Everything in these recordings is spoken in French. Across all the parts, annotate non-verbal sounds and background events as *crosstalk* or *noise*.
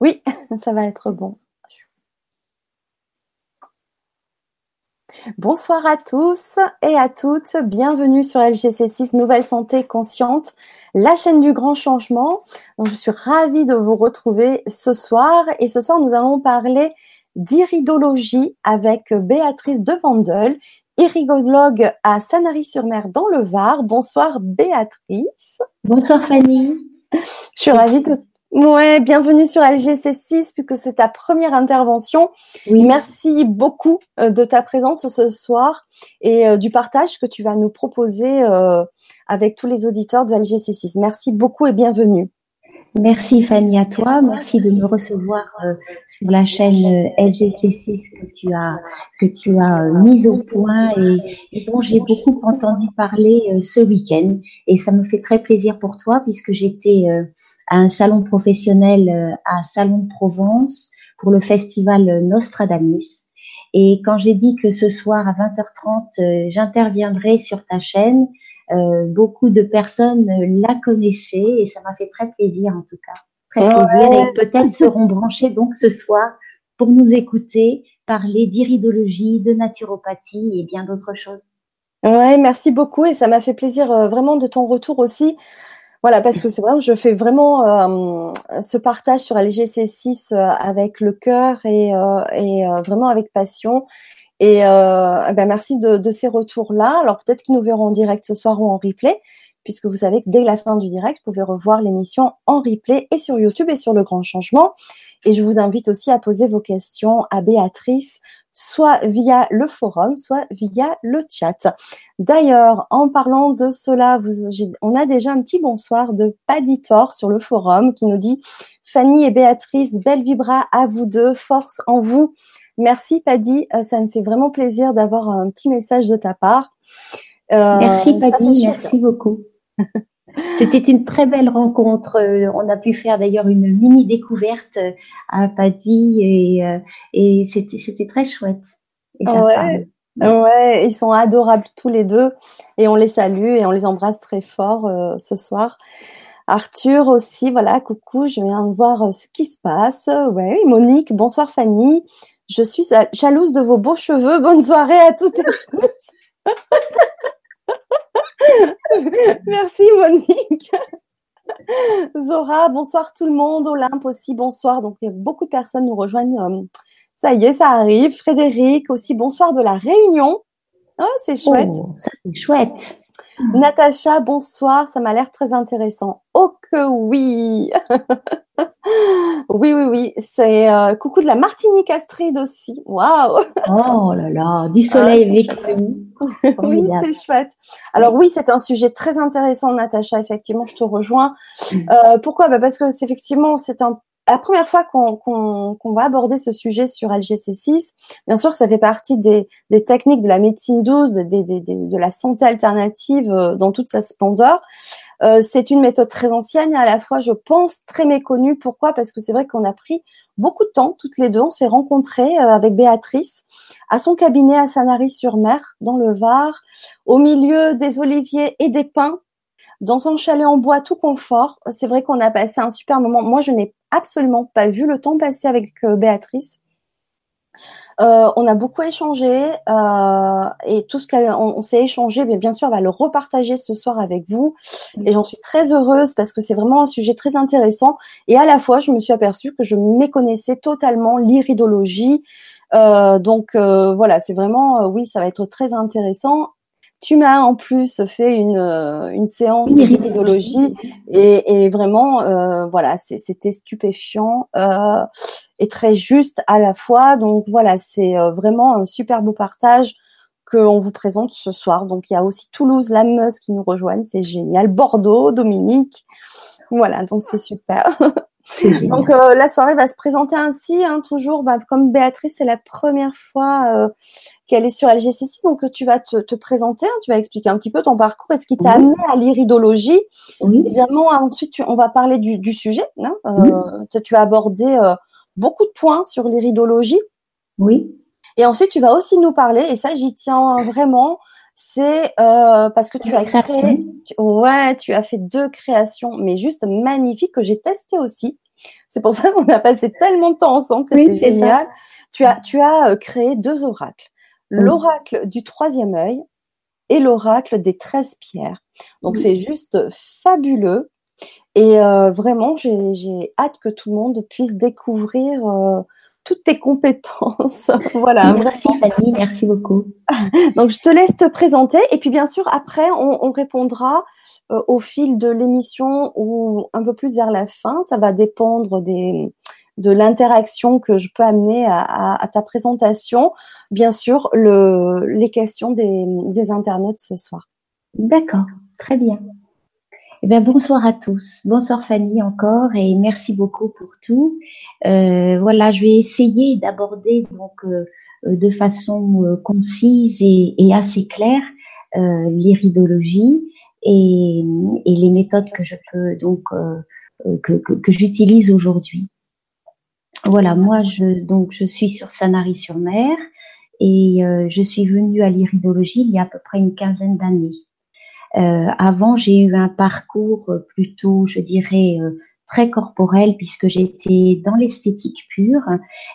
Oui, *laughs* ça va être bon. Bonsoir à tous et à toutes. Bienvenue sur LGC6 Nouvelle Santé Consciente, la chaîne du grand changement. je suis ravie de vous retrouver ce soir. Et ce soir, nous allons parler d'iridologie avec Béatrice de Vandel, iridologue à Sanary-sur-Mer dans le Var. Bonsoir Béatrice. Bonsoir Fanny. Je suis ravie de Ouais, bienvenue sur LGC6 puisque c'est ta première intervention. Merci beaucoup euh, de ta présence ce soir et euh, du partage que tu vas nous proposer euh, avec tous les auditeurs de LGC6. Merci beaucoup et bienvenue. Merci Fanny à toi, merci de me recevoir sur la chaîne LGC6 que tu as que tu as mise au point et, et dont j'ai beaucoup entendu parler ce week-end et ça me fait très plaisir pour toi puisque j'étais à un salon professionnel euh, à Salon de Provence pour le festival Nostradamus. Et quand j'ai dit que ce soir à 20h30, euh, j'interviendrai sur ta chaîne, euh, beaucoup de personnes la connaissaient et ça m'a fait très plaisir en tout cas. Très plaisir et peut-être seront branchés donc ce soir pour nous écouter parler d'iridologie, de naturopathie et bien d'autres choses. Ouais, merci beaucoup et ça m'a fait plaisir vraiment de ton retour aussi. Voilà, parce que c'est vrai je fais vraiment euh, ce partage sur LGC6 euh, avec le cœur et, euh, vraiment avec passion. Et eh ben merci de, de ces retours-là. Alors peut-être qu'ils nous verront en direct ce soir ou en replay, puisque vous savez que dès la fin du direct, vous pouvez revoir l'émission en replay et sur YouTube et sur Le Grand Changement. Et je vous invite aussi à poser vos questions à Béatrice soit via le forum, soit via le chat. D'ailleurs, en parlant de cela, on a déjà un petit bonsoir de Paditor sur le forum qui nous dit Fanny et Béatrice, belle vibra à vous deux, force en vous. Merci Paddy, euh, ça me fait vraiment plaisir d'avoir un petit message de ta part. Euh, merci Paddy, merci beaucoup. C'était une très belle rencontre. Euh, on a pu faire d'ailleurs une mini découverte euh, à Paddy et, euh, et c'était très chouette. ouais. ouais, ils sont adorables tous les deux et on les salue et on les embrasse très fort ce soir. Arthur aussi, voilà, coucou, je viens de voir ce qui se passe. Ouais, Monique, bonsoir Fanny. Je suis jalouse de vos beaux cheveux. Bonne soirée à toutes et tous. *laughs* *laughs* Merci Monique. Zora, bonsoir tout le monde. Olympe aussi, bonsoir. Donc, beaucoup de personnes nous rejoignent. Euh, ça y est, ça arrive. Frédéric aussi, bonsoir de la Réunion. Oh, c'est chouette. Oh, ça, c'est chouette. Natacha, bonsoir. Ça m'a l'air très intéressant. Oh que oui. *laughs* oui, oui, oui. C'est euh, coucou de la Martinique Astrid aussi. Waouh. Oh là là, du soleil avec *laughs* oui, c'est chouette. Alors oui, c'est un sujet très intéressant, Natacha. Effectivement, je te rejoins. Mm. Euh, pourquoi? Bah Parce que c'est effectivement, c'est un la première fois qu'on va aborder ce sujet sur LGC6, bien sûr, ça fait partie des, des techniques de la médecine douce, de, de la santé alternative euh, dans toute sa splendeur. Euh, c'est une méthode très ancienne et à la fois, je pense, très méconnue. Pourquoi? Parce que c'est vrai qu'on a pris beaucoup de temps, toutes les deux. On s'est rencontrées euh, avec Béatrice à son cabinet à Sanary-sur-Mer, dans le Var, au milieu des oliviers et des pins, dans son chalet en bois tout confort. C'est vrai qu'on a passé un super moment. Moi, je n'ai absolument pas vu le temps passer avec euh, Béatrice. Euh, on a beaucoup échangé euh, et tout ce qu'on s'est échangé, bien sûr, on va le repartager ce soir avec vous. Et j'en suis très heureuse parce que c'est vraiment un sujet très intéressant. Et à la fois, je me suis aperçue que je méconnaissais totalement l'iridologie. donc voilà, c'est vraiment, oui, ça va être très intéressant. Tu m'as en plus fait une, euh, une séance d'iridologie et, et, vraiment, euh, voilà, c'était stupéfiant euh, et très juste à la fois. Donc voilà, c'est euh, vraiment un super beau partage qu'on vous présente ce soir. Donc il y a aussi Toulouse, la Meuse qui nous rejoignent, c'est génial. Bordeaux, Dominique. Voilà, donc c'est super. *laughs* *laughs* Donc euh, la soirée va se présenter ainsi, hein, toujours bah, comme Béatrice, c'est la première fois euh, qu'elle est sur LGC6, donc tu vas te, te présenter, hein, tu vas expliquer un petit peu ton parcours et ce qui t'a amené à l'iridologie. Oui. Évidemment, ensuite on va parler du, du sujet. Hein, euh, tu vas aborder beaucoup de points sur l'iridologie. Oui. Et ensuite tu vas aussi nous parler, et ça j'y tiens vraiment, c'est euh, parce que tu as créé, ouais, tu as fait deux créations, mais juste magnifiques que j'ai testées aussi. C'est pour ça *laughs* qu'on a passé tellement de temps ensemble, c'était génial. Tu as, tu as euh, créé deux oracles. L'oracle du troisième œil et l'oracle des treize pierres. Donc c'est juste fabuleux. Et euh, vraiment, j'ai hâte que tout le monde puisse découvrir euh, toutes tes compétences. *laughs* voilà. Merci Fanny, merci beaucoup. *laughs* Donc je te laisse te présenter et puis bien sûr après on, répondra euh, au fil de l'émission ou un peu plus vers la fin. Ça va dépendre des de l'interaction que je peux amener à, ta présentation. Bien sûr, le, les questions des, des internautes ce soir. D'accord, très bien. Eh bien, bonsoir à tous. Bonsoir Fanny encore et merci beaucoup pour tout. Euh, voilà, je vais essayer d'aborder donc euh, de façon euh, concise et, assez claire euh, l'iridologie et, les méthodes que je peux donc que, que, que j'utilise aujourd'hui. Voilà, moi je donc je suis sur Sanary-sur-Mer et je suis venue à l'iridologie il y a à peu près une quinzaine d'années. Euh, avant, j'ai eu un parcours plutôt, je dirais, euh, très corporel puisque j'étais dans l'esthétique pure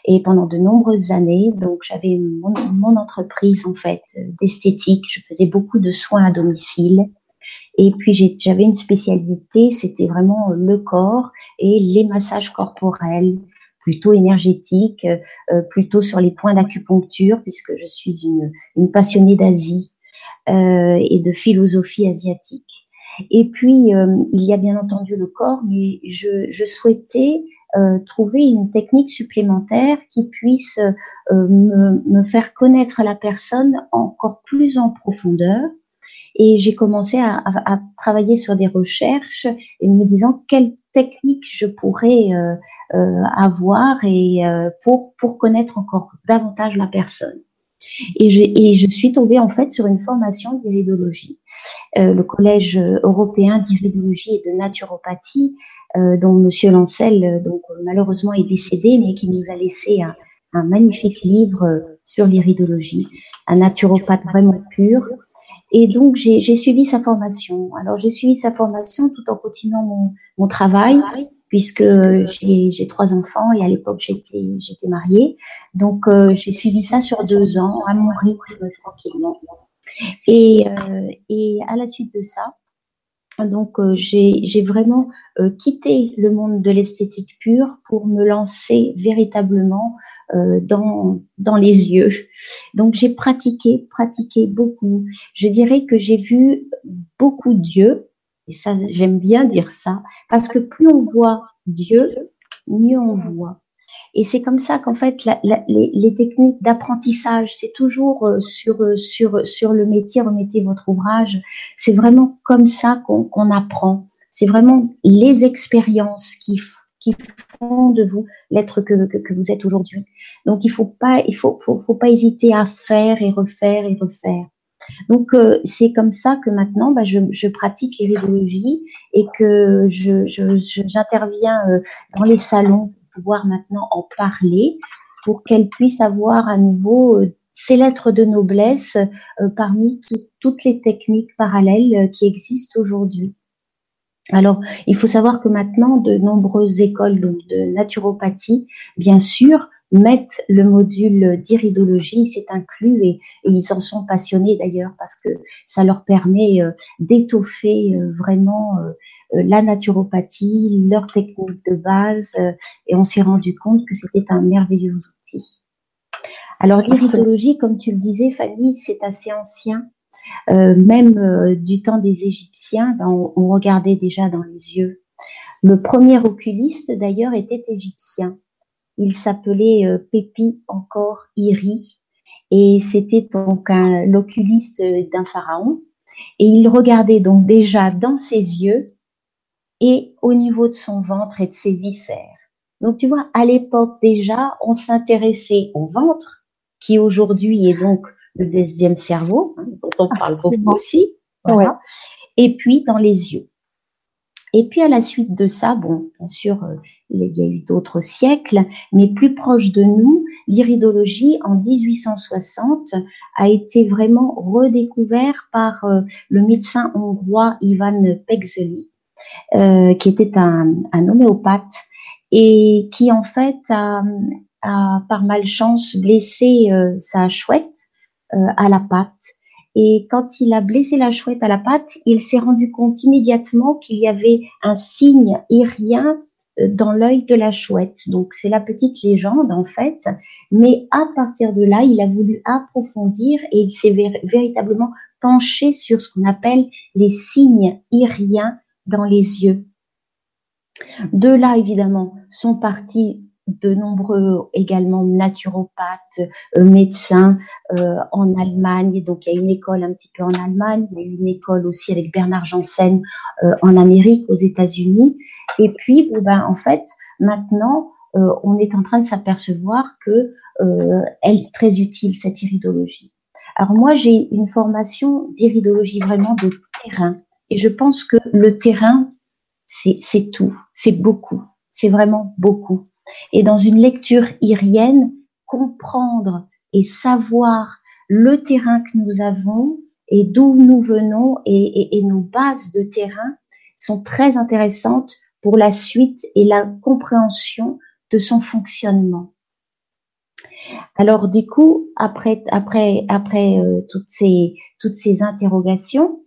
et pendant de nombreuses années, donc j'avais mon, mon, entreprise en fait d'esthétique. Je faisais beaucoup de soins à domicile. Et puis j'avais une spécialité, c'était vraiment le corps et les massages corporels, plutôt énergétiques, euh, plutôt sur les points d'acupuncture, puisque je suis une, une passionnée d'Asie euh, et de philosophie asiatique. Et puis, euh, il y a bien entendu le corps, mais je, je souhaitais euh, trouver une technique supplémentaire qui puisse me, me, faire connaître la personne encore plus en profondeur. Et j'ai commencé à, à, à, travailler sur des recherches et me disant quelle technique je pourrais euh, euh, avoir et pour pour connaître encore davantage la personne. Et je, suis tombée en fait sur une formation d'iridologie, euh, le Collège européen d'iridologie et de naturopathie, euh, dont Monsieur Lancel, euh, donc malheureusement est décédé, mais qui nous a laissé un, magnifique livre sur l'iridologie, un naturopathe vraiment pur. Et donc j'ai suivi sa formation. Alors j'ai suivi sa formation tout en continuant mon travail puisque j'ai trois enfants et à l'époque j'étais j'étais mariée. Donc euh, j'ai suivi ça sur deux ans à mon rythme tranquillement. Et, euh, et à la suite de ça, donc euh, j'ai vraiment euh, quitté le monde de l'esthétique pure pour me lancer véritablement euh, dans dans les yeux. Donc j'ai pratiqué, pratiqué beaucoup. Je dirais que j'ai vu beaucoup Dieu et ça, j'aime bien dire ça, parce que plus on voit Dieu, mieux on voit. Et c'est comme ça qu'en fait, les, techniques d'apprentissage, c'est toujours euh, sur, euh, sur, sur le métier, remettez votre ouvrage. C'est vraiment comme ça qu'on apprend. C'est vraiment les expériences qui, qui font de vous l'être que, que, vous êtes aujourd'hui. Donc, il faut pas, il faut, faut, faut pas hésiter à faire et refaire et refaire. Donc euh, c'est comme ça que maintenant bah, je, je, pratique l'iridologie et que je, j'interviens je, euh, dans les salons pour pouvoir maintenant en parler pour qu'elle puisse avoir à nouveau euh, ses lettres de noblesse euh, parmi toutes les techniques parallèles euh, qui existent aujourd'hui. Alors, il faut savoir que maintenant, de nombreuses écoles donc, de naturopathie, bien sûr, mettent le module d'iridologie, c'est inclus et, ils en sont passionnés d'ailleurs parce que ça leur permet euh, d'étoffer euh, vraiment euh, la naturopathie, leur technique de base et on s'est rendu compte que c'était un merveilleux outil. Alors l'iridologie, comme tu le disais Fanny, c'est assez ancien. Même du temps des Égyptiens, ben, on, on, regardait déjà dans les yeux. Le premier oculiste, d'ailleurs, était égyptien. Il s'appelait euh, Pépi encore Iri et c'était donc l'oculiste d'un pharaon. Et il regardait donc déjà dans ses yeux et au niveau de son ventre et de ses viscères. Donc tu vois, à l'époque déjà, on s'intéressait au ventre, qui aujourd'hui est donc le deuxième cerveau, hein, dont on parle beaucoup aussi. Voilà. Et puis dans les yeux. Et puis à la suite de ça, bon, bien sûr, euh, il y a eu d'autres siècles, mais plus proche de nous, l'iridologie en 1860 a été vraiment redécouvert par euh, le médecin hongrois Ivan Pexeli, euh, qui était un, homéopathe et qui en fait a, a par malchance blessé sa chouette à la patte. Et quand il a blessé la chouette à la patte, il s'est rendu compte immédiatement qu'il y avait un signe irien euh, dans l'œil de la chouette. Donc c'est la petite légende en fait, mais à partir de là, il a voulu approfondir et il s'est véritablement penché sur ce qu'on appelle les signes iriens dans les yeux. De là, évidemment, sont partis de nombreux également naturopathes, euh, médecins euh, en Allemagne. Donc il y a une école un petit peu en Allemagne, il y a une école aussi avec Bernard Janssen en Amérique, aux États-Unis. Et puis, ben, en fait, maintenant, euh, on est en train de s'apercevoir que euh, elle est très utile cette iridologie. Alors moi, j'ai une formation d'iridologie vraiment de terrain, et je pense que le terrain, c'est tout, c'est beaucoup, c'est vraiment beaucoup. Et dans une lecture irienne, comprendre et savoir le terrain que nous avons et d'où nous venons et, nos bases de terrain sont très intéressantes pour la suite et la compréhension de son fonctionnement. Alors du coup, après euh, toutes ces interrogations,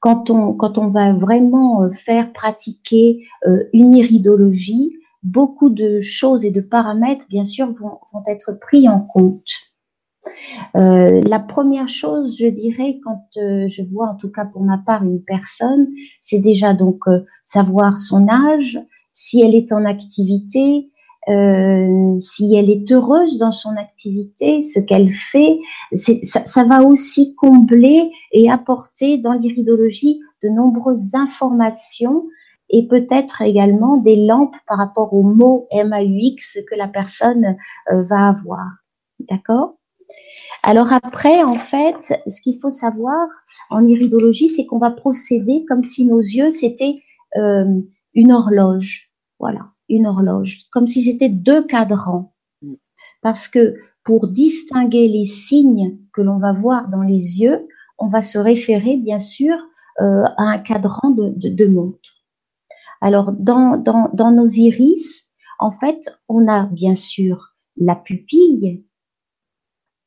quand on quand on va vraiment euh, faire pratiquer euh, une iridologie, beaucoup de choses et de paramètres bien sûr vont, être pris en compte. Euh, la première chose, je dirais, quand euh, je vois en tout cas pour ma part une personne, c'est déjà donc euh, savoir son âge, si elle est en activité, si elle est heureuse dans son activité, ce qu'elle fait, ça, ça, va aussi combler et apporter dans l'iridologie de nombreuses informations et peut-être également des lampes par rapport au mot MAUX que la personne va avoir. D'accord? Alors après, en fait, ce qu'il faut savoir en iridologie, c'est qu'on va procéder comme si nos yeux, c'était euh, une horloge. Voilà, une horloge, comme si c'était deux cadrans. Parce que pour distinguer les signes que l'on va voir dans les yeux, on va se référer bien sûr euh, à un cadran de, de, montre. Alors dans, dans, dans nos iris, en fait, on a bien sûr la pupille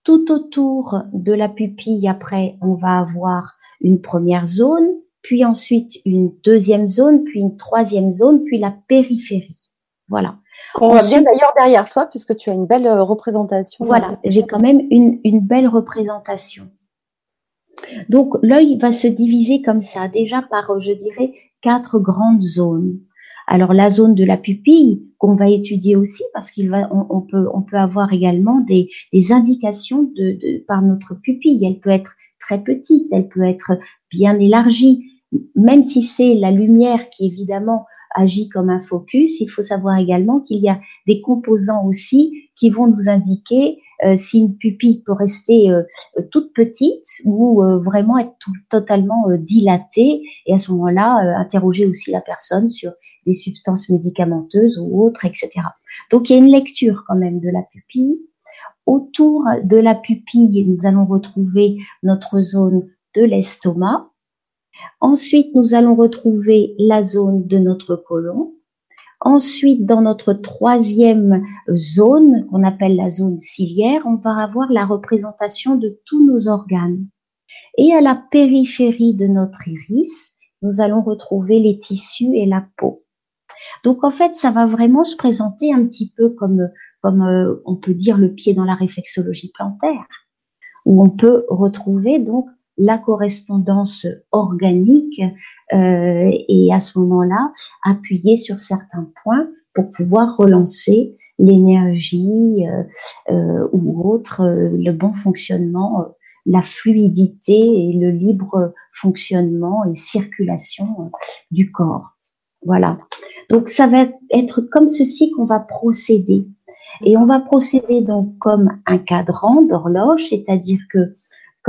tout autour de la pupille, après, on va avoir une première zone, puis ensuite une deuxième zone, puis une troisième zone, puis la périphérie. Voilà. On voit bien d'ailleurs derrière toi, puisque tu as une belle euh, représentation. Voilà, j'ai quand même une, une belle représentation. Donc l'œil va se diviser comme ça, déjà par, euh, je dirais, quatre grandes zones. Alors la zone de la pupille qu'on va étudier aussi parce qu'il va, on, peut, on peut avoir également des, indications de, par notre pupille. Elle peut être très petite, elle peut être bien élargie, même si c'est la lumière qui évidemment agit comme un focus, il faut savoir également qu'il y a des composants aussi qui vont nous indiquer si une pupille peut rester euh, toute petite ou euh, vraiment être totalement dilatée et à ce moment-là interroger aussi la personne sur des substances médicamenteuses ou autres, etc. Donc il y a une lecture quand même de la pupille. Autour de la pupille, nous allons retrouver notre zone de l'estomac. Ensuite, nous allons retrouver la zone de notre côlon. Ensuite, dans notre troisième zone, qu'on appelle la zone ciliaire, on va avoir la représentation de tous nos organes. Et à la périphérie de notre iris, nous allons retrouver les tissus et la peau. Donc en fait, ça va vraiment se présenter un petit peu comme, comme euh, on peut dire le pied dans la réflexologie plantaire, où on peut retrouver donc la correspondance organique euh, et à ce moment-là appuyer sur certains points pour pouvoir relancer l'énergie euh, euh ou autre, euh, le bon fonctionnement, la fluidité et le libre fonctionnement et circulation du corps. Voilà. Donc ça va être comme ceci qu'on va procéder. Et on va procéder donc comme un cadran d'horloge, c'est-à-dire que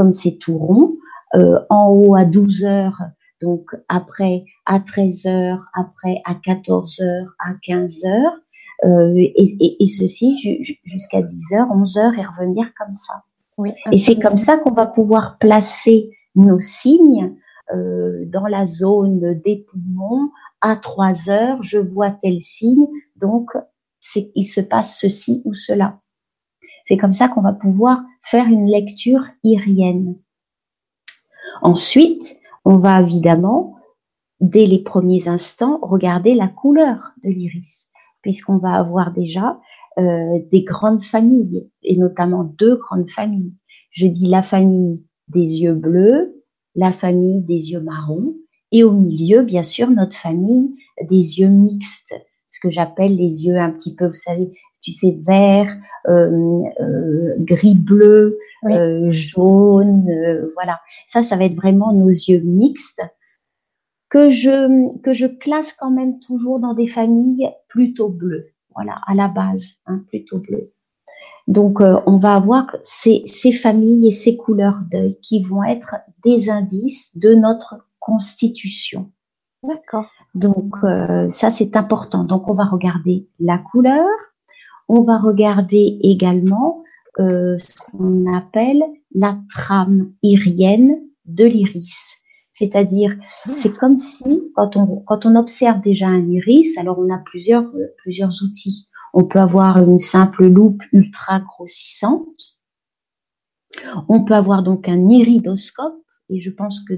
comme c'est tout rond, euh, en haut à 12 heures, donc après à 13 heures, après à 14 heures, à 15 heures, euh, et, et, ceci jusqu'à 10 heures, 11 heures et revenir comme ça. Oui, et c'est comme ça qu'on va pouvoir placer nos signes euh, dans la zone des poumons à 3 heures, je vois tel signe, donc il se passe ceci ou cela. C'est comme ça qu'on va pouvoir faire une lecture irienne. Ensuite, on va évidemment, dès les premiers instants, regarder la couleur de l'iris, puisqu'on va avoir déjà euh, des grandes familles, et notamment deux grandes familles. Je dis la famille des yeux bleus, la famille des yeux marrons, et au milieu, bien sûr, notre famille des yeux mixtes, ce que j'appelle les yeux un petit peu, vous savez, tu sais, vert, euh, euh, gris-bleu, euh, jaune, voilà. Ça, ça va être vraiment nos yeux mixtes que je que je classe quand même toujours dans des familles plutôt bleues. Voilà, à la base, hein, plutôt bleu. Donc, on va avoir ces, ces familles et ces couleurs d'œil qui vont être des indices de notre constitution. D'accord. Donc, ça, c'est important. Donc, on va regarder la couleur, on va regarder également euh, ce qu'on appelle la trame irienne de l'iris. C'est-à-dire, c'est comme si, quand on, quand on observe déjà un iris, alors on a plusieurs, euh, plusieurs outils. On peut avoir une simple loupe ultra grossissante. On peut avoir donc un iridoscope, et je pense que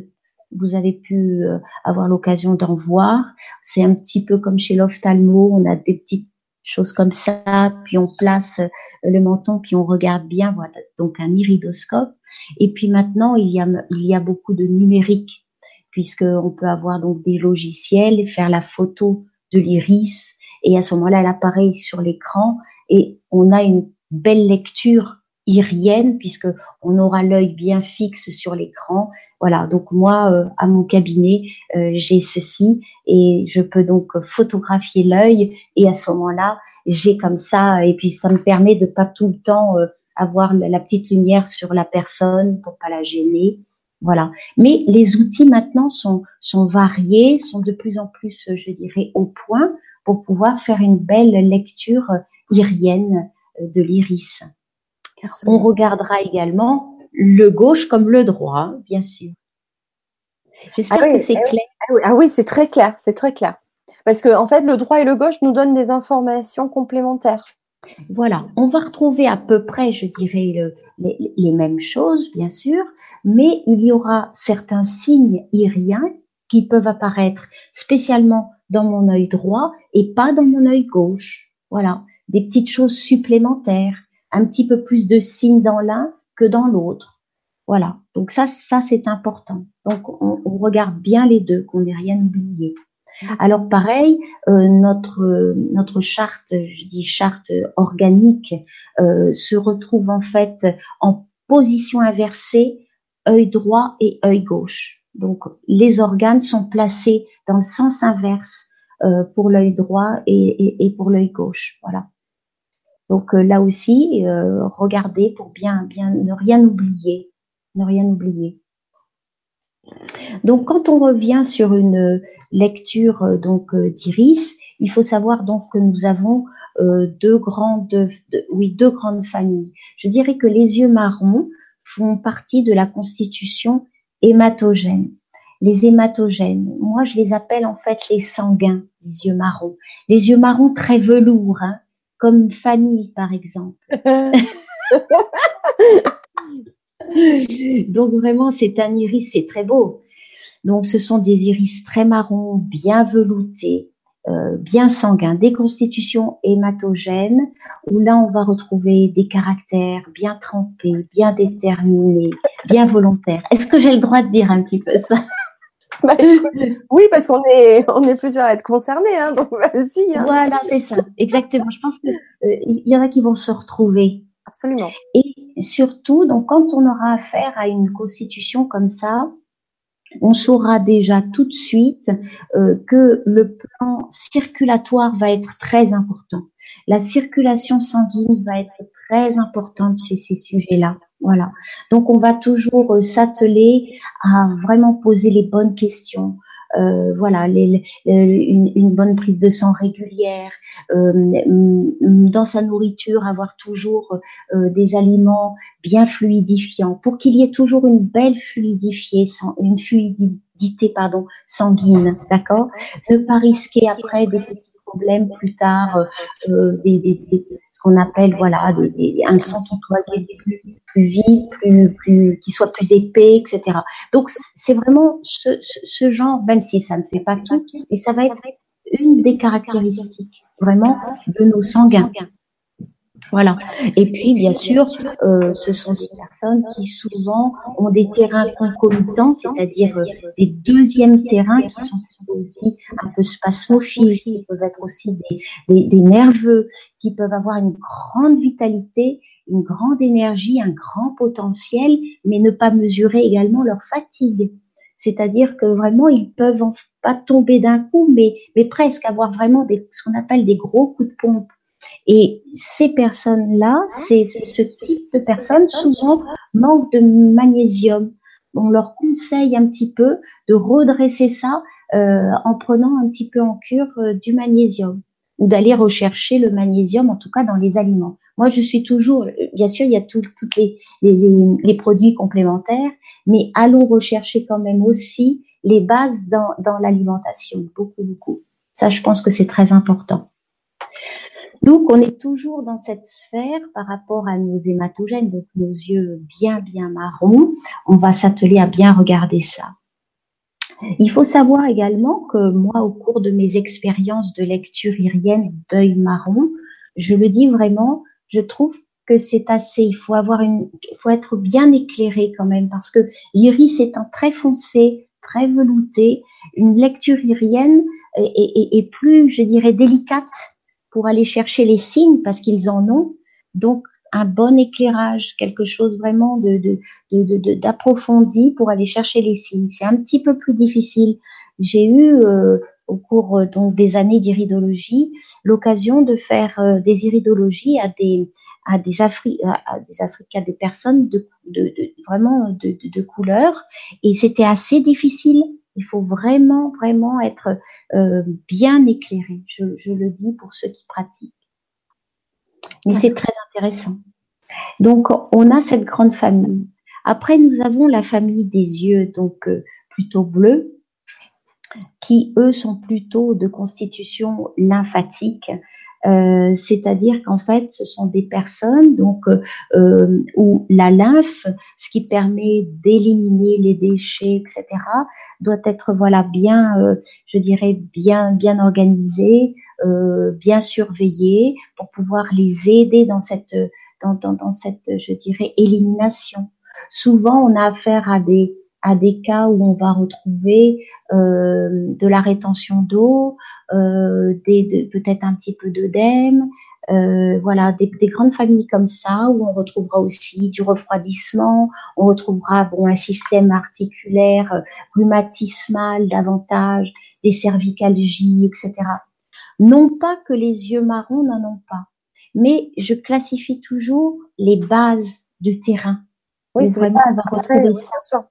vous avez pu euh, avoir l'occasion d'en voir. C'est un petit peu comme chez l'ophtalmo, on a des petites choses comme ça, puis on place euh, le menton, puis on regarde bien, donc un iridoscope. Et puis maintenant, il y a, il y a beaucoup de numérique, puisqu'on peut avoir donc des logiciels, faire la photo de l'iris, et à ce moment-là, elle apparaît sur l'écran, et on a une belle lecture irienne, puisque on aura l'œil bien fixe sur l'écran. Voilà, donc moi, euh, à mon cabinet, euh, j'ai ceci et je peux donc photographier l'œil et à ce moment-là, j'ai comme ça et puis ça me permet de pas tout le temps euh, avoir la, petite lumière sur la personne pour pas la gêner. Voilà. Mais les outils maintenant sont, sont variés, sont de plus en plus, je dirais, au point pour pouvoir faire une belle lecture irienne de l'iris. On regardera également le gauche comme le droit, bien sûr. J'espère ah que c'est ah clair. Ah, ah oui, c'est très clair, c'est très clair. Parce que en fait, le droit et le gauche nous donnent des informations complémentaires. Voilà, on va retrouver à peu près, je dirais, les, mêmes choses, bien sûr, mais il y aura certains signes iriens qui peuvent apparaître spécialement dans mon œil droit et pas dans mon œil gauche. Voilà, des petites choses supplémentaires un petit peu plus de signes dans l'un que dans l'autre. Voilà. Donc ça, ça c'est important. Donc on, regarde bien les deux, qu'on n'ait rien oublié. Alors pareil, euh, notre notre charte, je dis charte organique, euh, se retrouve en fait en position inversée, œil droit et œil gauche. Donc les organes sont placés dans le sens inverse euh, pour l'œil droit et, et pour l'œil gauche. Voilà. Donc euh, là aussi, euh, regardez pour bien, bien ne rien oublier, ne rien oublier. Donc quand on revient sur une lecture euh, donc d'iris, il faut savoir donc que nous avons deux grandes, oui deux grandes familles. Je dirais que les yeux marrons font partie de la constitution hématogène. Les hématogènes, moi je les appelle en fait les sanguins, les yeux marrons. Les yeux marrons très velours, hein, comme Fanny, par exemple. *laughs* Donc vraiment, c'est un iris, c'est très beau. Donc ce sont des iris très marrons, bien veloutés, euh, bien sanguins, des constitutions hématogènes, où là on va retrouver des caractères bien trempés, bien déterminés, bien volontaires. Est-ce que j'ai le droit de dire un petit peu ça? *laughs* bah, oui, parce qu'on est, on est plusieurs à être concernés, hein, donc vas-y. Hein. Voilà, c'est ça, exactement. Je pense qu'il euh, y en a qui vont se retrouver. Absolument. Et surtout, donc, quand on aura affaire à une constitution comme ça, on saura déjà tout de suite euh, que le plan circulatoire va être très important. La circulation sanguine va être très importante chez ces sujets-là. Voilà. Donc on va toujours euh, s'atteler à vraiment poser les bonnes questions, euh, voilà, les, une, bonne prise de sang régulière, euh, dans sa nourriture, avoir toujours euh, des aliments bien fluidifiants, pour qu'il y ait toujours une belle fluidifiée, une fluidité pardon, sanguine, d'accord? Ne pas risquer après des petits plus tard, euh, des, ce qu'on appelle voilà un sang qui plus, plus vite, plus, plus, qui soit plus épais, etc. Donc c'est vraiment ce, ce, genre, même si ça ne fait pas tout, et ça va être une des caractéristiques vraiment de nos sanguins. Voilà. Et puis, bien sûr, euh, ce sont des personnes qui souvent ont des terrains concomitants, c'est-à-dire euh, des deuxièmes terrains qui sont aussi un peu spasmophiles, qui peuvent être aussi des, des, nerveux, qui peuvent avoir une grande vitalité, une grande énergie, un grand potentiel, mais ne pas mesurer également leur fatigue. C'est-à-dire que vraiment, ils peuvent pas tomber d'un coup, mais, mais presque avoir vraiment des, ce qu'on appelle des gros coups de pompe et ces personnes-là, c'est ce type de personnes souvent manquent de magnésium. On leur conseille un petit peu de redresser ça euh, en prenant un petit peu en cure euh, du magnésium ou d'aller rechercher le magnésium, en tout cas dans les aliments. Moi, je suis toujours, bien sûr, il y a tous les, produits complémentaires, mais allons rechercher quand même aussi les bases dans, dans l'alimentation, beaucoup, beaucoup. Ça, je pense que c'est très important. Donc, on est toujours dans cette sphère par rapport à nos hématogènes, donc nos yeux bien, bien marrons. On va s'atteler à bien regarder ça. Il faut savoir également que moi, au cours de mes expériences de lecture irienne d'œil marron, je le dis vraiment, je trouve que c'est assez. Il faut avoir une, il faut être bien éclairé quand même parce que l'iris étant très foncé, très velouté, une lecture irienne est plus, je dirais, délicate pour aller chercher les signes parce qu'ils en ont. Donc, un bon éclairage, quelque chose vraiment de, d'approfondi de, de, pour aller chercher les signes. C'est un petit peu plus difficile. J'ai eu euh, au cours euh, donc des années d'iridologie l'occasion de faire euh, des iridologies à des à des Afri à des Africains, des personnes de, de, de vraiment de, de, couleur et c'était assez difficile il faut vraiment, vraiment être euh, bien éclairé. Je, le dis pour ceux qui pratiquent. Mais c'est très intéressant. Donc, on a cette grande famille. Après, nous avons la famille des yeux, donc euh, plutôt bleus, qui eux sont plutôt de constitution lymphatique, euh, c'est-à-dire qu'en fait, ce sont des personnes donc euh, où la lymphe, ce qui permet d'éliminer les déchets, etc., doit être voilà bien, euh, je dirais bien bien organisée, bien surveillée pour pouvoir les aider dans cette dans, dans cette je dirais élimination. Souvent, on a affaire à des à des cas où on va retrouver euh, de la rétention d'eau, euh, des, peut-être un petit peu d'œdème, euh, voilà, des, des, grandes familles comme ça où on retrouvera aussi du refroidissement, on retrouvera bon un système articulaire euh, rhumatismal davantage, des cervicalgies, etc. Non pas que les yeux marrons n'en ont pas, mais je classifie toujours les bases du terrain. Oui, c'est vraiment on va retrouver ça.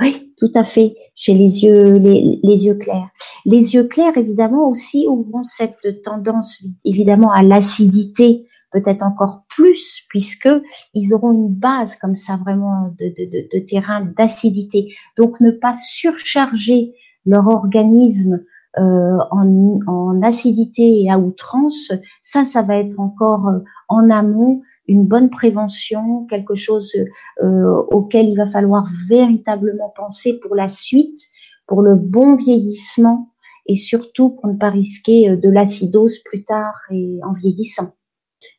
Oui, tout à fait. Chez les yeux, les, yeux clairs. Les yeux clairs, évidemment, aussi auront cette tendance, évidemment, à l'acidité, peut-être encore plus, puisque ils auront une base comme ça, vraiment, de, de, de, de terrain d'acidité. Donc, ne pas surcharger leur organisme euh, en, en, acidité et à outrance, ça, ça va être encore euh, en amont une bonne prévention, quelque chose euh, auquel il va falloir véritablement penser pour la suite, pour le bon vieillissement et surtout pour ne pas risquer euh, de l'acidose plus tard et en vieillissant,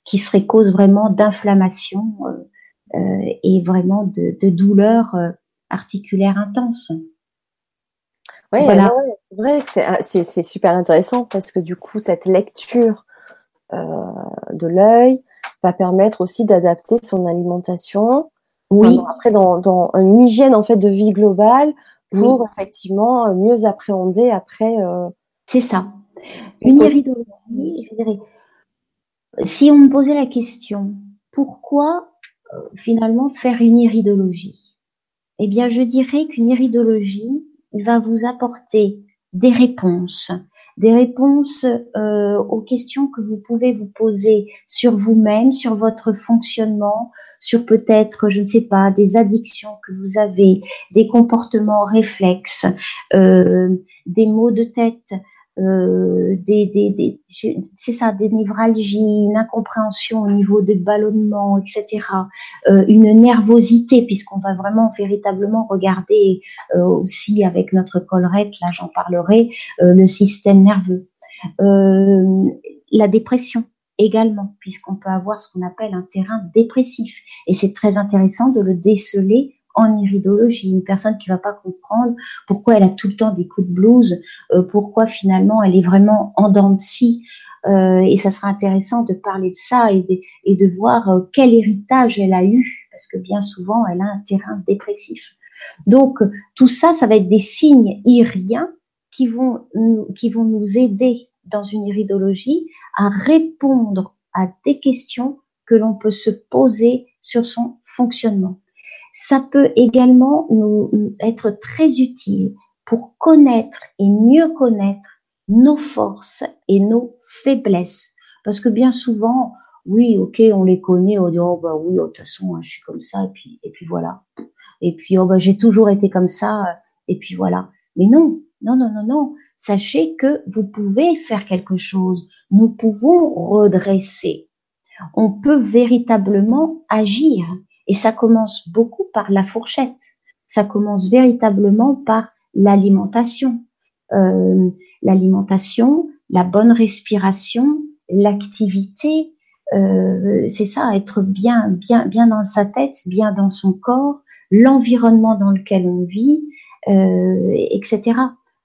qui serait cause vraiment d'inflammation euh, et vraiment de, de douleurs articulaires intenses. Oui, voilà. c'est vrai que ah, c'est super intéressant parce que du coup, cette lecture de l'œil, va permettre aussi d'adapter son alimentation. Oui. après, dans, une hygiène en fait de vie globale pour effectivement mieux appréhender après. Euh, C'est ça. Une iridologie, je dirais. Si on me posait la question, pourquoi euh, finalement faire une iridologie Eh bien, je dirais qu'une iridologie, va vous apporter des réponses, des réponses euh, aux questions que vous pouvez vous poser sur vous-même, sur votre fonctionnement, sur peut-être, je ne sais pas, des addictions que vous avez, des comportements réflexes, euh, des maux de tête, euh, des, des, des c'est ça, des névralgies, une incompréhension au niveau de ballonnement, etc., euh, une nervosité, puisqu'on va vraiment véritablement regarder euh, aussi avec notre collerette, là j'en parlerai, euh, le système nerveux. Euh, la dépression également, puisqu'on peut avoir ce qu'on appelle un terrain dépressif. Et c'est très intéressant de le déceler en iridologie, une personne qui va pas comprendre pourquoi elle a tout le temps des coups de blues, euh, pourquoi finalement elle est vraiment en dents de scie. Euh, et ça sera intéressant de parler de ça et de, voir euh, quel héritage elle a eu, parce que bien souvent elle a un terrain dépressif. Donc tout ça, ça va être des signes iriens qui vont qui vont nous aider dans une iridologie à répondre à des questions que l'on peut se poser sur son fonctionnement ça peut également nous, être très utile pour connaître et mieux connaître nos forces et nos faiblesses. Parce que bien souvent, oui, ok, on les connaît, on dit oh bah oui, oh, de toute façon, je suis comme ça et puis et puis voilà. Et puis oh bah j'ai toujours été comme ça et puis voilà. Mais non, non, non, non, non. Sachez que vous pouvez faire quelque chose. Nous pouvons redresser. On peut véritablement agir. Et ça commence beaucoup par la fourchette. Ça commence véritablement par l'alimentation. Euh, l'alimentation, la bonne respiration, l'activité, euh, c'est ça, être bien, bien, bien dans sa tête, bien dans son corps, l'environnement dans lequel on vit, euh, etc.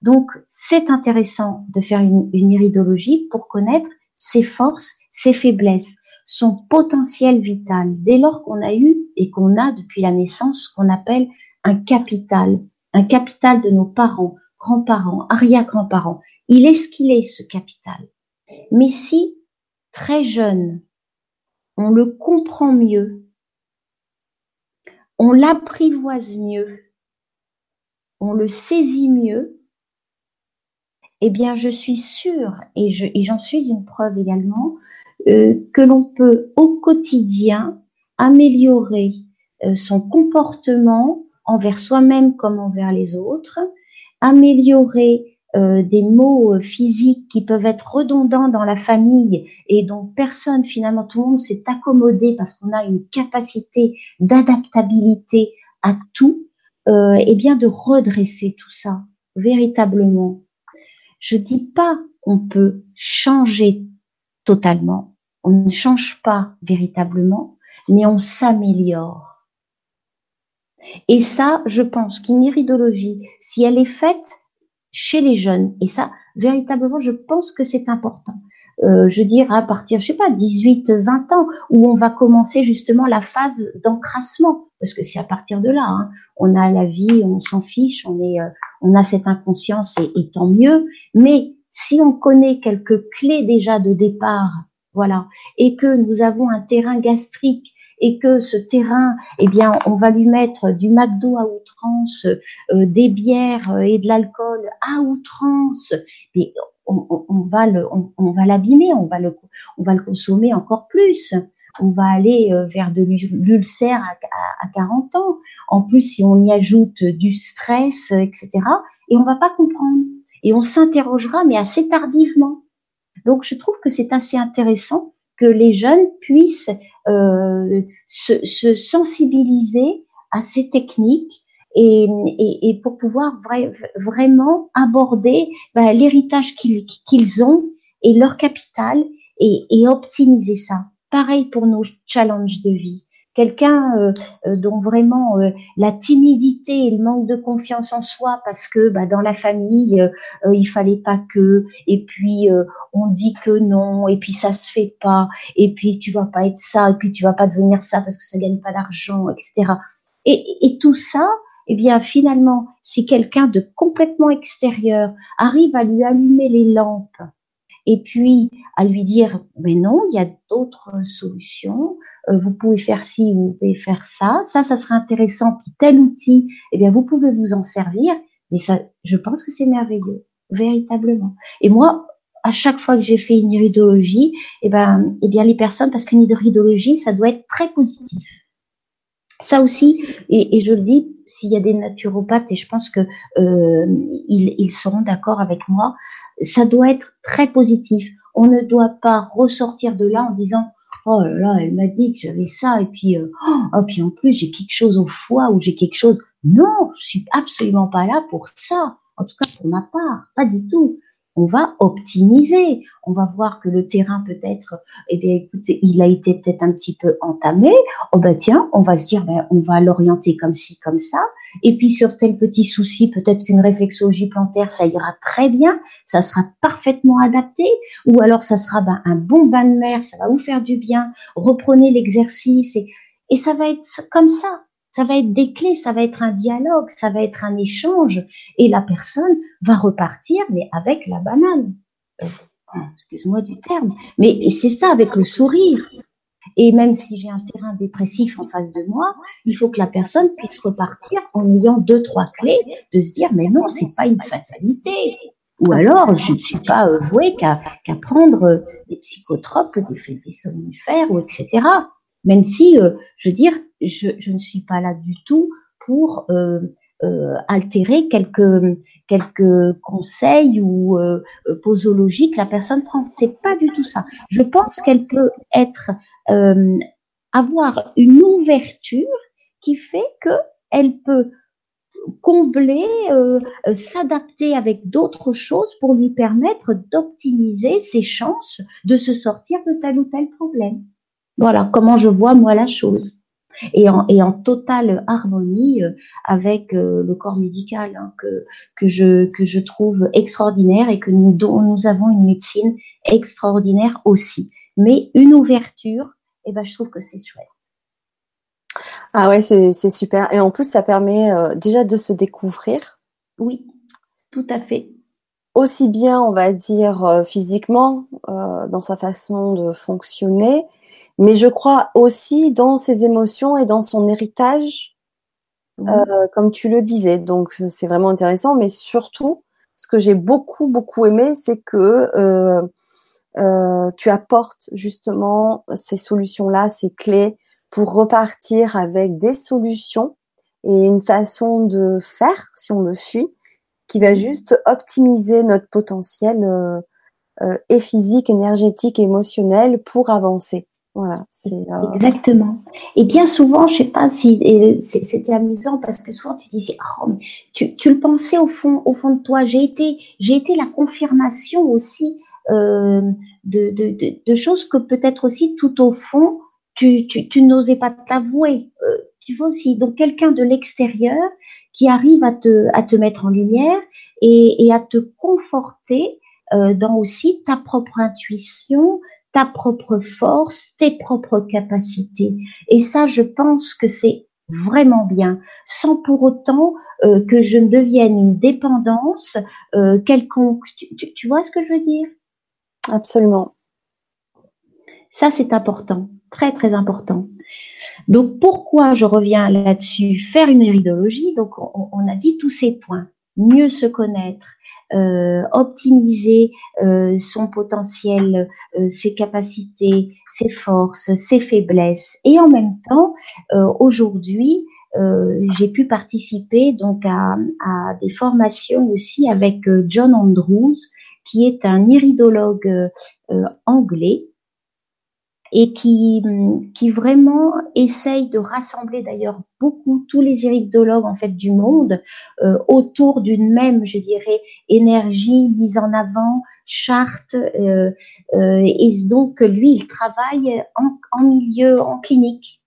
Donc, c'est intéressant de faire une, une iridologie pour connaître ses forces, ses faiblesses son potentiel vital dès lors qu'on a eu et qu'on a depuis la naissance ce qu'on appelle un capital, un capital de nos parents, grands-parents, arrière-grands-parents. Il est ce qu'il est, ce capital. Mais si, très jeune, on le comprend mieux, on l'apprivoise mieux, on le saisit mieux, eh bien, je suis sûre, et j'en suis une preuve également, que l'on peut au quotidien améliorer euh, son comportement envers soi-même comme envers les autres, améliorer euh, des mots physiques qui peuvent être redondants dans la famille et dont personne finalement tout le monde s'est accommodé parce qu'on a une capacité d'adaptabilité à tout, euh, et bien de redresser tout ça véritablement. Je dis pas on peut changer totalement, on ne change pas véritablement, mais on s'améliore. Et ça, je pense qu'une iridologie, si elle est faite chez les jeunes, et ça, véritablement, je pense que c'est important. Euh, je dirais à partir, je sais pas, 18, 20 ans, où on va commencer justement la phase d'encrassement, parce que c'est à partir de là, hein, on a la vie, on s'en fiche, on est, euh, on a cette inconscience et, et tant mieux. Mais si on connaît quelques clés déjà de départ voilà, et que nous avons un terrain gastrique et que ce terrain, eh bien, on va lui mettre du McDo à outrance, euh, des bières et de l'alcool à outrance, mais on, va le, on, va l'abîmer, on va le, on va le consommer encore plus. On va aller euh, vers de l'ulcère à, à, 40 ans. En plus, si on y ajoute du stress, etc., et on va pas comprendre. Et on s'interrogera, mais assez tardivement. Donc, je trouve que c'est assez intéressant que les jeunes puissent euh, se, sensibiliser à ces techniques et, pour pouvoir vraiment aborder ben, l'héritage qu'ils ont et leur capital et optimiser ça. Pareil pour nos challenges de vie quelqu'un euh, euh, dont vraiment euh, la timidité et le manque de confiance en soi parce que bah, dans la famille il fallait pas que et puis on dit que non et puis ça se fait pas et puis tu vas pas être ça et puis tu vas pas devenir ça parce que ça gagne pas d'argent etc et, et tout ça eh bien finalement si quelqu'un de complètement extérieur arrive à lui allumer les lampes et puis à lui dire mais non, il y a d'autres solutions, euh, vous pouvez faire ci, vous pouvez faire ça, ça, ça serait intéressant, puis tel outil, eh bien vous pouvez vous en servir, Mais ça, je pense que c'est merveilleux, véritablement. Et moi, à chaque fois que j'ai fait une iridologie, eh ben, eh bien les personnes, parce qu'une iridologie, ça doit être très positif. Ça aussi, et, et je le dis, s'il y a des naturopathes, et je pense que euh, ils, ils seront d'accord avec moi, ça doit être très positif. On ne doit pas ressortir de là en disant oh là là, elle m'a dit que j'avais ça et puis euh, oh, puis en plus j'ai quelque chose au foie ou j'ai quelque chose. Non, je suis absolument pas là pour ça. En tout cas pour ma part, pas du tout on va optimiser. On va voir que le terrain peut-être, eh bien, écoutez, il a été peut-être un petit peu entamé. Oh ben tiens, on va se dire, ben, on va l'orienter comme ci, comme ça. Et puis sur tel petit souci, peut-être qu'une réflexologie plantaire, ça ira très bien, ça sera parfaitement adapté. Ou alors ça sera ben, un bon bain de mer, ça va vous faire du bien. Reprenez l'exercice et, et ça va être comme ça. Ça va être des clés, ça va être un dialogue, ça va être un échange, et la personne va repartir, mais avec la banane. Euh, excuse-moi du terme, mais c'est ça avec le sourire. Et même si j'ai un terrain dépressif en face de moi, il faut que la personne puisse repartir en ayant deux, trois clés, de se dire, mais non, c'est pas une fatalité. Ou alors, je ne suis pas euh, vouée qu'à prendre des psychotropes, des, des somnifères, ou etc. Même si, euh, je veux dire, je, je, ne suis pas là du tout pour euh, euh, altérer quelques quelques conseils ou euh, posologiques que la personne prend. C'est pas du tout ça. Je pense qu'elle peut être euh, avoir une ouverture qui fait que elle peut combler, euh, s'adapter avec d'autres choses pour lui permettre d'optimiser ses chances de se sortir de tel ou tel problème. Voilà comment je vois moi la chose. Et en, et en totale harmonie euh, avec euh, le corps médical hein, que, que, je, que je trouve extraordinaire et que nous, dont nous avons une médecine extraordinaire aussi. Mais une ouverture, eh ben, je trouve que c'est chouette. Ah ouais, c'est super. Et en plus, ça permet euh, déjà de se découvrir. Oui, tout à fait. Aussi bien, on va dire, physiquement, dans sa façon de fonctionner, mais je crois aussi dans ses émotions et dans son héritage, euh, comme tu le disais. Donc c'est vraiment intéressant, mais surtout, ce que j'ai beaucoup beaucoup aimé, c'est que euh, euh, tu apportes justement ces solutions-là, ces clés pour repartir avec des solutions et une façon de faire, si on le suit, qui va juste optimiser notre potentiel et physique, énergétique, émotionnel pour avancer. Voilà, c'est euh, exactement. Et bien souvent, je sais pas si c'était amusant parce que souvent tu disais, oh, tu, tu, le pensais au fond, au fond de toi. J'ai été, j'ai été la confirmation aussi euh, de, de, de, de, choses que peut-être aussi tout au fond tu, tu, tu n'osais pas t'avouer. Euh, tu vois aussi, donc quelqu'un de l'extérieur qui arrive à te, à te mettre en lumière et, et à te conforter euh, dans aussi ta propre intuition, ta propre force, tes propres capacités. Et ça, je pense que c'est vraiment bien, sans pour autant euh, que je ne devienne une dépendance euh, quelconque. Tu, tu, vois ce que je veux dire? Absolument. Ça, c'est important, très très important. Donc, pourquoi je reviens là-dessus? Faire une iridologie, donc on, on a dit tous ces points. Mieux se connaître, optimiser euh, son potentiel, euh, ses capacités, ses forces, ses faiblesses. Et en même temps, aujourd'hui, j'ai pu participer donc à, des formations aussi avec John Andrews, qui est un iridologue anglais et qui, qui vraiment essaye de rassembler d'ailleurs beaucoup tous les iridologues en fait du monde euh, autour d'une même, je dirais, énergie mise en avant, charte. Euh, euh, et donc lui, il travaille en, en, milieu, en clinique,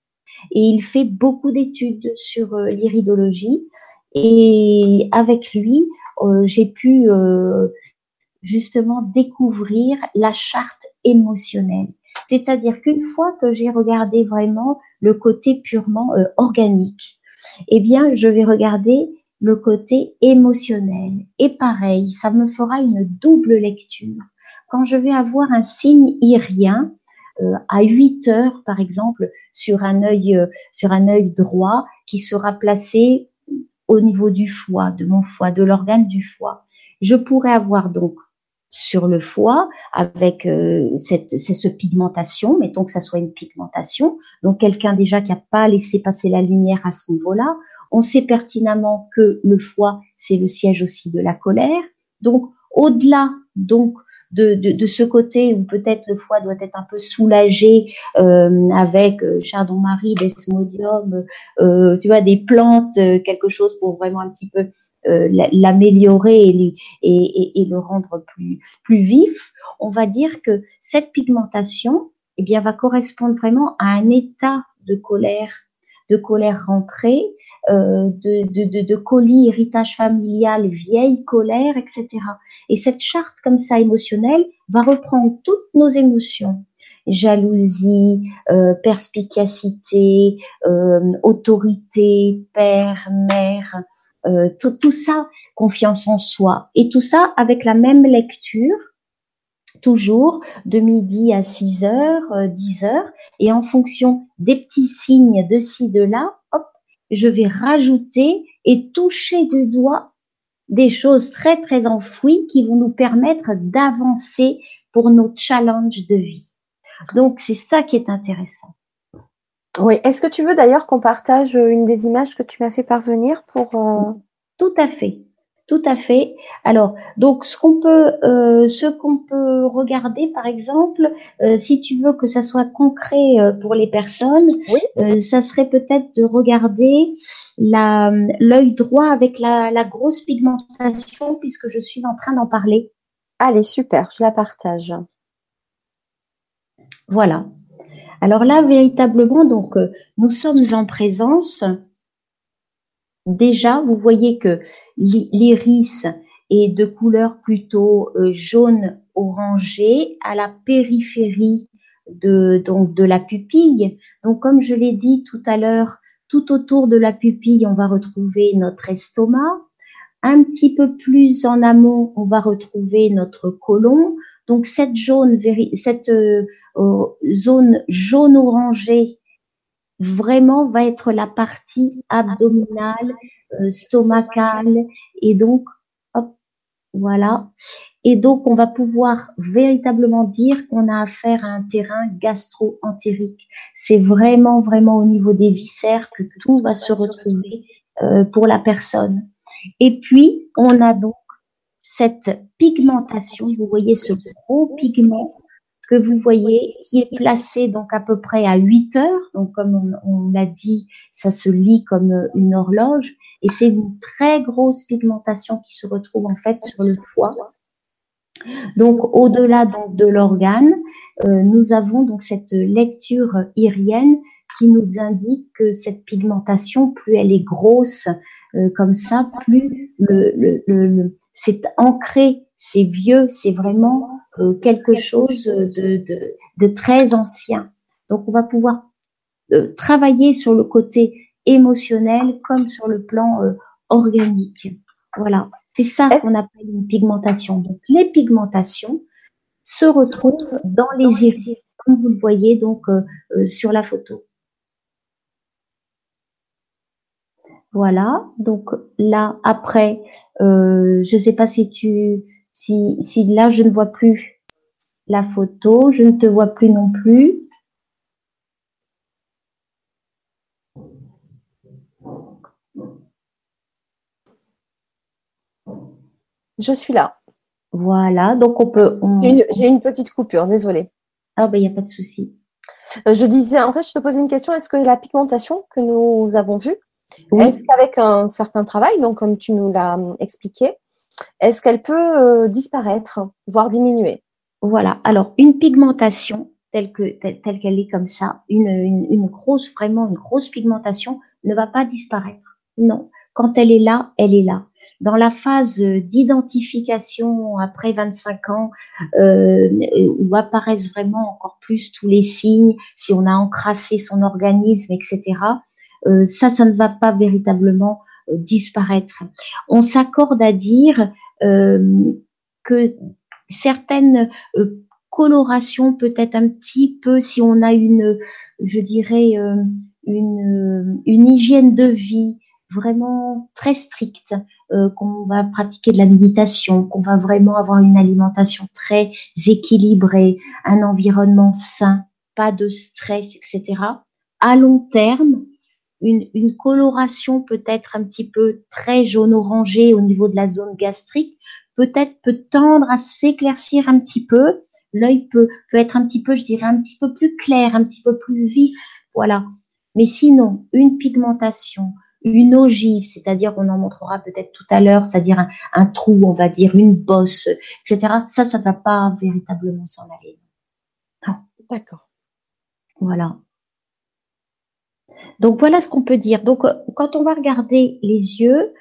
et il fait beaucoup d'études sur euh, l'iridologie. Et avec lui, euh, j'ai pu justement découvrir la charte émotionnelle c'est-à-dire qu'une fois que j'ai regardé vraiment le côté purement euh, organique, eh bien, je vais regarder le côté émotionnel. Et pareil, ça me fera une double lecture. Quand je vais avoir un signe irien, euh, à 8 heures, par exemple, sur un œil, euh, sur un œil droit, qui sera placé au niveau du foie, de mon foie, de l'organe du foie. Je pourrais avoir donc sur le foie avec euh, cette, cette, pigmentation, mettons que ça soit une pigmentation, donc quelqu'un déjà qui n'a pas laissé passer la lumière à ce niveau-là. On sait pertinemment que le foie, c'est le siège aussi de la colère. Donc, au-delà donc de, de, de, ce côté où peut-être le foie doit être un peu soulagé euh, avec euh, chardon-marie, desmodium, euh, tu vois, des plantes, euh, quelque chose pour vraiment un petit peu l'améliorer et, le rendre plus, plus vif, on va dire que cette pigmentation eh bien, va correspondre vraiment à un état de colère, de colère rentrée, euh, de, colis, héritage familial, vieille colère, etc. Et cette charte comme ça émotionnelle va reprendre toutes nos émotions jalousie, euh, perspicacité, euh, autorité, père, mère, euh, tout, ça, confiance en soi, et tout ça avec la même lecture, toujours de midi à 6 heures, 10 euh, heures, et en fonction des petits signes de ci, de là, hop, je vais rajouter et toucher du doigt des choses très très enfouies qui vont nous permettre d'avancer pour nos challenges de vie. Donc c'est ça qui est intéressant. Oui, est-ce que tu veux d'ailleurs qu'on partage euh, une des images que tu m'as fait parvenir pour euh, Tout à fait. Tout à fait. Alors, donc ce qu'on peut, euh, ce qu'on peut regarder, par exemple, si tu veux que ça soit concret pour les personnes, ça serait peut-être de regarder la l'œil droit avec la, la grosse pigmentation, puisque je suis en train d'en parler. Allez, super, je la partage. Voilà. Alors là, véritablement, donc, euh, nous sommes en présence. Déjà, vous voyez que l'iris est de couleur plutôt euh, jaune orangé à la périphérie donc de la pupille. Donc, comme je l'ai dit tout à l'heure, tout autour de la pupille, on va retrouver notre estomac. Un petit peu plus en amont, on va retrouver notre côlon. Donc cette cette euh, zone jaune orangée, vraiment va être la partie abdominale, euh, stomacale, et donc voilà. Et donc on va pouvoir véritablement dire qu'on a affaire à un terrain gastro-entérique. C'est vraiment vraiment au niveau des viscères que tout va se retrouver euh, pour la personne. Et puis, on a donc cette pigmentation. Vous voyez ce gros pigment que vous voyez qui est placé donc à peu près à 8 heures. Donc, comme on, l'a dit, ça se lit comme une horloge. Et c'est une très grosse pigmentation qui se retrouve en fait sur le foie. Donc, au-delà donc de l'organe, euh, nous avons donc cette lecture irienne qui nous indique que cette pigmentation, plus elle est grosse euh, comme ça, plus le, le, le, c'est ancré, c'est vieux, c'est vraiment euh, quelque chose de, de, de, très ancien. Donc on va pouvoir euh, travailler sur le côté émotionnel comme sur le plan organique. Voilà, c'est ça qu'on appelle une pigmentation. Donc les pigmentations se retrouvent dans les iris, comme vous le voyez donc sur la photo. Voilà, donc là, après, euh, je ne sais pas si tu, si, si là, je ne vois plus la photo, je ne te vois plus non plus. Je suis là. Voilà, donc on peut. J'ai une, petite coupure, désolée. Ah ben il n'y a pas de souci. Euh, je disais, en fait, je te posais une question. Est-ce que la pigmentation que nous avons vue, est-ce qu'avec un certain travail, donc comme tu nous l'as hum, expliqué, est-ce qu'elle peut euh, disparaître, voire diminuer? Voilà. Alors une pigmentation telle que telle, qu'elle est comme ça, une, une, grosse vraiment une grosse pigmentation ne va pas disparaître. Non. Quand elle est là, elle est là. Dans la phase d'identification après 25 ans, euh, où apparaissent vraiment encore plus tous les signes, si on a encrassé son organisme, etc. Euh, ça, ça ne va pas véritablement euh, disparaître. On s'accorde à dire euh, que certaines colorations, peut-être un petit peu, si on a une, je dirais, une, hygiène de vie vraiment très stricte, qu'on va pratiquer de la méditation, qu'on va vraiment avoir une alimentation très équilibrée, un environnement sain, pas de stress, etc. À long terme, une, une coloration peut-être un petit peu très jaune-orangé au niveau de la zone gastrique, peut-être peut tendre à s'éclaircir un petit peu. L'œil peut, peut être un petit peu, je dirais, un petit peu plus clair, un petit peu plus vif. Voilà. Mais sinon, une pigmentation, une ogive, c'est-à-dire on en montrera peut-être tout à l'heure, c'est-à-dire un, trou, on va dire une bosse, etc. Ça, ça ne va pas véritablement s'en aller. D'accord. Voilà. Donc voilà ce qu'on peut dire. Donc euh, quand on va regarder les yeux,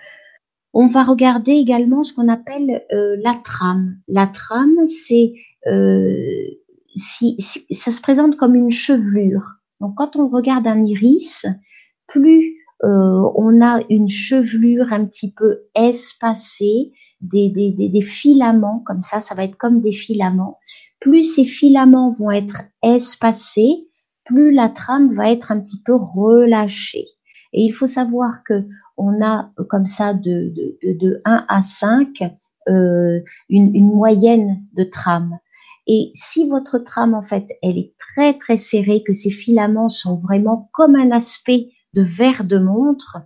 on va regarder également ce qu'on appelle euh, la trame. La trame, c'est euh, si, ça se présente comme une chevelure. Donc quand on regarde un iris, plus on a une chevelure un petit peu espacée, des, filaments comme ça, ça va être comme des filaments. Plus ces filaments vont être espacés, plus la trame va être un petit peu relâchée. Et il faut savoir que on a comme ça de, de, de 1 à 5 euh, une, une, moyenne de trame. Et si votre trame, en fait, elle est très très serrée, que ces filaments sont vraiment comme un aspect de verre de montre,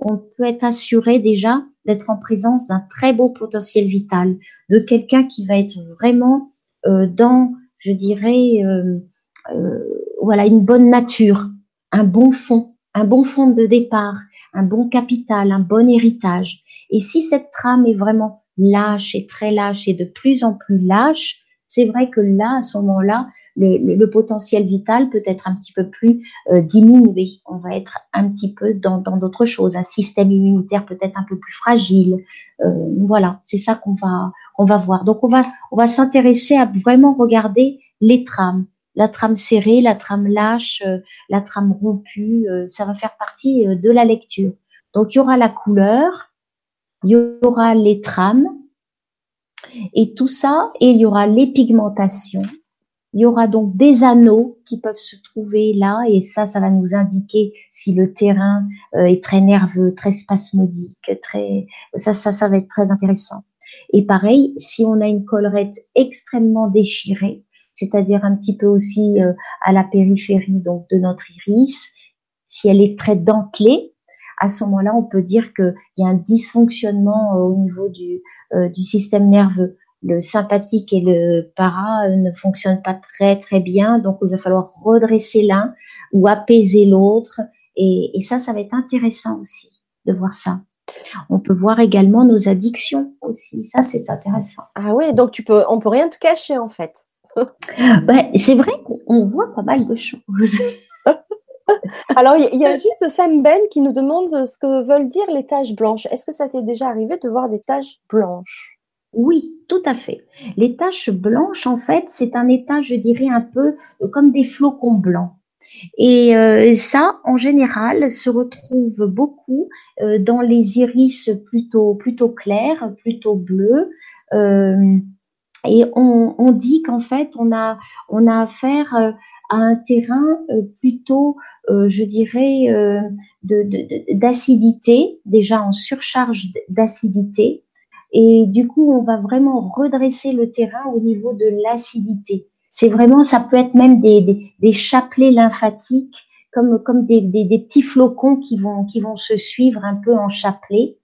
on peut être assuré déjà d'être en présence d'un très beau potentiel vital, de quelqu'un qui va être vraiment euh, dans, je dirais, euh, euh, voilà, une bonne nature, un bon fond, un bon fond de départ, un bon capital, un bon héritage. Et si cette trame est vraiment lâche et très lâche et de plus en plus lâche, c'est vrai que là, à ce moment-là, le, potentiel vital peut être un petit peu plus euh, diminué. On va être un petit peu dans d'autres choses, un système immunitaire peut-être un peu plus fragile. Euh, voilà, c'est ça qu'on va on va voir. Donc on va on va s'intéresser à vraiment regarder les trames la trame serrée, la trame lâche, euh, la trame rompue, euh, ça va faire partie euh, de la lecture. Donc il y aura la couleur, il y aura les trames et tout ça, et il y aura les pigmentations. Il y aura donc des anneaux qui peuvent se trouver là, et ça, ça va nous indiquer si le terrain est très nerveux, très spasmodique, très, ça, ça, ça va être très intéressant. Et pareil, si on a une collerette extrêmement déchirée, c'est-à-dire un petit peu aussi euh, à la périphérie donc de notre iris. Si elle est très dentelée, à ce moment-là, on peut dire qu'il y a un dysfonctionnement euh, au niveau du, euh, du système nerveux. Le sympathique et le para ne fonctionnent pas très très bien, donc il va falloir redresser l'un ou apaiser l'autre. Et, et ça, ça va être intéressant aussi de voir ça. On peut voir également nos addictions aussi. Ça, c'est intéressant. Ah oui, donc tu peux, on peut rien te cacher en fait. *laughs* c'est vrai qu'on voit pas mal de choses. *laughs* Alors, il y, a juste Sam Ben qui nous demande ce que veulent dire les taches blanches. Est-ce que ça t'est déjà arrivé de voir des taches blanches? Oui, tout à fait. Les taches blanches, en fait, c'est un état, je dirais, un peu euh, comme des flocons blancs. Et euh, ça, en général, se retrouve beaucoup euh, dans les iris plutôt plutôt clairs, plutôt bleus. Et on, on dit qu'en fait, on a, on a affaire euh, à un terrain euh, plutôt, euh, je dirais, d'acidité, de, déjà en surcharge d'acidité. Et du coup, on va vraiment redresser le terrain au niveau de l'acidité. C'est vraiment, ça peut être même des, des, des chapelets lymphatiques, comme, comme des, des, des, petits flocons qui vont, qui vont se suivre un peu en chapelet.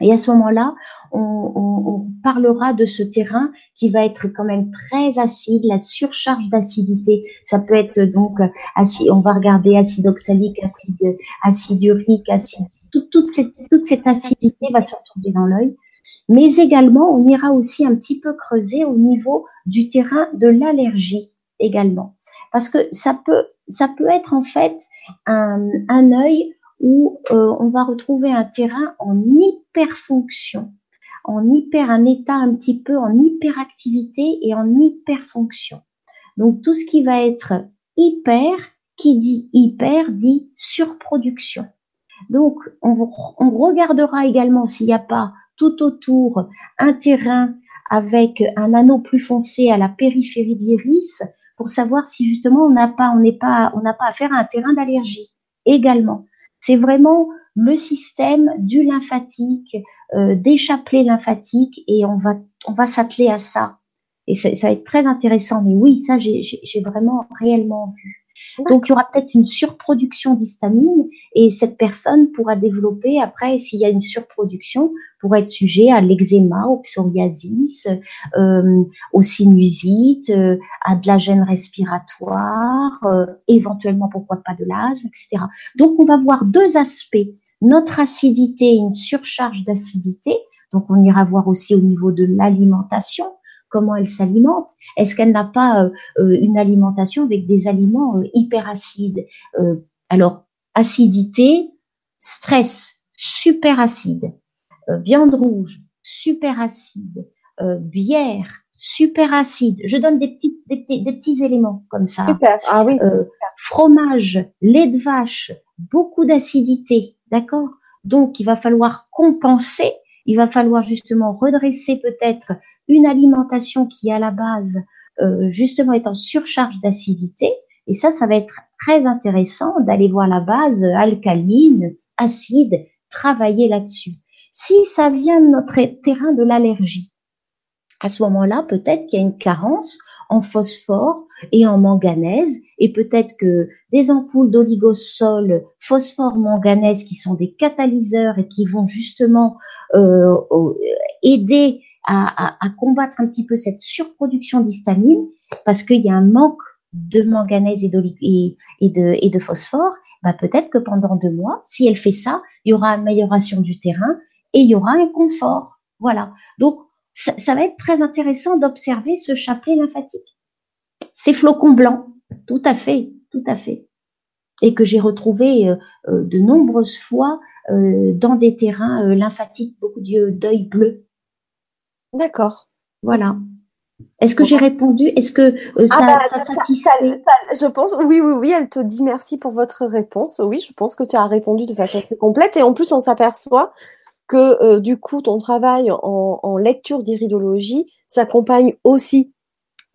Et à ce moment-là, on, on, on, parlera de ce terrain qui va être quand même très acide, la surcharge d'acidité. Ça peut être donc acide, on va regarder acide oxalique, acide, acide urique, acide, toute, cette, toute cette acidité va se retrouver dans l'œil. Mais également, on ira aussi un petit peu creuser au niveau du terrain de l'allergie également. Parce que ça peut, ça peut être en fait un, un œil où euh, on va retrouver un terrain en hyperfonction, en hyper, un état un petit peu en hyperactivité et en hyperfonction. Donc tout ce qui va être hyper, qui dit hyper, dit surproduction. Donc on, regardera également s'il n'y a pas tout autour un terrain avec un anneau plus foncé à la périphérie de l'iris pour savoir si justement on n'a pas, on n'est pas, on n'a pas affaire à un terrain d'allergie également. C'est vraiment le système du lymphatique, euh, des chapelets et on va, on va s'atteler à ça. Et ça, ça, va être très intéressant. Mais oui, ça, j'ai vraiment réellement vu. Donc, il y aura peut-être une surproduction d'histamine et cette personne pourra développer, après, s'il y a une surproduction, pourra être sujet à l'eczéma, au psoriasis, euh, au sinusite, euh, à de la gêne respiratoire, euh, éventuellement, pourquoi pas de l'asthme, etc. Donc, on va voir deux aspects. Notre acidité, une surcharge d'acidité, donc on ira voir aussi au niveau de l'alimentation, comment elle s'alimente. Est-ce qu'elle n'a pas euh, euh, une alimentation avec des aliments euh, hyper acides Alors, acidité, stress, super acide, viande rouge, super acide, bière, super acide. Je donne des petits, des, petits éléments comme ça. Super. Ah oui, Fromage, lait de vache, beaucoup d'acidité, d'accord? Donc, il va falloir compenser il va falloir justement redresser peut-être une alimentation qui à la base euh, justement est en surcharge d'acidité. Et ça, ça va être très intéressant d'aller voir la base alcaline, acide, travailler là-dessus. Si ça vient de notre terrain de l'allergie, à ce moment-là, peut-être qu'il y a une carence en phosphore et en manganèse, et peut-être que des ampoules d'oligosol phosphore-manganèse qui sont des catalyseurs et qui vont justement euh, aider à, combattre un petit peu cette surproduction d'histamine, parce qu'il y a un manque de manganèse et, de, phosphore, bah peut-être que pendant deux mois, si elle fait ça, il y aura amélioration du terrain et il y aura un confort. Voilà. Donc, ça va être très intéressant d'observer ce chapelet lymphatique. Ces flocons blancs, tout à fait, tout à fait. Et que j'ai retrouvé euh, euh, de nombreuses fois euh, dans des terrains lymphatiques, beaucoup d'œil bleu. D'accord. Voilà. Est-ce que j'ai répondu? Est-ce que ah ça, bah, ça, satisfait? Je pense, oui, oui, oui, elle te dit merci pour votre réponse. Oui, je pense que tu as répondu de façon très complète. Et en plus, on s'aperçoit que du coup, ton travail en, en lecture d'iridologie s'accompagne aussi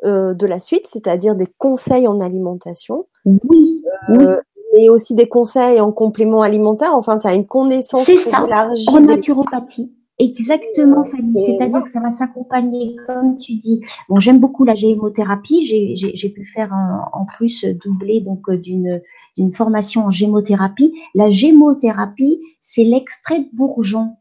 euh, de la suite, c'est-à-dire des conseils en alimentation. Oui, euh, Et aussi des conseils en complément alimentaire. Enfin, tu as une connaissance C'est ça, en naturopathie. Exactement, Fanny. C'est-à-dire que ça va s'accompagner, comme tu dis. Bon, j'aime beaucoup la gémothérapie. J'ai pu faire en plus doubler donc euh, d'une d'une formation en gémothérapie. La gémothérapie, c'est l'extrait de bourgeon.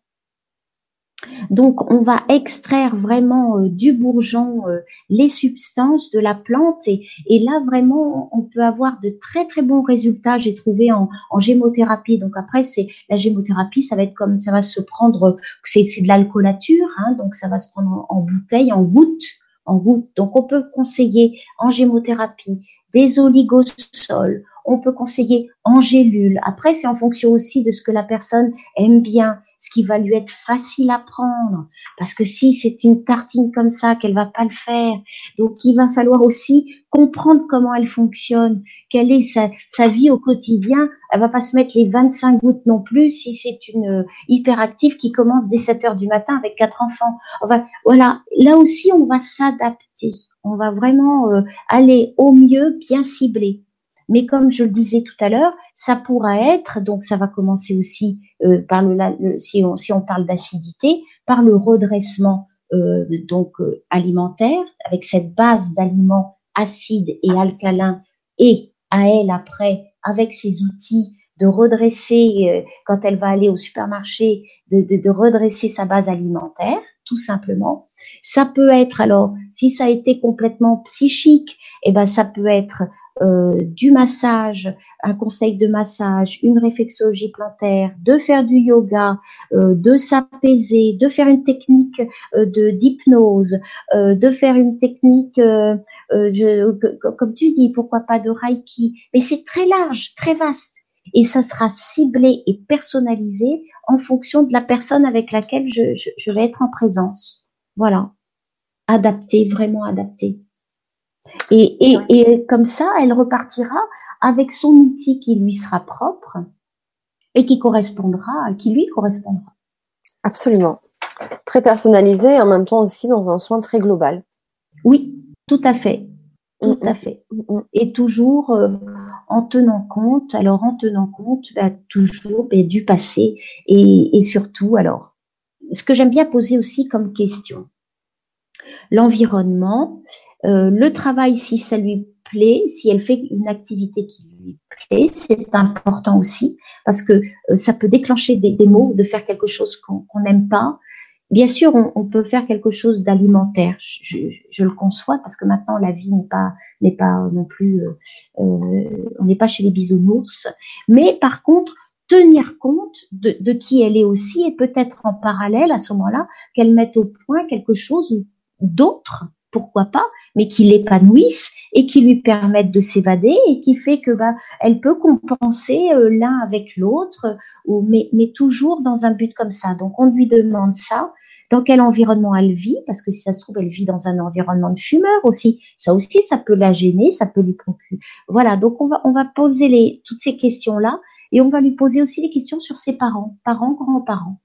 Donc, on va extraire vraiment euh, du bourgeon euh, les substances de la plante et, là vraiment on peut avoir de très très bons résultats. J'ai trouvé en, gémothérapie. Donc après, c'est la gémothérapie, ça va être comme ça va se prendre, c'est de l'alcoolature, hein, donc ça va se prendre en, bouteille, en goutte, en goutte. Donc on peut conseiller en gémothérapie des oligosols. On peut conseiller en gélule. Après, c'est en fonction aussi de ce que la personne aime bien ce qui va lui être facile à prendre. Parce que si c'est une tartine comme ça, qu'elle va pas le faire. Donc, il va falloir aussi comprendre comment elle fonctionne, quelle est sa, vie au quotidien. Elle va pas se mettre les 25 gouttes non plus si c'est une euh, hyperactive qui commence dès 7 heures du matin avec quatre enfants. Voilà. Là aussi, on va s'adapter. On va vraiment euh, aller au mieux, bien ciblé. Mais comme je le disais tout à l'heure, ça pourra être, donc ça va commencer aussi euh, par le, si, on, si on parle d'acidité, par le redressement euh, donc euh, alimentaire avec cette base d'aliments acides et alcalins et à elle après avec ses outils de redresser quand elle va aller au supermarché, de redresser sa base alimentaire tout simplement. Ça peut être alors, si ça a été complètement psychique, eh ben ça peut être euh, du massage, un conseil de massage, une réflexologie plantaire, de faire du yoga, euh, de s'apaiser, de faire une technique euh, de d'hypnose, de faire une technique, comme tu dis, pourquoi pas de reiki. Mais c'est très large, très vaste. Et ça sera ciblé et personnalisé en fonction de la personne avec laquelle je, je, je vais être en présence. Voilà. Adapté, vraiment adapté. Et, et, et comme ça, elle repartira avec son outil qui lui sera propre et qui correspondra, qui lui correspondra. Absolument. Très personnalisé et en même temps aussi dans un soin très global. Oui, tout à fait. Tout mm, à mm, fait. Mm, et toujours euh, en tenant compte, alors en tenant compte bah, toujours bah, du passé et, et surtout, alors, ce que j'aime bien poser aussi comme question, l'environnement, euh, le travail, si ça lui plaît, si elle fait une activité qui lui plaît, c'est important aussi parce que euh, ça peut déclencher des, des, mots, de faire quelque chose qu'on n'aime pas. Bien sûr, on, peut faire quelque chose d'alimentaire. Je, le conçois parce que maintenant la vie n'est pas pas non plus, euh, euh, on n'est pas chez les bisounours. Mais par contre, tenir compte de, qui elle est aussi et peut-être en parallèle à ce moment-là qu'elle mette au point quelque chose d'autre pourquoi pas, mais qui l'épanouissent et qui lui permettent de s'évader et qui fait que bah elle peut compenser euh, l'un avec l'autre, mais, mais toujours dans un but comme ça. Donc on lui demande ça. Dans quel environnement elle vit Parce que si ça se trouve, elle vit dans un environnement de fumeur aussi. Ça aussi, ça peut la gêner, ça peut lui procurer. Voilà. Donc on va on va poser les toutes ces questions là et on va lui poser aussi les questions sur ses parents, parents, grands-parents,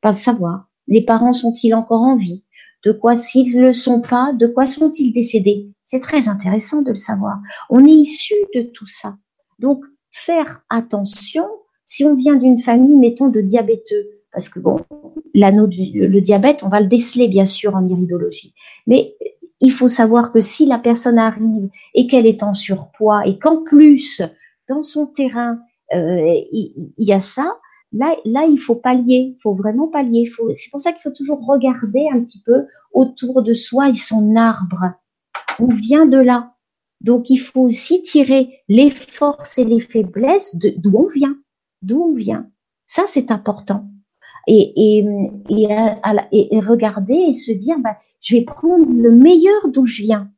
pas savoir. Les parents sont-ils encore en vie? De quoi, s'ils ne le sont pas, de quoi sont-ils décédés? C'est très intéressant de le savoir. On est issu de tout ça. Donc, faire attention, si on vient d'une famille, mettons, de diabéteux, parce que bon, l'anneau du le diabète, on va le déceler bien sûr en iridologie. Mais il faut savoir que si la personne arrive et qu'elle est en surpoids et qu'en plus, dans son terrain, euh, il, y a ça, Là, là, il faut pallier, il faut vraiment pallier. C'est pour ça qu'il faut toujours regarder un petit peu autour de soi et son arbre. On vient de là. Donc, il faut aussi tirer les forces et les faiblesses d'où on vient. D'où on vient. Ça, c'est important. Et, et, et, et, regarder et se dire, bah, je vais prendre le meilleur d'où je viens.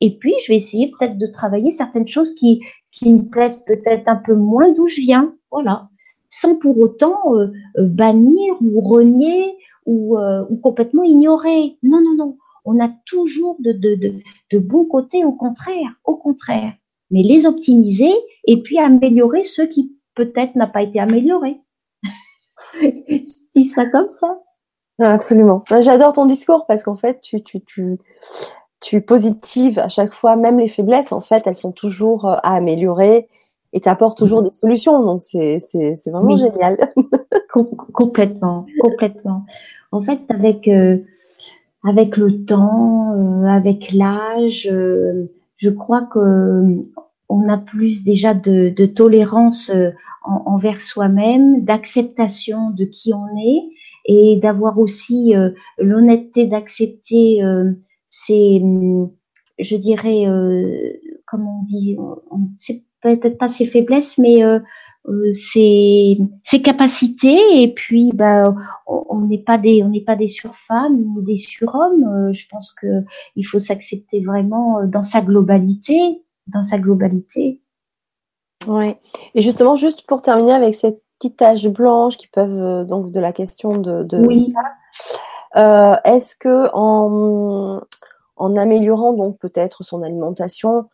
Et puis, je vais essayer peut-être de travailler certaines choses qui, qui me plaisent peut-être un peu moins d'où je viens. Voilà sans pour autant euh, euh, bannir ou renier ou, euh, ou, complètement ignorer. Non, non, non. On a toujours de, de, de, de bons côtés, au contraire, au contraire. Mais les optimiser et puis améliorer ceux qui peut-être n'a pas été améliorés. Je *laughs* dis ça comme ça. Absolument. J'adore ton discours parce qu'en fait, tu, tu, tu, tu positives à chaque fois, même les faiblesses, en fait, elles sont toujours à améliorer et t'apportes toujours des solutions. Donc c'est c'est vraiment génial. *laughs* complètement, complètement. En fait, avec euh, avec le temps, euh, avec l'âge, euh, je crois que on a plus déjà de, de tolérance envers soi-même, d'acceptation de qui on est et d'avoir aussi l'honnêteté d'accepter ces, je dirais, comment on dit, c'est peut-être pas ses faiblesses, mais euh, euh, ses, ses, capacités. Et puis, bah, on n'est pas des, on n'est pas des surfemmes ni des surhommes. Euh, je pense que il faut s'accepter vraiment dans sa globalité, dans sa globalité. Ouais. Et justement, juste pour terminer avec cette petite tache blanche qui peuvent donc de la question de, de oui. euh, est-ce que en, en améliorant donc peut-être son alimentation,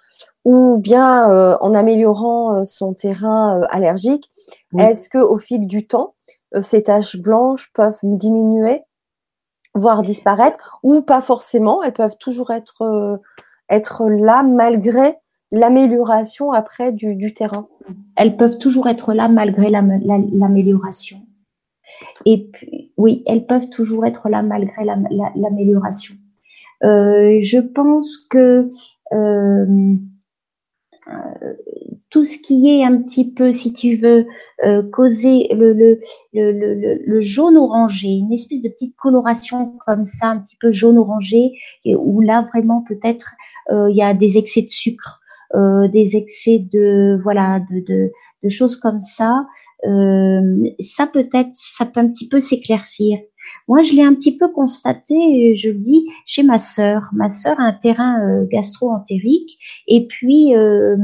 ou bien euh, en améliorant euh, son terrain euh, allergique, est-ce que au fil du temps, ces taches blanches peuvent diminuer, voire disparaître, ou pas forcément Elles peuvent toujours être être là malgré l'amélioration après du, terrain. Elles peuvent toujours être là malgré l'amélioration. Et puis, oui, elles peuvent toujours être là malgré l'amélioration. je pense que euh, tout ce qui est un petit peu, si tu veux, euh, causer le, jaune orangé, une espèce de petite coloration comme ça, un petit peu jaune orangé, où là vraiment peut-être euh, il y a des excès de sucre, euh, des excès de voilà de, de, de choses comme ça. Euh, ça peut-être, ça peut un petit peu s'éclaircir. Moi, je l'ai un petit peu constaté, je le dis, chez ma sœur. Ma sœur a un terrain euh, gastro-entérique et puis euh,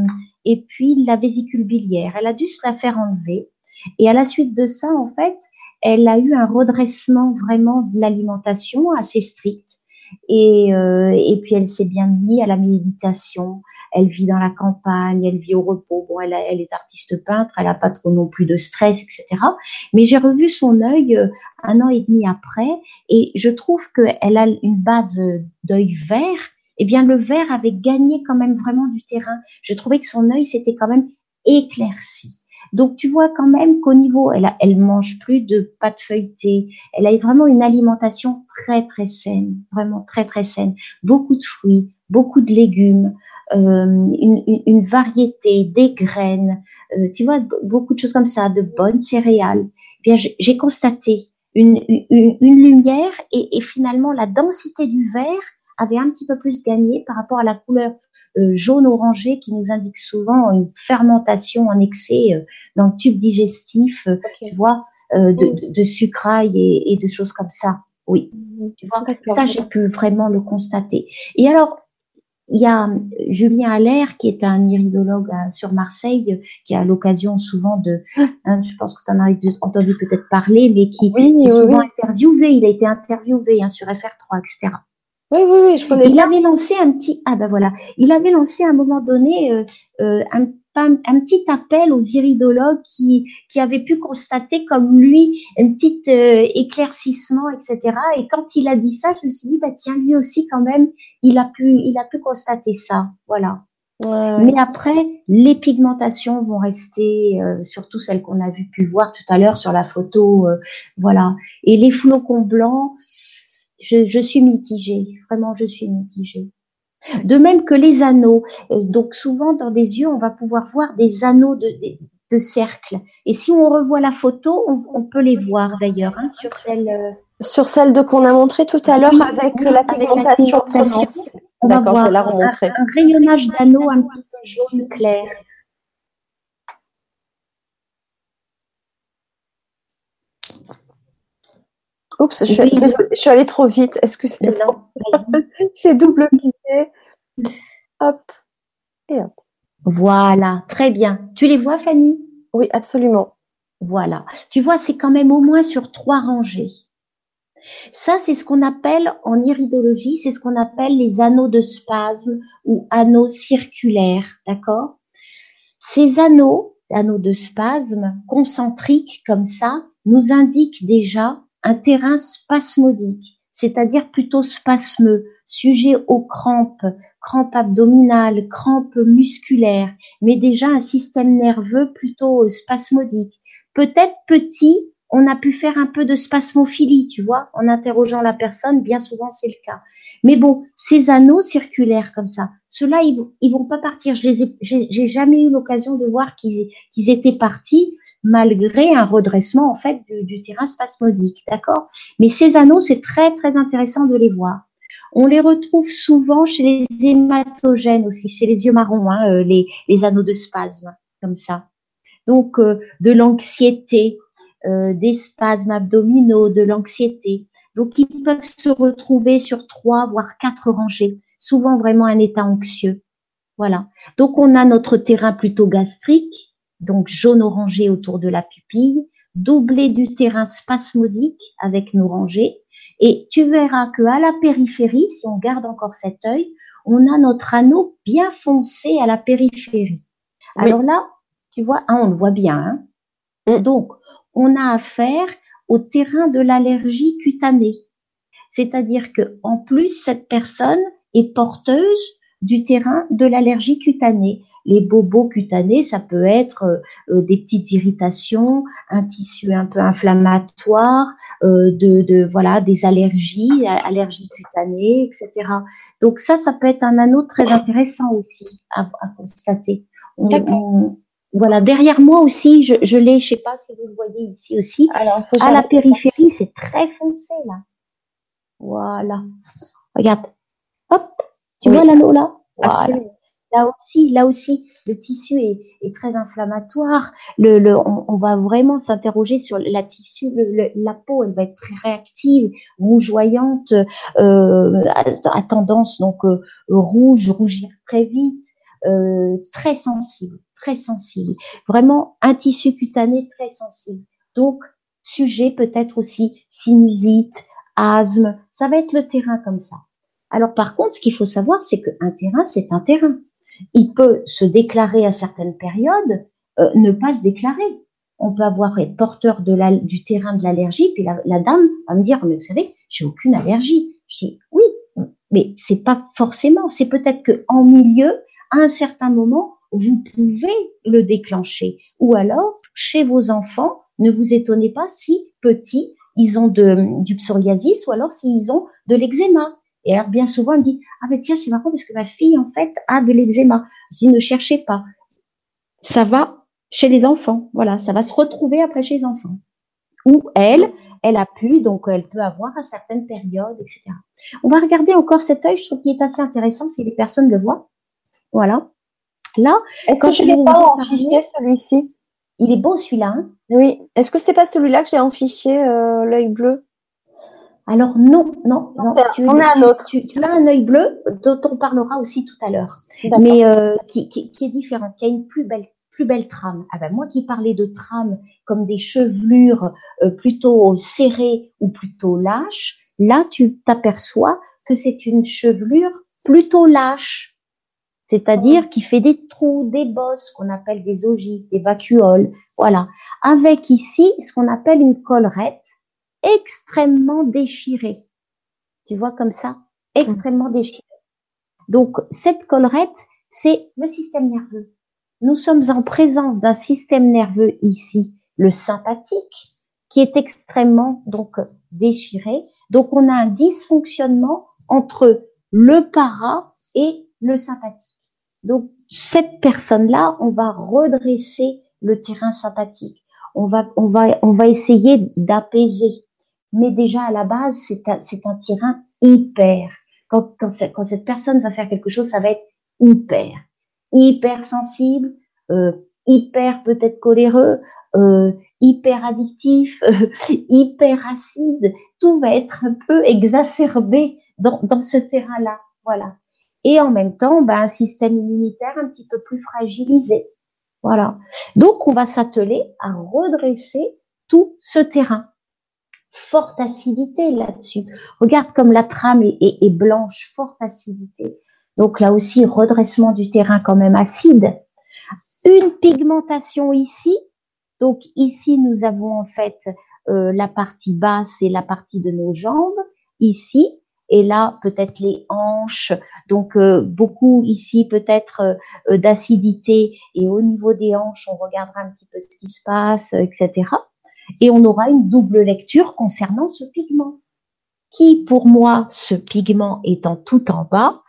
et puis la vésicule biliaire. Elle a dû se la faire enlever. Et à la suite de ça, en fait, elle a eu un redressement vraiment de l'alimentation assez strict. Et, euh, et puis elle s'est bien mise à la méditation. Elle vit dans la campagne, elle vit au repos. Bon, elle, est artiste peintre, elle a pas trop non plus de stress, etc. Mais j'ai revu son œil euh, un an et demi après, et je trouve qu'elle a une base d'œil vert. Eh bien, le vert avait gagné quand même vraiment du terrain. Je trouvais que son œil s'était quand même éclaircie. Donc tu vois quand même qu'au niveau, elle, a, elle mange plus de pâte feuilletée. Elle a vraiment une alimentation très très saine, vraiment très très saine. Beaucoup de fruits, beaucoup de légumes, euh, une, une, variété, des graines, euh, tu vois, beaucoup de choses comme ça, de bonnes céréales. Eh bien, j'ai constaté une, une, une lumière et, et, finalement la densité du verre avait un petit peu plus gagné par rapport à la couleur euh, jaune-orangé qui nous indique souvent une fermentation en excès euh, dans le tube digestif, euh, tu vois, de, de, de, sucrailles et, et, de choses comme ça. Oui, mhm. tu vois, ça j'ai pu vraiment le constater. Et alors, il y a Julien Allaire, qui est un iridologue sur Marseille, qui a l'occasion souvent de, *gasps* hein, je pense que tu en as entendu peut-être parler, mais qui, est souvent interviewé, il a été interviewé hein, sur FR3, etc. Oui, oui, oui, je connais. Il avait lancé un petit, ah ben voilà, il avait lancé à un moment donné euh, euh, un, un, petit appel aux iridologues qui, qui avaient pu constater comme lui un petit euh, éclaircissement, etc. Et quand il a dit ça, je me suis dit, bah tiens, lui aussi quand même, il a pu, il a pu constater ça, voilà. Mais après, les pigmentations vont rester, surtout celles qu'on a vu pu voir tout à l'heure sur la photo, voilà. Et les flocons blancs, je, suis mitigée, vraiment je suis mitigée. De même que les anneaux. Euh, donc souvent dans des yeux, on va pouvoir voir des anneaux de, de, cercle. Et si on revoit la photo, on, peut les voir d'ailleurs hein, sur celle. Euh, sur celle de qu'on a montré tout à l'heure avec, la pigmentation. On va voir un, un rayonnage d'anneaux un petit peu jaune clair. Oups, je suis, je suis allée trop vite. Est-ce que c'est J'ai double cliqué. Hop. Et hop. Voilà, très bien. Tu les vois, Fanny? Oui, absolument. Voilà. Tu vois, c'est quand même au moins sur trois rangées. Ça, c'est ce qu'on appelle en iridologie, c'est ce qu'on appelle les anneaux de spasme ou anneaux circulaires, d'accord? Ces anneaux, anneaux de spasme concentriques comme ça, nous indiquent déjà un terrain spasmodique, c'est-à-dire plutôt spasmeux, sujet aux crampes, crampes abdominales, crampes musculaires, mais déjà un système nerveux plutôt spasmodique. Peut-être petit, on a pu faire un peu de spasmophilie, tu vois, en interrogeant la personne, bien souvent c'est le cas. Mais bon, ces anneaux circulaires comme ça, ceux-là, ils, ils vont pas partir. Je les ai, j'ai jamais eu l'occasion de voir qu'ils étaient partis malgré un redressement en fait du, terrain spasmodique, d'accord? Mais ces anneaux, c'est très très intéressant de les voir. On les retrouve souvent chez les hématogènes aussi, chez les yeux marrons, hein, euh, les, anneaux de spasme, comme ça. Donc euh, de l'anxiété, euh, des spasmes abdominaux, de l'anxiété. Donc ils peuvent se retrouver sur trois voire quatre rangées, souvent vraiment un état anxieux. Voilà. Donc on a notre terrain plutôt gastrique, donc jaune-orangé autour de la pupille, doublé du terrain spasmodique avec nos rangées. Et tu verras que à la périphérie, si on garde encore cet œil, on a notre anneau bien foncé à la périphérie. Alors là, tu vois, hein, on le voit bien. Hein. Mm. Donc, on a affaire au terrain de l'allergie cutanée. C'est-à-dire que, en plus, cette personne est porteuse du terrain de l'allergie cutanée. Les bobos cutanés, ça peut être euh, des petites irritations, un tissu un peu inflammatoire, euh, de, de, voilà des allergies, allergies cutanées, etc. Donc ça, ça peut être un anneau très intéressant aussi à, à constater. voilà, derrière moi aussi, je, je l'ai, je sais pas si vous le voyez ici aussi. Alors, à la périphérie, c'est très foncé là. Voilà. Regarde. Hop, tu vois l'anneau là? Voilà. Là aussi, là aussi, le tissu est, très inflammatoire. On, va vraiment s'interroger sur la tissu, la peau, elle va être très réactive, rougeoyante, euh, à, tendance donc euh, rouge, rougir très vite, euh, très sensible, très sensible. Vraiment un tissu cutané très sensible. Donc sujet peut-être aussi sinusite, asthme. Ça va être le terrain comme ça. Alors par contre, ce qu'il faut savoir, c'est qu'un terrain, c'est un terrain il peut se déclarer à certaines périodes, euh, ne pas se déclarer. On peut avoir être porteur du terrain de l'allergie, puis la, dame va me dire, mais vous savez, j'ai aucune allergie. Je dis, oui, mais c'est pas forcément. C'est peut-être que en milieu, à un certain moment, vous pouvez le déclencher. Ou alors, chez vos enfants, ne vous étonnez pas si petits, ils ont du psoriasis ou alors s'ils ont de l'eczéma. Et alors, bien souvent, on dit, ah mais tiens, c'est marrant parce que ma fille, en fait, a de l'eczéma. Je dis, ne cherchez pas. Ça va chez les enfants. Voilà, ça va se retrouver après chez les enfants. Ou elle, elle a pu, donc elle peut avoir à certaines périodes, etc. On va regarder encore cet œil, je trouve qu'il est assez intéressant si les personnes le voient. Voilà. Là, est-ce que je n'ai pas en fichier celui-ci? Il est beau celui-là. Hein? Oui. Est-ce que c'est pas celui-là que j'ai en fichier, euh, l'œil bleu? Alors non, non, non. tu, en as un autre. Tu, as un œil bleu dont on parlera aussi tout à l'heure, mais euh, qui, qui, qui, est différent, qui a une plus belle plus belle trame. Ah ben moi qui parlais de trame comme des chevelures euh, plutôt serrées ou plutôt lâches, là tu t'aperçois que c'est une chevelure plutôt lâche, c'est-à-dire qui fait des trous, des bosses qu'on appelle des ogives, des vacuoles, voilà. Avec ici ce qu'on appelle une collerette extrêmement déchirée. Tu vois comme ça, extrêmement déchirée. Donc cette collerette, c'est le système nerveux nous sommes en présence d'un système nerveux ici, le sympathique, qui est extrêmement donc déchiré. Donc on a un dysfonctionnement entre le para et le sympathique. Donc cette personne-là, on va redresser le terrain sympathique. On va on va on va essayer d'apaiser. Mais déjà à la base, c'est un, un terrain hyper. Quand, quand, cette personne va faire quelque chose, ça va être hyper hypersensible, euh, hyper peut-être coléreux, euh, hyper addictif, *laughs* hyper acide, tout va être un peu exacerbé dans, dans ce terrain-là. Voilà. Et en même temps, ben, un système immunitaire un petit peu plus fragilisé. Voilà. Donc, on va s'atteler à redresser tout ce terrain. Forte acidité là-dessus. Regarde comme la trame est, est, blanche, forte acidité. Donc là aussi, redressement du terrain quand même acide. Une pigmentation ici. Donc ici, nous avons en fait euh, la partie basse et la partie de nos jambes. Ici, et là peut-être les hanches, donc euh, beaucoup ici peut-être euh, d'acidité et au niveau des hanches on regardera un petit peu ce qui se passe, etc. Et on aura une double lecture concernant ce pigment qui pour moi, ce pigment étant tout en bas,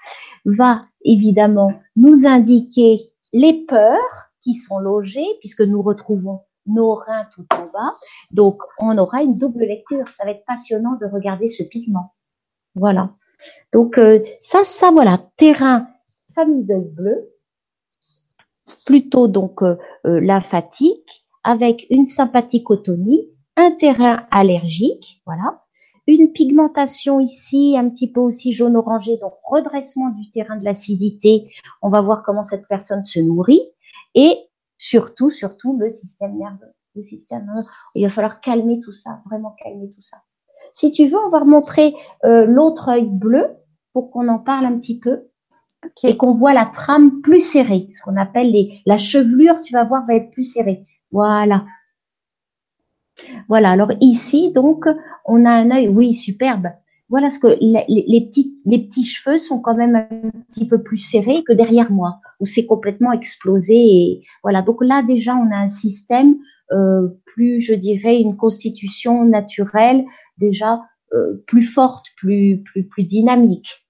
va évidemment nous indiquer les peurs qui sont logées puisque nous retrouvons nos reins tout en bas. Donc, on aura une double lecture. Ça va être passionnant de regarder ce pigment. Voilà. Donc, euh, ça, ça, voilà, terrain, famille de bleu, plutôt donc euh, euh, lymphatique, avec une sympathicotonie, un terrain allergique, voilà, une pigmentation ici, un petit peu aussi jaune-orangé, donc redressement du terrain de l'acidité. On va voir comment cette personne se nourrit. Et surtout, surtout, le système nerveux. Le système nerveux. Il va falloir calmer tout ça, vraiment calmer tout ça. Si tu veux, on va remontrer euh, l'autre œil bleu pour qu'on en parle un petit peu et qu'on voit la trame plus serrée, ce qu'on appelle les, la chevelure, tu vas voir, va être plus serrée. Voilà, voilà, alors ici, donc, on a un œil, oui, superbe. Voilà ce que les, petits, les petits cheveux sont quand même un petit peu plus serrés que derrière moi, où c'est complètement explosé. Et voilà, donc là déjà, on a un système euh, plus, je dirais, une constitution naturelle déjà euh, plus forte, plus, plus, plus dynamique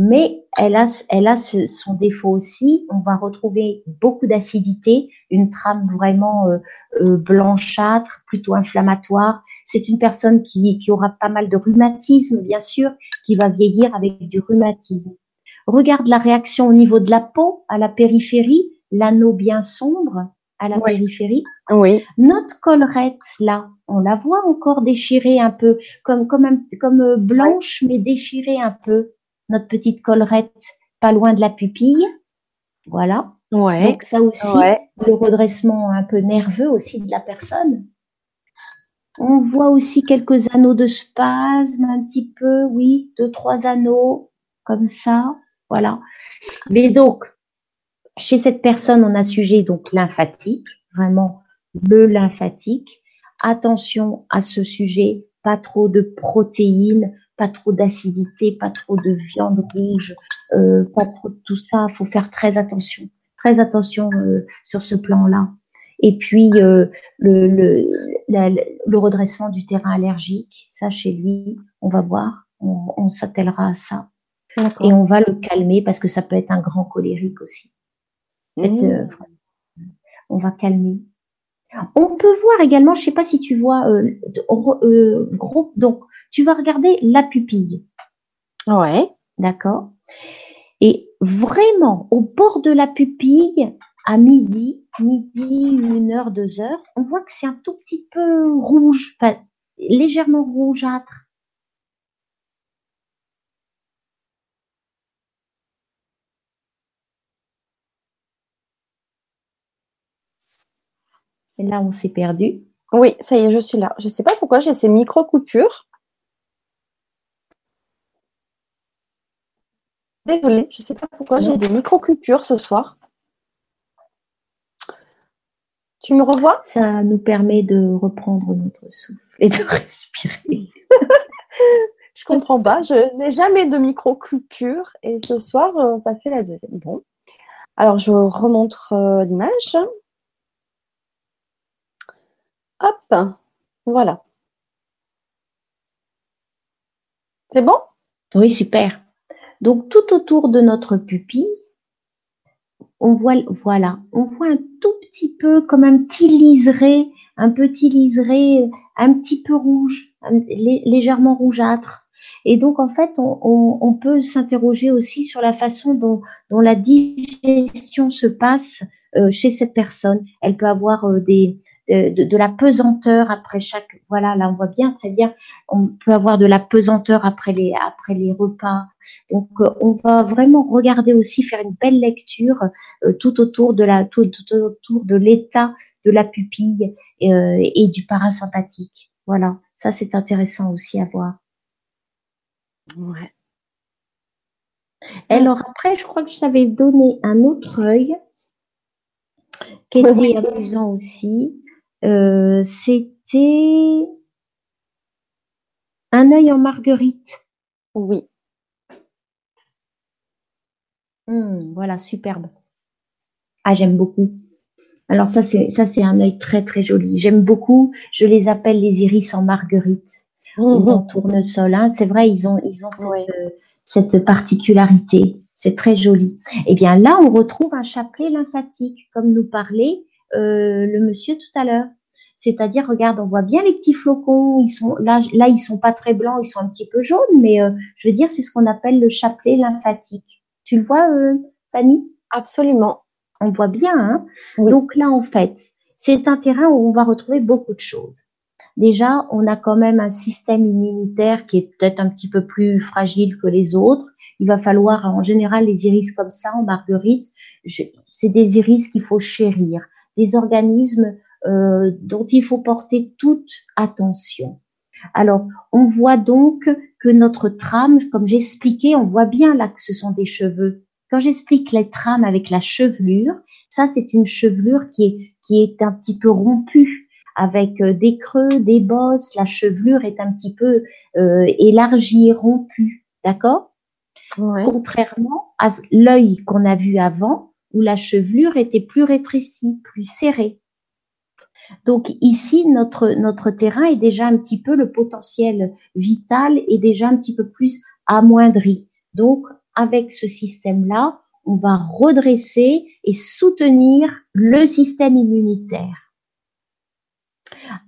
mais elle a, elle a son défaut aussi. On va retrouver beaucoup d'acidité, une trame vraiment euh, euh, blanchâtre, plutôt inflammatoire. C'est une personne qui, qui aura pas mal de rhumatisme, bien sûr, qui va vieillir avec du rhumatisme. Regarde la réaction au niveau de la peau, à la périphérie, l'anneau bien sombre à la périphérie. Oui. Notre collerette, là, on la voit encore déchirée un peu, comme, comme, comme euh, blanche, mais déchirée un peu notre petite collerette pas loin de la pupille. Voilà. Ouais. Donc ça aussi, le redressement un peu nerveux aussi de la personne. On voit aussi quelques anneaux de spasme, un petit peu, oui, deux, trois anneaux, comme ça. Voilà. Mais donc, chez cette personne, on a sujet donc lymphatique, vraiment le lymphatique. Attention à ce sujet, pas trop de protéines, pas trop d'acidité, pas trop de viande rouge, euh, pas trop de tout ça. Il faut faire très attention. Très attention sur ce plan-là. Et puis le, le, le, redressement du terrain allergique, ça chez lui, on va voir, on, on s'attellera à ça. Et on va le calmer parce que ça peut être un grand colérique aussi. Mmh. on va calmer. On peut voir également, je sais pas si tu vois, euh, euh, gros, donc tu vas regarder la pupille. Ouais. D'accord? Et vraiment, au bord de la pupille, à midi, midi, une heure, deux heures, on voit que c'est un tout petit peu rouge, légèrement rougeâtre. Et là, on s'est perdu. Oui, ça y est, je suis là. Je ne sais pas pourquoi j'ai ces micro-coupures. Désolée, je ne sais pas pourquoi j'ai des micro-coupures ce soir. Tu me revois? Ça nous permet de reprendre notre souffle et de respirer. *laughs* je comprends pas. Je n'ai jamais de micro-coupure et ce soir, euh, ça fait la deuxième. Bon. Alors, je remontre euh, l'image. Hop, voilà. C'est bon? Oui, super. Donc tout autour de notre pupille, on voit, voilà, on voit un tout petit peu comme un petit liseré, un petit liseré, un petit peu rouge, légèrement rougeâtre. Et donc, en fait, on, peut s'interroger aussi sur la façon dont, la digestion se passe euh, chez cette personne. Elle peut avoir euh, des, de, la pesanteur après chaque. Voilà, là on voit bien très bien. On peut avoir de la pesanteur après les après les repas. Donc euh, on va vraiment regarder aussi faire une belle lecture euh, tout autour de la tout, autour de l'état de la pupille euh, et du parasympathique. Voilà, ça c'est intéressant aussi à voir. Ouais. Alors après, je crois que je t'avais donné un autre œil qui était amusant aussi. Euh, c'était un œil en marguerite. Oui. Mmh, voilà, superbe. Ah, j'aime beaucoup. Alors ça, c'est ça, c'est un œil très très joli. J'aime beaucoup. Je les appelle les iris en marguerite ou en tournesol. Hein. C'est vrai, ils ont ils ont cette, euh, cette particularité. C'est très joli. Eh bien là, on retrouve un chapelet lymphatique, comme nous parlait euh, le monsieur tout à l'heure. C'est-à-dire, regarde, on voit bien les petits flocons. Ils sont là, là, ils sont pas très blancs, ils sont un petit peu jaunes, mais euh, je veux dire, c'est ce qu'on appelle le chapelet lymphatique. Tu le vois, euh, Fanny? Absolument. On voit bien. Hein? Donc là, en fait, c'est un terrain où on va retrouver beaucoup de choses. Déjà, on a quand même un système immunitaire qui est peut-être un petit peu plus fragile que les autres. Il va falloir, en général, les iris comme ça, en marguerite, c'est des iris qu'il faut chérir des organismes euh, dont il faut porter toute attention. Alors, on voit donc que notre trame, comme j'expliquais, on voit bien là que ce sont des cheveux. Quand j'explique les trames avec la chevelure, ça c'est une chevelure qui est, qui est un petit peu rompue avec euh, des creux, des bosses. La chevelure est un petit peu euh, élargie, rompue, d'accord? Contrairement à l'œil qu'on a vu avant, où la chevelure était plus rétrécie, plus serrée. Donc ici, notre, notre terrain est déjà un petit peu, le potentiel vital est déjà un petit peu plus amoindri. Donc avec ce système-là, on va redresser et soutenir le système immunitaire.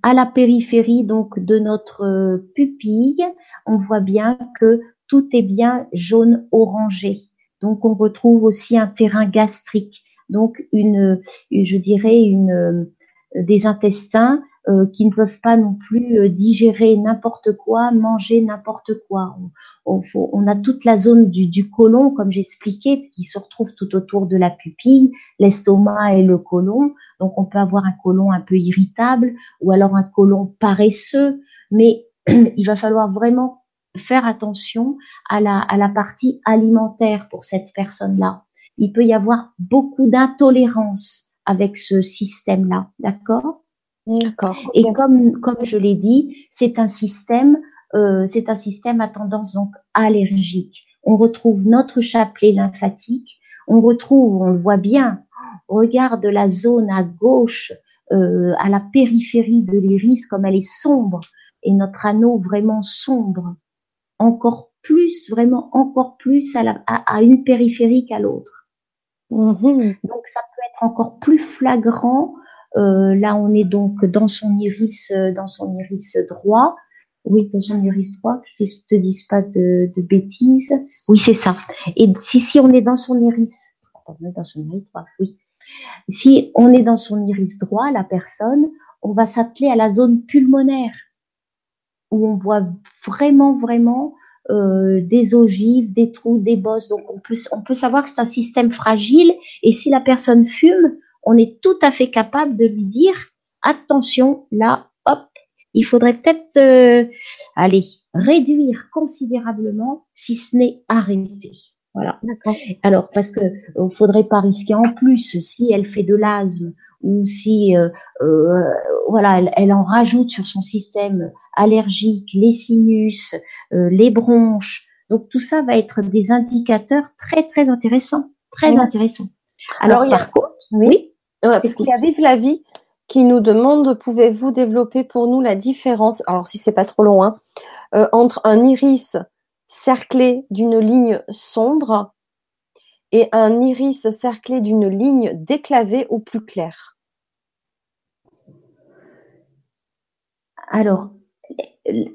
À la périphérie donc de notre pupille, on voit bien que tout est bien jaune orangé. Donc on retrouve aussi un terrain gastrique, donc une, je dirais une des intestins euh, qui ne peuvent pas non plus euh, digérer n'importe quoi, manger n'importe quoi. On, on, a toute la zone du, du côlon, comme j'expliquais, qui se retrouve tout autour de la pupille, l'estomac et le côlon. Donc on peut avoir un côlon un peu irritable ou alors un côlon paresseux, mais *clears throat* il va falloir vraiment faire attention à la, à la partie alimentaire pour cette personne-là. Il peut y avoir beaucoup d'intolérance avec ce système-là, d'accord? D'accord. Et comme, comme je l'ai dit, c'est un système, euh, c'est un système à tendance donc allergique. On retrouve notre chapelet lymphatique, on retrouve, on le voit bien, regarde la zone à gauche, euh, à la périphérie de l'iris, comme elle est sombre, et notre anneau vraiment sombre, encore plus, vraiment encore plus à, la, à, une périphérie qu'à l'autre. Mm-hmm. Donc ça peut être encore plus flagrant. Euh, là, on est donc dans son iris, euh, dans son iris droit. Oui, dans son iris droit, que je te dise pas de, de bêtises. Oui, c'est ça. Et si, si on est dans son iris, on est dans son iris droit, oui. Si on est dans son iris droit, la personne, on va s'atteler à la zone pulmonaire, où on voit vraiment, vraiment euh, des ogives, des trous, des bosses. Donc on peut, on peut savoir que c'est un système fragile. Et si la personne fume, on est tout à fait capable de lui dire attention, là, hop, il faudrait peut-être euh, aller réduire considérablement, si ce n'est arrêter. Voilà. Alors parce que euh, faudrait pas risquer en plus si elle fait de l'asthme ou si euh, euh, voilà elle, en rajoute sur son système allergique, les sinus, les bronches. Donc tout ça va être des indicateurs très très intéressants, très intéressants. Alors, par contre, oui, parce qu'il y a Vive la vie qui nous demande pouvez-vous développer pour nous la différence alors si c'est pas trop loin entre un iris cerclé d'une ligne sombre et un iris cerclé d'une ligne déclavée au plus clair Alors,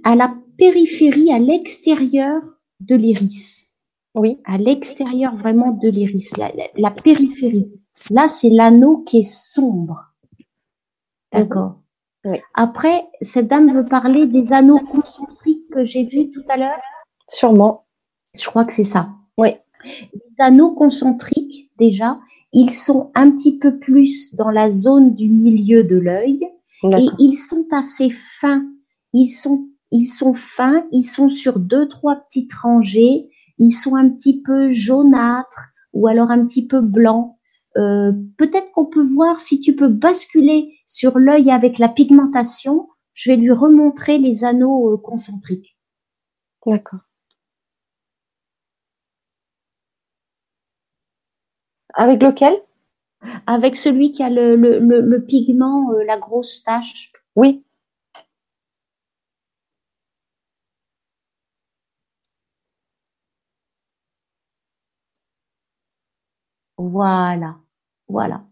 à la périphérie, à l'extérieur de l'iris. Oui. À l'extérieur vraiment de l'iris, la, périphérie. Là, c'est l'anneau qui est sombre. D'accord. Oui. Après, cette dame veut parler des anneaux concentriques que j'ai vus tout à l'heure. Sûrement. Je crois que c'est ça. Oui. Anneaux concentriques, déjà, ils sont un petit peu plus dans la zone du milieu de l'œil et ils sont assez fins. Ils sont, ils sont fins, ils sont sur deux, trois petites rangées, ils sont un petit peu jaunâtres ou alors un petit peu blancs. Euh, peut-être qu'on peut voir si tu peux basculer sur l'œil avec la pigmentation. Je vais lui remontrer les anneaux euh, concentriques. D'accord. Avec lequel? Avec celui qui a le, le, le, pigment, euh, la grosse tache. Oui. Voilà, voilà.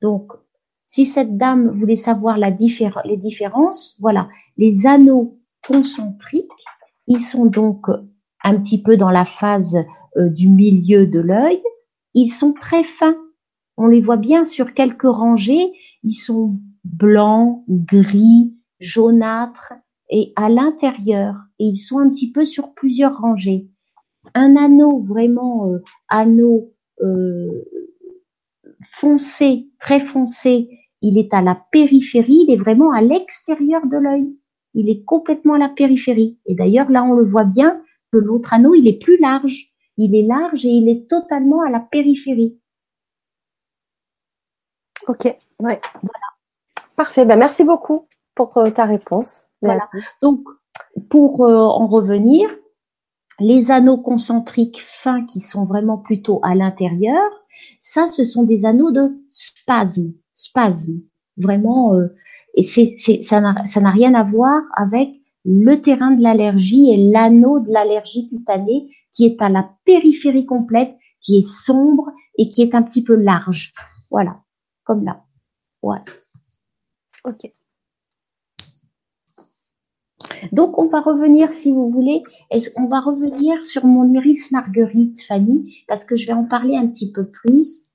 Donc, si cette dame voulait savoir la les différences, voilà, les anneaux concentriques, ils sont donc un petit peu dans la phase euh, du milieu de l'œil, ils sont très fins. On les voit bien sur quelques rangées. Ils sont blancs, gris, jaunâtres et à l'intérieur. Et ils sont un petit peu sur plusieurs rangées. Un anneau vraiment euh, anneau euh, foncé, très foncé, il est à la périphérie, il est vraiment à l'extérieur de l'œil. Il est complètement à la périphérie. Et d'ailleurs, là, on le voit bien que l'autre anneau, il est plus large il est large et il est totalement à la périphérie. Ok, ouais. Voilà. Parfait. Ben, merci beaucoup pour euh, ta réponse. Voilà. Donc, pour euh, en revenir, les anneaux concentriques fins qui sont vraiment plutôt à l'intérieur, ça, ce sont des anneaux de spasme. Spasme. Vraiment, euh, et c'est, ça n'a rien à voir avec le terrain de l'allergie et l'anneau de l'allergie cutanée qui est à la périphérie complète, qui est sombre et qui est un petit peu large. Voilà, comme là. Voilà. Ok. Donc, on va revenir, si vous voulez, on va revenir sur mon iris marguerite, Fanny, parce que je vais en parler un petit peu plus.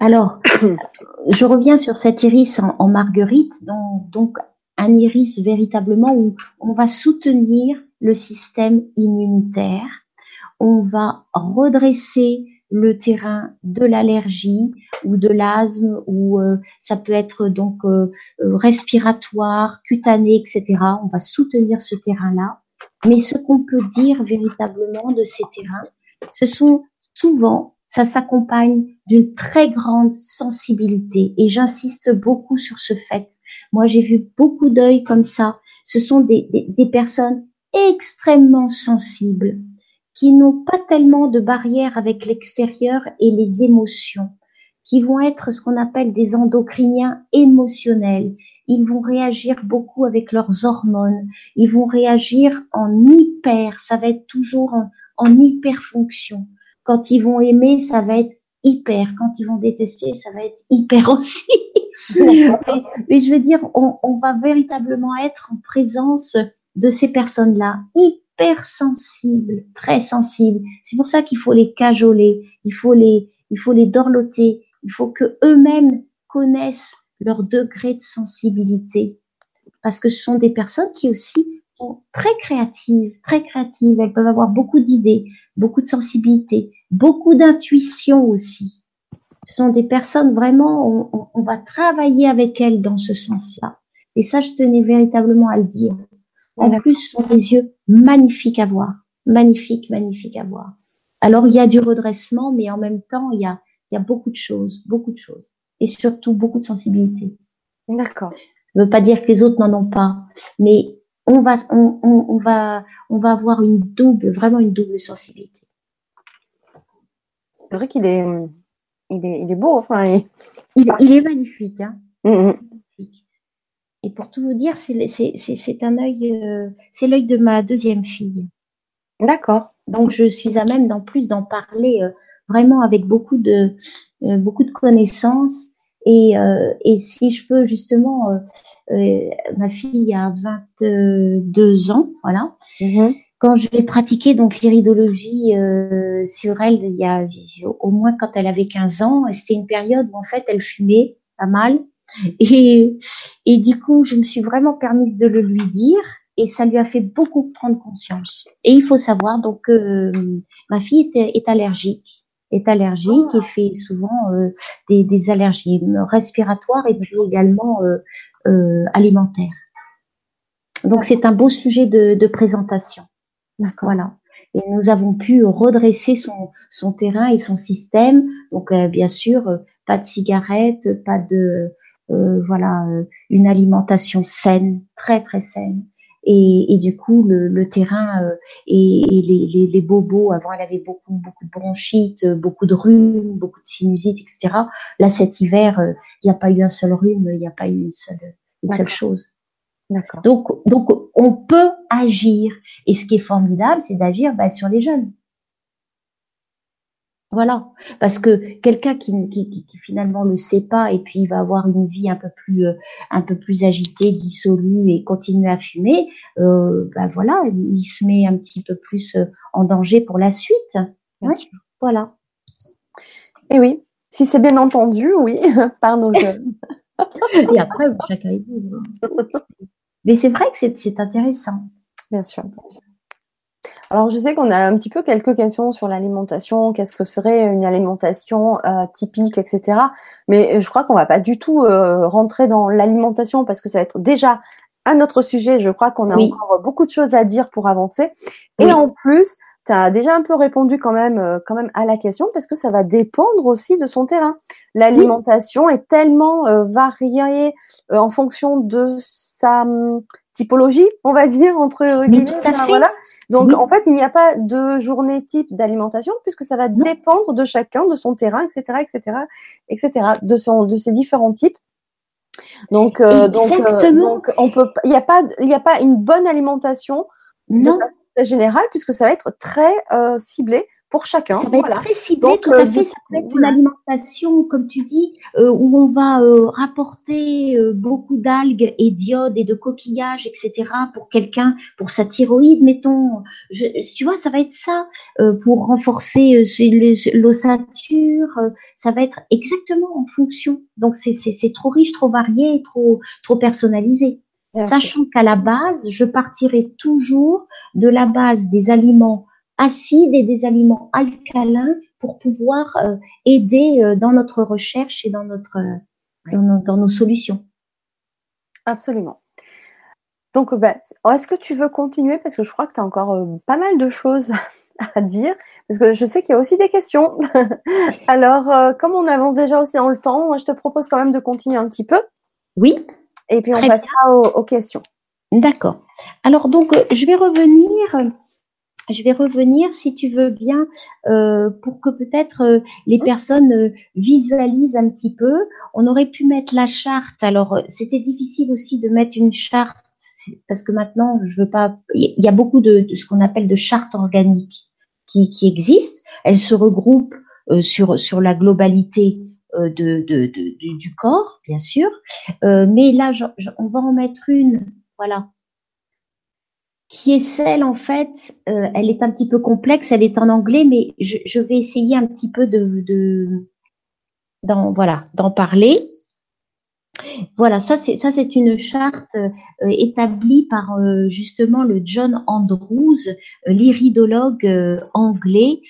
Alors, *coughs* je reviens sur cet iris en, marguerite, donc, donc un iris véritablement où on va soutenir le système immunitaire, on va redresser le terrain de l'allergie ou de l'asthme ou euh, ça peut être donc euh, euh, respiratoire, cutané, etc. On va soutenir ce terrain-là. Mais ce qu'on peut dire véritablement de ces terrains, ce sont souvent ça s'accompagne d'une très grande sensibilité. Et j'insiste beaucoup sur ce fait. Moi, j'ai vu beaucoup d'œils comme ça. Ce sont des, personnes extrêmement sensibles qui n'ont pas tellement de barrières avec l'extérieur et les émotions, qui vont être ce qu'on appelle des endocriniens émotionnels. Ils vont réagir beaucoup avec leurs hormones. Ils vont réagir en hyper. Ça va être toujours en, en hyper fonction. Quand ils vont aimer, ça va être hyper. Quand ils vont détester, ça va être hyper aussi. *laughs* mais, je veux dire, on, va véritablement être en présence de ces personnes-là, hyper sensibles, très sensibles. C'est pour ça qu'il faut les cajoler, il faut les, il faut les dorloter, il faut que eux-mêmes connaissent leur degré de sensibilité, parce que ce sont des personnes qui aussi sont très créatives, très créatives. Elles peuvent avoir beaucoup d'idées, beaucoup de sensibilité, beaucoup d'intuition aussi. Ce sont des personnes vraiment, on, va travailler avec elles dans ce sens-là. Et ça, je tenais véritablement à le dire. En plus, ce sont des yeux magnifiques à voir. Magnifiques, magnifiques à voir. Alors, il y a du redressement, mais en même temps, il y a, il y a beaucoup de choses, beaucoup de choses. Et surtout, beaucoup de sensibilité. D'accord. Je ne veux pas dire que les autres n'en ont pas, mais on va, on, on, va, on va avoir une double, vraiment une double sensibilité. C'est vrai qu'il est, il est, il est beau. Enfin, il, il, est magnifique. Hein. Mm, mm. Et pour tout vous dire, c'est un œil, euh, c'est l'œil de ma deuxième fille. D'accord. Donc je suis à même d'en plus d'en parler euh, vraiment avec beaucoup de, euh, beaucoup de connaissances. Et, et si je peux justement, ma fille a 22 ans, voilà. Mm-hmm quand je vais pratiquer donc l'iridologie euh, sur elle, il y a au moins quand elle avait 15 ans, c'était une période où en fait elle fumait pas mal. Et, et du coup, je me suis vraiment permise de le lui dire et ça lui a fait beaucoup prendre conscience. Et il faut savoir donc que ma fille est, est allergique, est allergique et fait souvent euh, des, des, allergies respiratoires et puis également euh, euh alimentaires. Donc c'est un beau sujet de, de présentation. Voilà. Et nous avons pu redresser son, son terrain et son système. Donc, euh, bien sûr, euh, pas de cigarettes, pas de, euh, voilà, une alimentation saine, très très saine. Et, et du coup, le, le terrain et, les, les, les, bobos, avant elle avait beaucoup, beaucoup de bronchites, beaucoup de rhumes, beaucoup de sinusite, etc. Là, cet hiver, il n'y a pas eu un seul rhume, il n'y a pas eu une seule, une seule chose. Donc, donc, on peut agir. Et ce qui est formidable, c'est d'agir bah, sur les jeunes. Voilà, parce que quelqu'un qui, qui, qui, finalement le sait pas et puis il va avoir une vie un peu plus euh, un peu plus agitée, dissolue et continuer à fumer, euh, bah voilà, il se met un petit peu plus euh, en danger pour la suite. Voilà. Et oui, si c'est bien entendu, oui, *laughs* par nos jeunes. et après, chacun est *laughs* mais c'est vrai que c'est intéressant. Bien sûr. Alors, je sais qu'on a un petit peu quelques questions sur l'alimentation. Qu'est-ce que serait une alimentation euh, typique, etc. Mais je crois qu'on va pas du tout euh, rentrer dans l'alimentation parce que ça va être déjà un autre sujet. Je crois qu'on a encore beaucoup de choses à dire pour avancer. Et en plus, tu as déjà un peu répondu quand même, euh, quand même à la question parce que ça va dépendre aussi de son terrain. L'alimentation est tellement euh, variée euh, en fonction de sa hum, typologie, on va dire entre guillemets. Voilà. Donc en fait, il n'y a pas de journée type d'alimentation puisque ça va dépendre de chacun, de son terrain, etc., etc., etc., de son, de ses différents types. Donc, donc, donc, on peut, il n'y a pas, il n'y a pas une bonne alimentation. Non général puisque ça va être très euh, ciblé pour chacun. Ça va être très ciblé, tout à euh, fait. Ça va être une alimentation, comme tu dis, euh, où on va rapporter beaucoup d'algues et d'iode et de coquillages, etc. pour quelqu'un, pour sa thyroïde, mettons. Je, tu vois, ça va être ça pour renforcer l'ossature. ça va être exactement en fonction. Donc c'est trop riche, trop varié, trop trop personnalisé sachant qu'à la base, je partirai toujours de la base des aliments acides et des aliments alcalins pour pouvoir euh, aider euh, dans notre recherche et dans notre euh, dans, nos, solutions. Absolument. Donc, ben, est-ce que tu veux continuer? Parce que je crois que tu as encore pas mal de choses *laughs* à dire Parce que je sais qu'il y a aussi des questions. *laughs* Alors, comme on avance déjà aussi dans le temps, je te propose quand même de continuer un petit peu. Oui. Et puis, on passera aux, questions. D'accord. Alors, donc, euh, je vais revenir je vais revenir, si tu veux bien, euh, pour que peut-être les personnes visualisent un petit peu. On aurait pu mettre la charte. Alors, c'était difficile aussi de mettre une charte parce que maintenant, je veux pas. Il y a beaucoup de, ce qu'on appelle de chartes organiques qui, qui existent. Elles se regroupent euh, sur sur la globalité euh, de, de, du, corps, bien sûr. Euh, mais là, on va en mettre une, voilà, qui est celle en fait. elle est un petit peu complexe, elle est en anglais, mais je, je vais essayer un petit peu de, de d'en voilà d'en parler. Voilà, ça c'est une charte euh, établie par euh, justement le John Andrews, euh, l'iridologue anglais,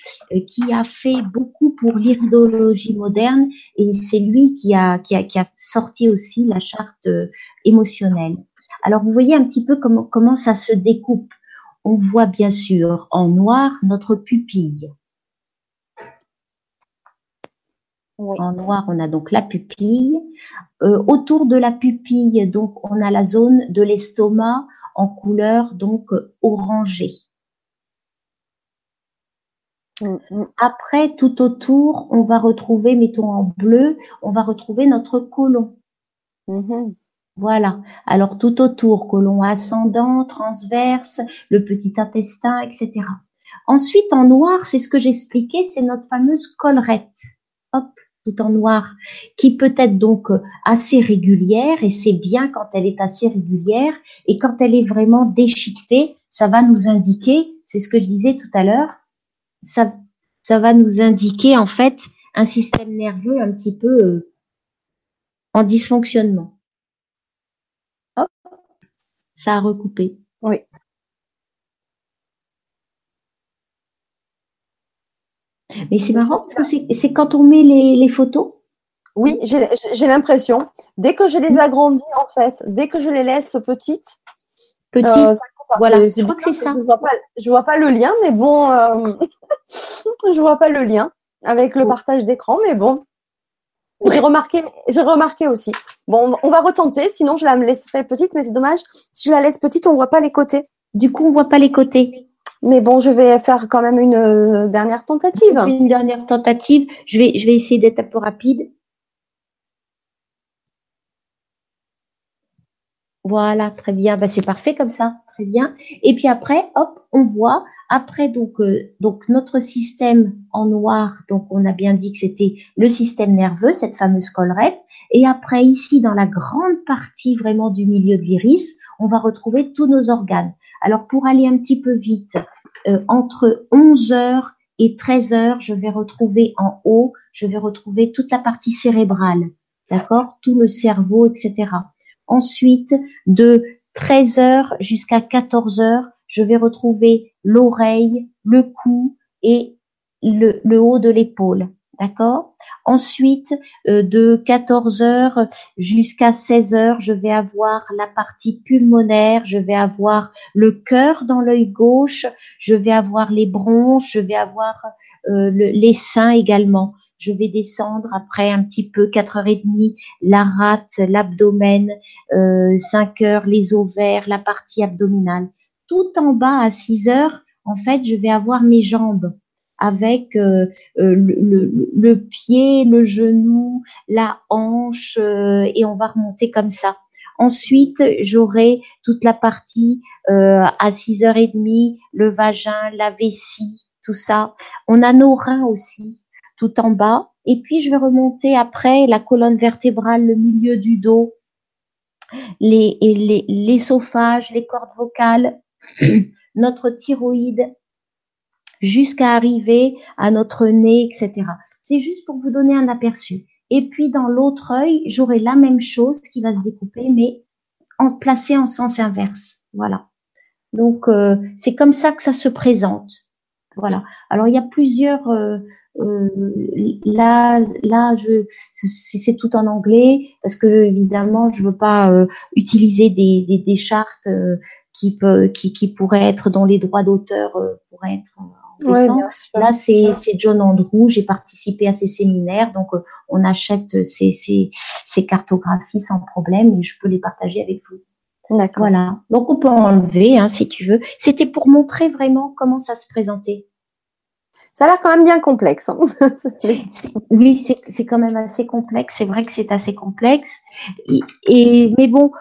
qui a fait beaucoup pour l'iridologie moderne et c'est lui qui a, sorti aussi la charte émotionnelle. Alors vous voyez un petit peu comment ça se découpe. On voit bien sûr en noir notre pupille. En noir, on a donc la pupille. Euh, autour de la pupille, donc, on a la zone de l'estomac en couleur donc orangée. Mm, mm. Après, tout autour, on va retrouver, mettons en bleu, on va retrouver notre côlon. Mm-hmm. Voilà. Alors tout autour, côlon ascendant, transverse, le petit intestin, etc. Ensuite, en noir, c'est ce que j'expliquais, c'est notre fameuse collerette. Hop, tout en noir, qui peut être donc euh, assez régulière, et c'est bien quand elle est assez régulière, et quand elle est vraiment déchiquetée, ça va nous indiquer, c'est ce que je disais tout à l'heure, ça, ça va nous indiquer en fait un système nerveux un petit peu euh, en dysfonctionnement. Hop, ça a recoupé. Oui. Mais c'est marrant parce que c'est quand on met les, photos. Oui, j'ai l'impression. Dès que je les agrandis, en fait, dès que je les laisse petites, petites, euh, voilà, je crois que c'est ça. Je vois, pas, vois pas le lien, mais bon, euh, *laughs* je vois pas le lien avec le partage d'écran, mais bon, j'ai remarqué, j'ai remarqué aussi. Bon, on va retenter, sinon je la laisserai petite, mais c'est dommage. Si je la laisse petite, on voit pas les côtés. Du coup, on voit pas les côtés. Mais bon, je vais faire quand même une euh, dernière tentative. Une dernière tentative. Je vais, je vais essayer d'être un peu rapide. Voilà, très bien. Ben, c'est parfait comme ça. Très bien. Et puis après, hop, on voit. Après, donc, euh, donc notre système en noir, donc on a bien dit que c'était le système nerveux, cette fameuse collerette. Et après, ici, dans la grande partie vraiment du milieu de l'iris, on va retrouver tous nos organes. Alors pour aller un petit peu vite, euh, entre 11 heures et 13 heures, je vais retrouver en haut, je vais retrouver toute la partie cérébrale, d'accord, tout le cerveau, etc. Ensuite, de 13 heures jusqu'à 14 heures, je vais retrouver l'oreille, le cou et le haut de l'épaule. D'accord? Ensuite, euh, de 14 heures jusqu'à 16 heures, je vais avoir la partie pulmonaire, je vais avoir le cœur dans l'œil gauche, je vais avoir les bronches, je vais avoir euh, les seins également. Je vais descendre après un petit peu 4h30, la rate, l'abdomen, euh, 5 heures, les ovaires, la partie abdominale. Tout en bas à 6 heures, en fait, je vais avoir mes jambes avec euh, euh, le, pied, le genou, la hanche, euh, et on va remonter comme ça. Ensuite, j'aurai toute la partie à 6h30, le vagin, la vessie, tout ça. On a nos reins aussi, tout en bas. Et puis, je vais remonter après la colonne vertébrale, le milieu du dos, l'ésophage, les, les cordes vocales, *clears throat* notre thyroïde, jusqu'à arriver à notre nez, etc. C'est juste pour vous donner un aperçu. Et puis dans l'autre œil, j'aurai la même chose qui va se découper, mais en placé en sens inverse. Voilà. Donc euh, c'est comme ça que ça se présente. Voilà. Alors il y a plusieurs. Euh, euh, là, là, je, c'est tout en anglais parce que évidemment, je veux pas utiliser des, des, des chartes qui, peut, qui, qui pourraient être dont les droits d'auteur pourraient être Là, c'est John Andrew. J'ai participé à ses séminaires, donc euh, on achète ces, ces, cartographies sans problème et je peux les partager avec vous. D'accord. Voilà. Donc on peut enlever hein, si tu veux. C'était pour montrer vraiment comment ça se présentait. Ça a l'air quand même bien complexe. Hein. *laughs* oui, c'est quand même assez complexe. C'est vrai que c'est assez complexe. Et, mais bon,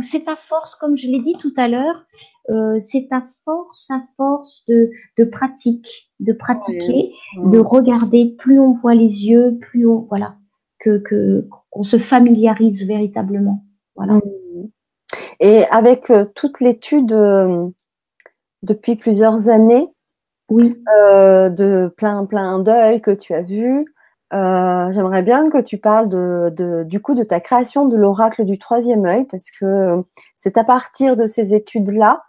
c'est à force, comme je l'ai dit tout à l'heure, euh, c'est à force, à force de, de pratique, de pratiquer, de regarder. Plus on voit les yeux, plus on voilà que qu'on se familiarise véritablement. Voilà. Et avec euh, toute l'étude euh, depuis plusieurs années, oui. Euh, de plein plein d'œils que tu as vu. Euh, j'aimerais bien que tu parles de, du coup de ta création de l'oracle du troisième œil parce que c'est à partir de ces études-là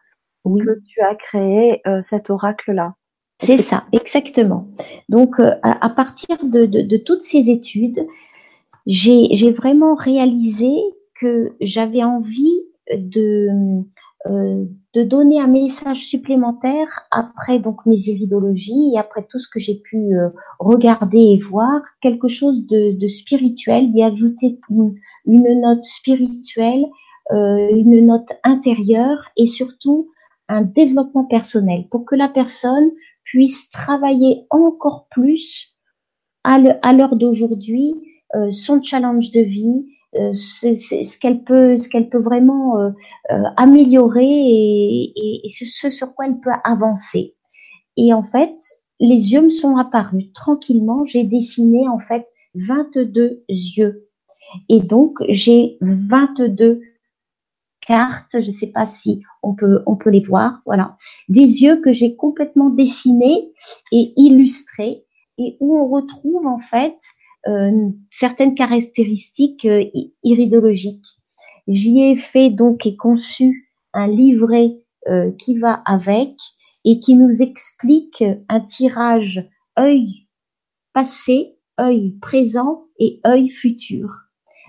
que tu as créé euh, cet oracle-là. C'est ça, exactement. Donc à, partir de, de, toutes ces études, j'ai vraiment réalisé que j'avais envie de euh, de donner un message supplémentaire après donc mes iridologies et après tout ce que j'ai pu euh, regarder et voir, quelque chose de, spirituel, d'y ajouter une, note spirituelle, euh, une note intérieure et surtout un développement personnel pour que la personne puisse travailler encore plus à l'heure d'aujourd'hui son challenge de vie, euh, ce qu'elle peut, ce qu'elle peut vraiment euh, euh, améliorer et, ce, sur quoi elle peut avancer. Et en fait, les yeux me sont apparus tranquillement. J'ai dessiné en fait 22 yeux. Et donc, j'ai 22 cartes, je ne sais pas si on peut, on peut les voir, voilà, des yeux que j'ai complètement dessinés et illustrés et où on retrouve en fait certaines caractéristiques euh, iridologiques. J'y ai fait donc et conçu un livret euh, qui va avec et qui nous explique un tirage œil passé, œil présent et œil futur.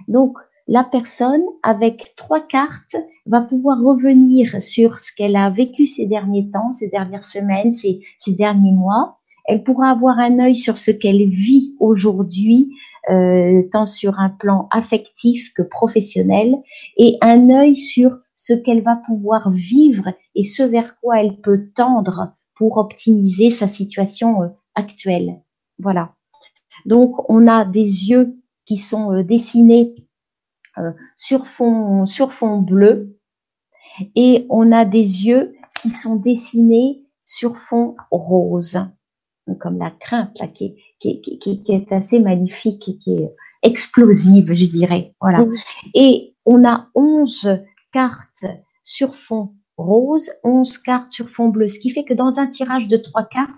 Donc, la personne, avec trois cartes, va pouvoir revenir sur ce qu'elle a vécu ces derniers temps, ces dernières semaines, ces, ces derniers mois, elle pourra avoir un œil sur ce qu'elle vit aujourd'hui, euh, tant sur un plan affectif que professionnel, et un œil sur ce qu'elle va pouvoir vivre et ce vers quoi elle peut tendre pour optimiser sa situation euh, actuelle. Voilà. Donc, on a des yeux qui sont euh, dessinés sur fond sur fond bleu et on a des yeux qui sont dessinés sur fond rose comme la crainte là, qui, qui, qui, qui, est assez magnifique et qui est explosive, je dirais. Voilà. Et on a 11 cartes sur fond rose, 11 cartes sur fond bleu, ce qui fait que dans un tirage de trois cartes,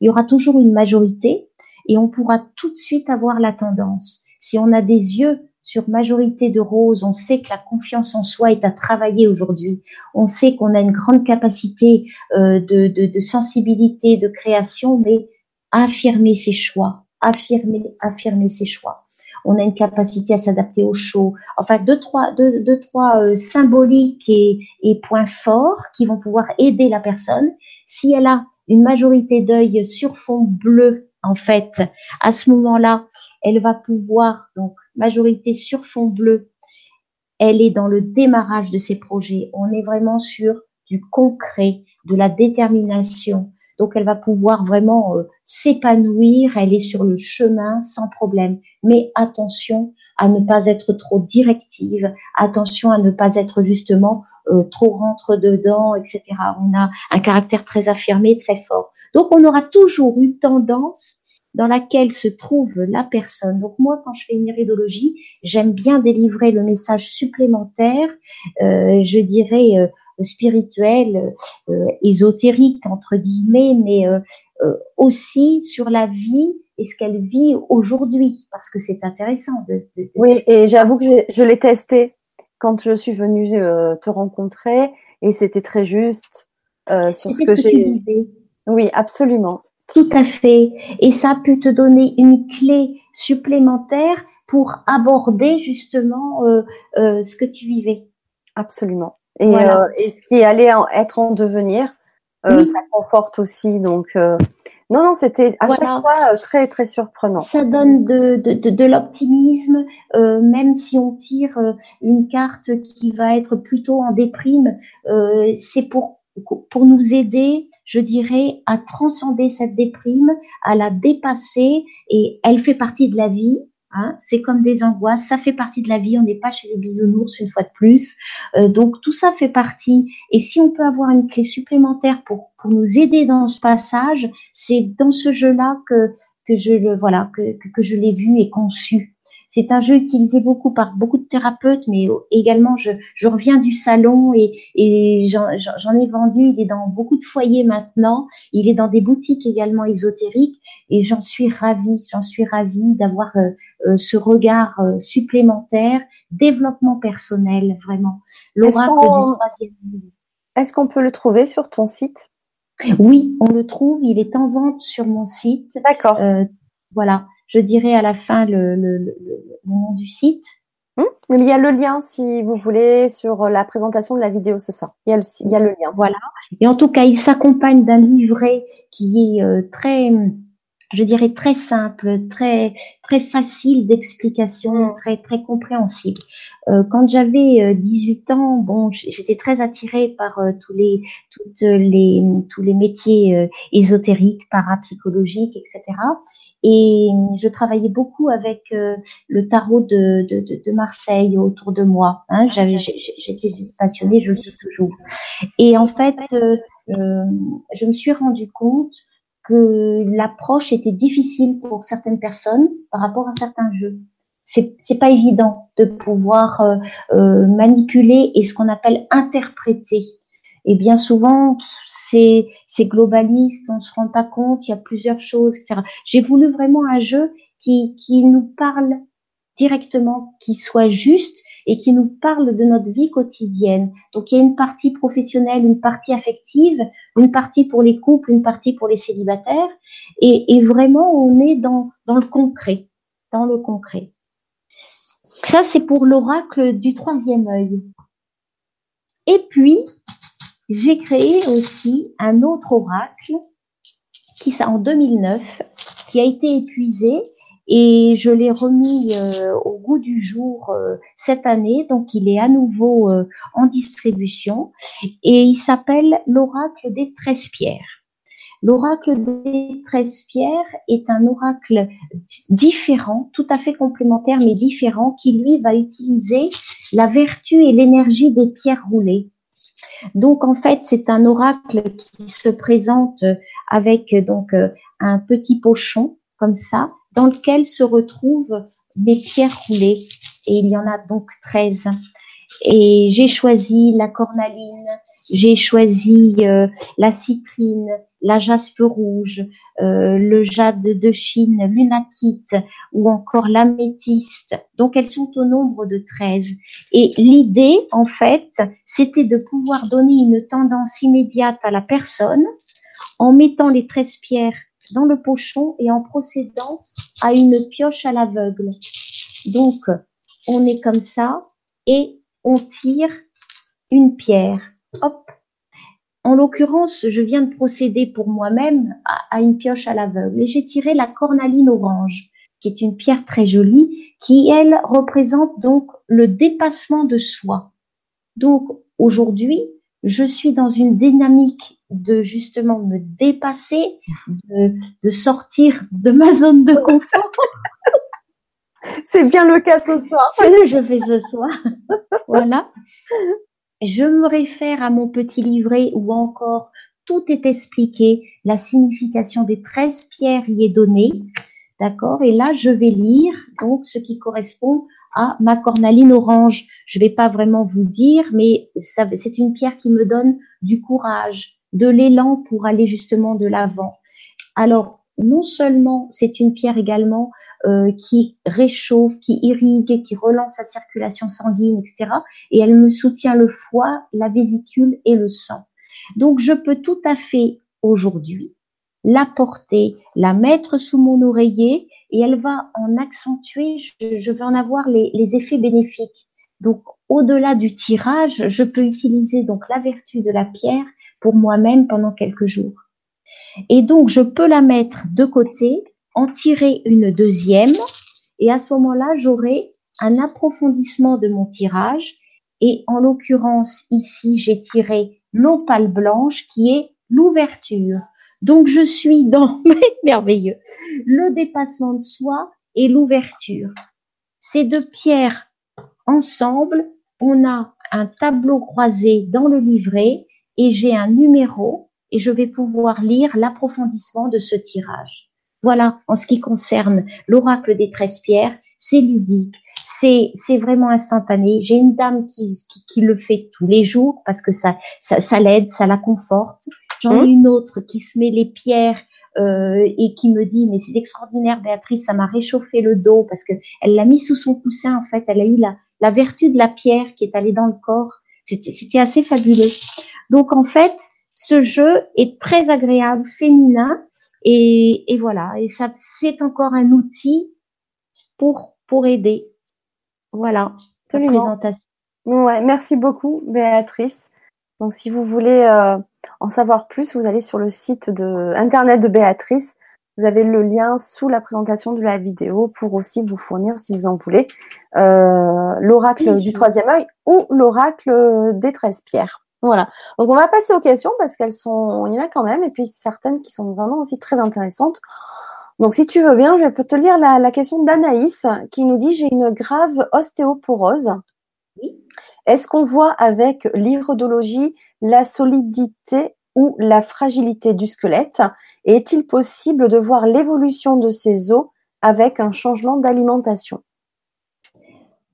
il y aura toujours une majorité et on pourra tout de suite avoir la tendance. Si on a des yeux sur majorité de rose, on sait que la confiance en soi est à travailler aujourd'hui. On sait qu'on a une grande capacité euh, de, de, de, sensibilité, de création, mais affirmer ses choix, affirmer, affirmer ses choix. On a une capacité à s'adapter au chaud. Enfin, deux, trois, deux, deux, trois euh, symboliques et, et points forts qui vont pouvoir aider la personne. Si elle a une majorité d'œil sur fond bleu, en fait, à ce moment-là, elle va pouvoir, donc, majorité sur fond bleu, elle est dans le démarrage de ses projets. On est vraiment sur du concret, de la détermination, donc elle va pouvoir vraiment euh, s'épanouir, elle est sur le chemin sans problème. Mais attention à ne pas être trop directive, attention à ne pas être justement euh, trop rentre dedans, etc. On a un caractère très affirmé, très fort. Donc on aura toujours une tendance dans laquelle se trouve la personne. Donc moi, quand je fais une iridologie, j'aime bien délivrer le message supplémentaire, euh, je dirais spirituel, euh, ésotérique entre guillemets, mais euh, euh, aussi sur la vie et ce qu'elle vit aujourd'hui, parce que c'est intéressant. De, Oui, et j'avoue que je, l'ai testé quand je suis venue te rencontrer, et c'était très juste sur ce que, j'ai. Oui, absolument. Tout à fait. Et ça a pu te donner une clé supplémentaire pour aborder justement ce que tu vivais. Absolument. Et, euh, et, ce qui allait être en devenir ça conforte aussi. Donc, non, non, c'était à chaque fois très, très surprenant. Ça donne de, de, de, de l'optimisme, même si on tire une carte qui va être plutôt en déprime, c'est pour, pour nous aider je dirais, à transcender cette déprime, à la dépasser, et elle fait partie de la vie. Hein, c'est comme des angoisses, ça fait partie de la vie. On n'est pas chez les bisounours une fois de plus. Euh, donc tout ça fait partie. Et si on peut avoir une clé supplémentaire pour, pour nous aider dans ce passage, c'est dans ce jeu-là que que je le voilà que, que je l'ai vu et conçu. C'est un jeu utilisé beaucoup par beaucoup de thérapeutes, mais également je, je reviens du salon et, et j'en ai vendu. Il est dans beaucoup de foyers maintenant. Il est dans des boutiques également ésotériques et j'en suis ravie. J'en suis ravie d'avoir euh, euh, ce regard euh, supplémentaire, développement personnel vraiment. L'oracle du troisième. Est-ce qu'on peut le trouver sur ton site? Oui, on le trouve. Il est en vente sur mon site. D'accord. voilà. Je dirai à la fin le, le, le, nom du site. Hum, il y a le lien si vous voulez sur la présentation de la vidéo ce soir. Il y a le, il y a le lien. Voilà. Et en tout cas, il s'accompagne d'un livret qui est euh, très, je dirais très simple, très très facile d'explication, hum. très très compréhensible. Euh, quand j'avais 18 euh, ans, bon, j'étais très attirée par euh, tous les toutes les tous les métiers ésotériques, parapsychologiques, etc. Et je travaillais beaucoup avec le tarot de, de, de, Marseille autour de moi. Hein. J'avais, j'étais passionnée, je le suis toujours. Et en fait, je me suis rendu compte que l'approche était difficile pour certaines personnes par rapport à certains jeux c'est c'est pas évident de pouvoir euh, euh, manipuler et ce qu'on appelle interpréter. Et bien souvent, c'est globaliste, on se rend pas compte, il y a plusieurs choses, etc. J'ai voulu vraiment un jeu qui qui nous parle directement, qui soit juste et qui nous parle de notre vie quotidienne. Donc il y a une partie professionnelle, une partie affective, une partie pour les couples, une partie pour les célibataires, et, et vraiment on est dans dans le concret, dans le concret. Ça, c'est pour l'oracle du troisième œil. Et puis, j'ai créé aussi un autre oracle qui, ça, en 2009, qui a été épuisé et je l'ai remis euh, au goût du jour euh, cette année. Donc, il est à nouveau euh, en distribution et il s'appelle l'oracle des treize pierres. L'oracle des treize pierres est un oracle différent, tout à fait complémentaire mais différent, qui lui va utiliser la vertu et l'énergie des pierres roulées. Donc en fait, c'est un oracle qui se présente avec donc un petit pochon comme ça, dans lequel se retrouvent des pierres roulées. Et il y en a donc 13. Et j'ai choisi la cornaline, j'ai choisi euh, la citrine, la jaspe rouge, euh, le jade de Chine, l'unakite ou encore l'améthyste. Donc elles sont au nombre de 13. Et l'idée, en fait, c'était de pouvoir donner une tendance immédiate à la personne en mettant les 13 pierres dans le pochon et en procédant à une pioche à l'aveugle. Donc, on est comme ça et on tire une pierre. Hop, en l'occurrence, je viens de procéder pour moi-même à, une pioche à l'aveugle et j'ai tiré la cornaline orange, qui est une pierre très jolie, qui, elle, représente donc le dépassement de soi. Donc, aujourd'hui, je suis dans une dynamique de justement me dépasser, de, sortir de ma zone de confort. *laughs* C'est bien le cas ce soir. C'est ce que je fais ce soir. *laughs* voilà. Je me réfère à mon petit livret où encore tout est expliqué, la signification des 13 pierres y est donnée, d'accord? Et là, je vais lire donc ce qui correspond à ma cornaline orange. Je vais pas vraiment vous dire, mais c'est une pierre qui me donne du courage, de l'élan pour aller justement de l'avant. Alors, non seulement c'est une pierre également euh, qui réchauffe, qui irrigue, qui relance la circulation sanguine, etc. Et elle me soutient le foie, la vésicule et le sang. Donc je peux tout à fait aujourd'hui la porter, la mettre sous mon oreiller et elle va en accentuer, je, vais en avoir les, les effets bénéfiques. Donc au-delà du tirage, je peux utiliser donc la vertu de la pierre pour moi-même pendant quelques jours. Et donc, je peux la mettre de côté, en tirer une deuxième, et à ce moment-là, j'aurai un approfondissement de mon tirage. Et en l'occurrence, ici, j'ai tiré l'opale blanche qui est l'ouverture. Donc, je suis dans, *laughs* merveilleux, le dépassement de soi et l'ouverture. Ces deux pierres ensemble, on a un tableau croisé dans le livret et j'ai un numéro et je vais pouvoir lire l'approfondissement de ce tirage. Voilà, en ce qui concerne l'oracle des 13 pierres, c'est ludique, c'est c'est vraiment instantané. J'ai une dame qui, qui, le fait tous les jours parce que ça ça, ça l'aide, ça la conforte. J'en ai mmh. une autre qui se met les pierres euh, et qui me dit mais c'est extraordinaire Béatrice, ça m'a réchauffé le dos parce que elle l'a mis sous son coussin en fait, elle a eu la la vertu de la pierre qui est allée dans le corps. C'était c'était assez fabuleux. Donc en fait, ce jeu est très agréable, féminin et, et voilà et ça c'est encore un outil pour pour aider. Voilà, présentation. Ouais, merci beaucoup, Béatrice. Donc, si vous voulez euh, en savoir plus, vous allez sur le site de internet de Béatrice. Vous avez le lien sous la présentation de la vidéo pour aussi vous fournir, si vous en voulez, euh, l'oracle du troisième œil ou l'oracle des treize pierres. Voilà. Donc, on va passer aux questions parce qu'elles sont, il y en a quand même, et puis certaines qui sont vraiment aussi très intéressantes. Donc, si tu veux bien, je peux te lire la, question d'Anaïs qui nous dit j'ai une grave ostéoporose. Est-ce qu'on voit avec l'iridologie la solidité ou la fragilité du squelette? Et est-il possible de voir l'évolution de ces os avec un changement d'alimentation?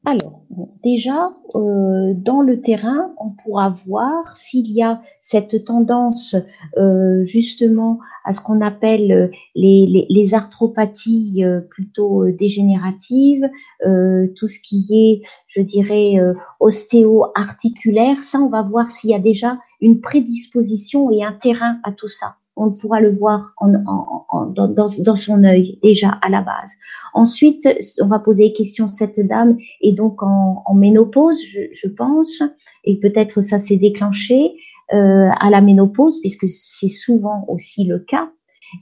Alors, déjà, euh, dans le terrain, on pourra voir s'il y a cette tendance euh, justement à ce qu'on appelle euh, les, les, arthropathies plutôt dégénératives, tout ce qui est, je dirais, ostéo-articulaire. Ça, on va voir s'il y a déjà une prédisposition et un terrain à tout ça on pourra le voir dans, son œil déjà à la base. Ensuite, on va poser des questions. Cette dame est donc en, ménopause, je, pense, et peut-être ça s'est déclenché euh, à la ménopause, puisque c'est souvent aussi le cas.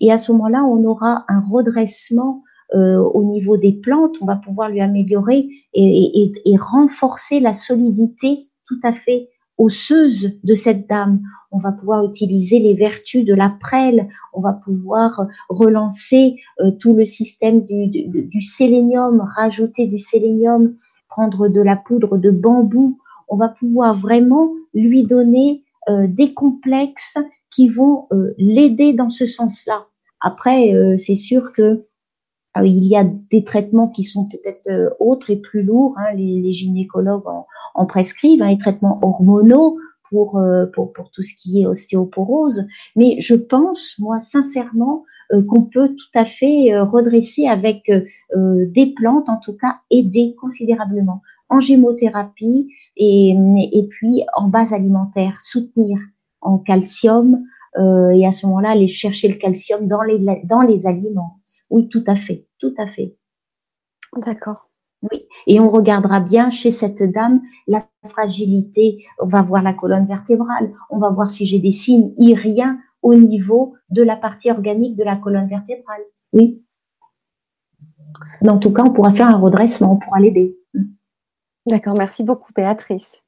Et à ce moment-là, on aura un redressement euh, au niveau des plantes. On va pouvoir lui améliorer et, et, et renforcer la solidité tout à fait osseuse de cette dame. On va pouvoir utiliser les vertus de la prêle. On va pouvoir relancer euh, tout le système du, sélénium, rajouter du sélénium, prendre de la poudre de bambou. On va pouvoir vraiment lui donner euh, des complexes qui vont euh, l'aider dans ce sens-là. Après, c'est sûr que ah il y a des traitements qui sont peut-être euh, autres et plus lourds. Hein, les, gynécologues en, prescrivent, hein, les traitements hormonaux pour, euh, pour, tout ce qui est ostéoporose. Mais je pense, moi, sincèrement, euh, qu'on peut tout à fait redresser avec des plantes, en tout cas aider considérablement en gémothérapie et, puis en base alimentaire, soutenir en calcium et à ce moment-là aller chercher le calcium dans les aliments. Oui, tout à fait, tout à fait. D'accord. Oui, et on regardera bien chez cette dame la fragilité. On va voir la colonne vertébrale. On va voir si j'ai des signes iriens au niveau de la partie organique de la colonne vertébrale. Oui. Mais en tout cas, on pourra faire un redressement, on pourra l'aider. D'accord, merci beaucoup, Béatrice.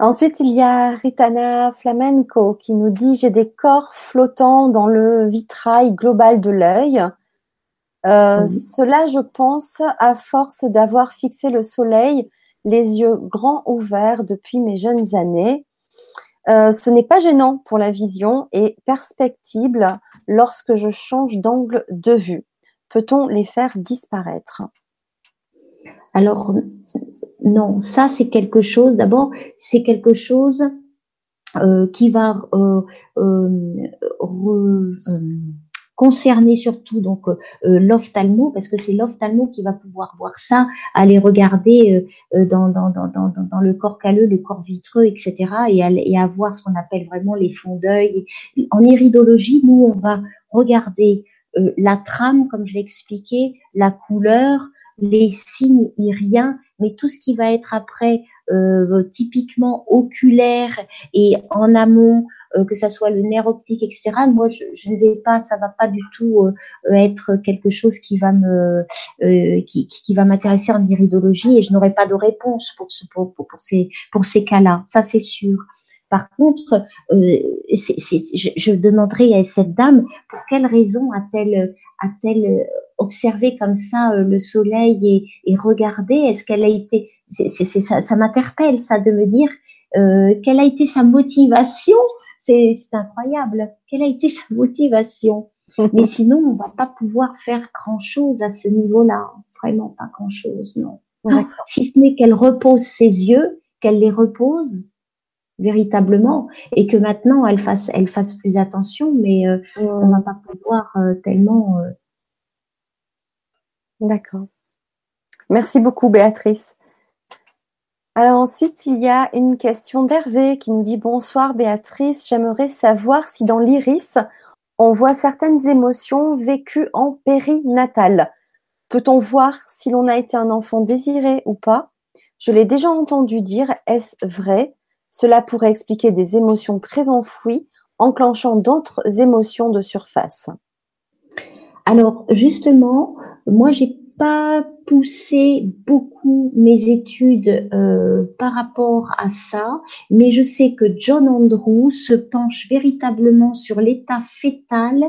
Ensuite, il y a Ritana Flamenco qui nous dit J'ai des corps flottants dans le vitrail global de l'œil. Euh, cela, je pense, à force d'avoir fixé le soleil, les yeux grands ouverts depuis mes jeunes années. Euh, ce n'est pas gênant pour la vision et perspectible lorsque je change d'angle de vue. Peut-on les faire disparaître? Alors, non, ça c'est quelque chose, d'abord, c'est quelque chose euh, qui va concerner surtout donc euh, euh, l'ophtalmo parce que c'est l'ophtalmo qui va pouvoir voir ça, aller regarder euh, dans, dans, dans, dans, dans le corps calleux, le corps vitreux, etc. et, et avoir ce qu'on appelle vraiment les fonds d'œil. En iridologie, nous, on va regarder la trame, comme je l'ai expliqué, la couleur, les signes iriens, mais tout ce qui va être après euh, typiquement oculaire et en amont, euh, que ça soit le nerf optique, etc. Moi, je, je, ne vais pas, ça va pas du tout euh, être quelque chose qui va me, qui, qui, va m'intéresser en iridologie et je n'aurai pas de réponse pour ce, pour, pour, ces, pour ces cas-là. Ça, c'est sûr. Par contre, euh, je, je, demanderai à cette dame pour quelle raison a-t-elle a-t-elle observé comme ça le soleil et, et regardé Est-ce qu'elle a été c'est, ça, ça m'interpelle ça de me dire euh, quelle a été sa motivation. C'est, c'est incroyable. Quelle a été sa motivation *laughs* Mais sinon, on va pas pouvoir faire grand chose à ce niveau-là. Vraiment pas grand chose, non. si ce n'est qu'elle repose ses yeux, qu'elle les repose véritablement et que maintenant elle fasse elle fasse plus attention mais euh, on va pas pouvoir euh, tellement euh. D'accord. Merci beaucoup Béatrice. Alors ensuite, il y a une question d'Hervé qui nous dit Bonsoir Béatrice, j'aimerais savoir si dans l'iris, on voit certaines émotions vécues en périnatal. Peut-on voir si l'on a été un enfant désiré ou pas? Je l'ai déjà entendu dire, est-ce vrai? Cela pourrait expliquer des émotions très enfouies, enclenchant d'autres émotions de surface. Alors justement, moi j'ai pas poussé beaucoup mes études euh, par rapport à ça, mais je sais que John Andrew se penche véritablement sur l'état fœtal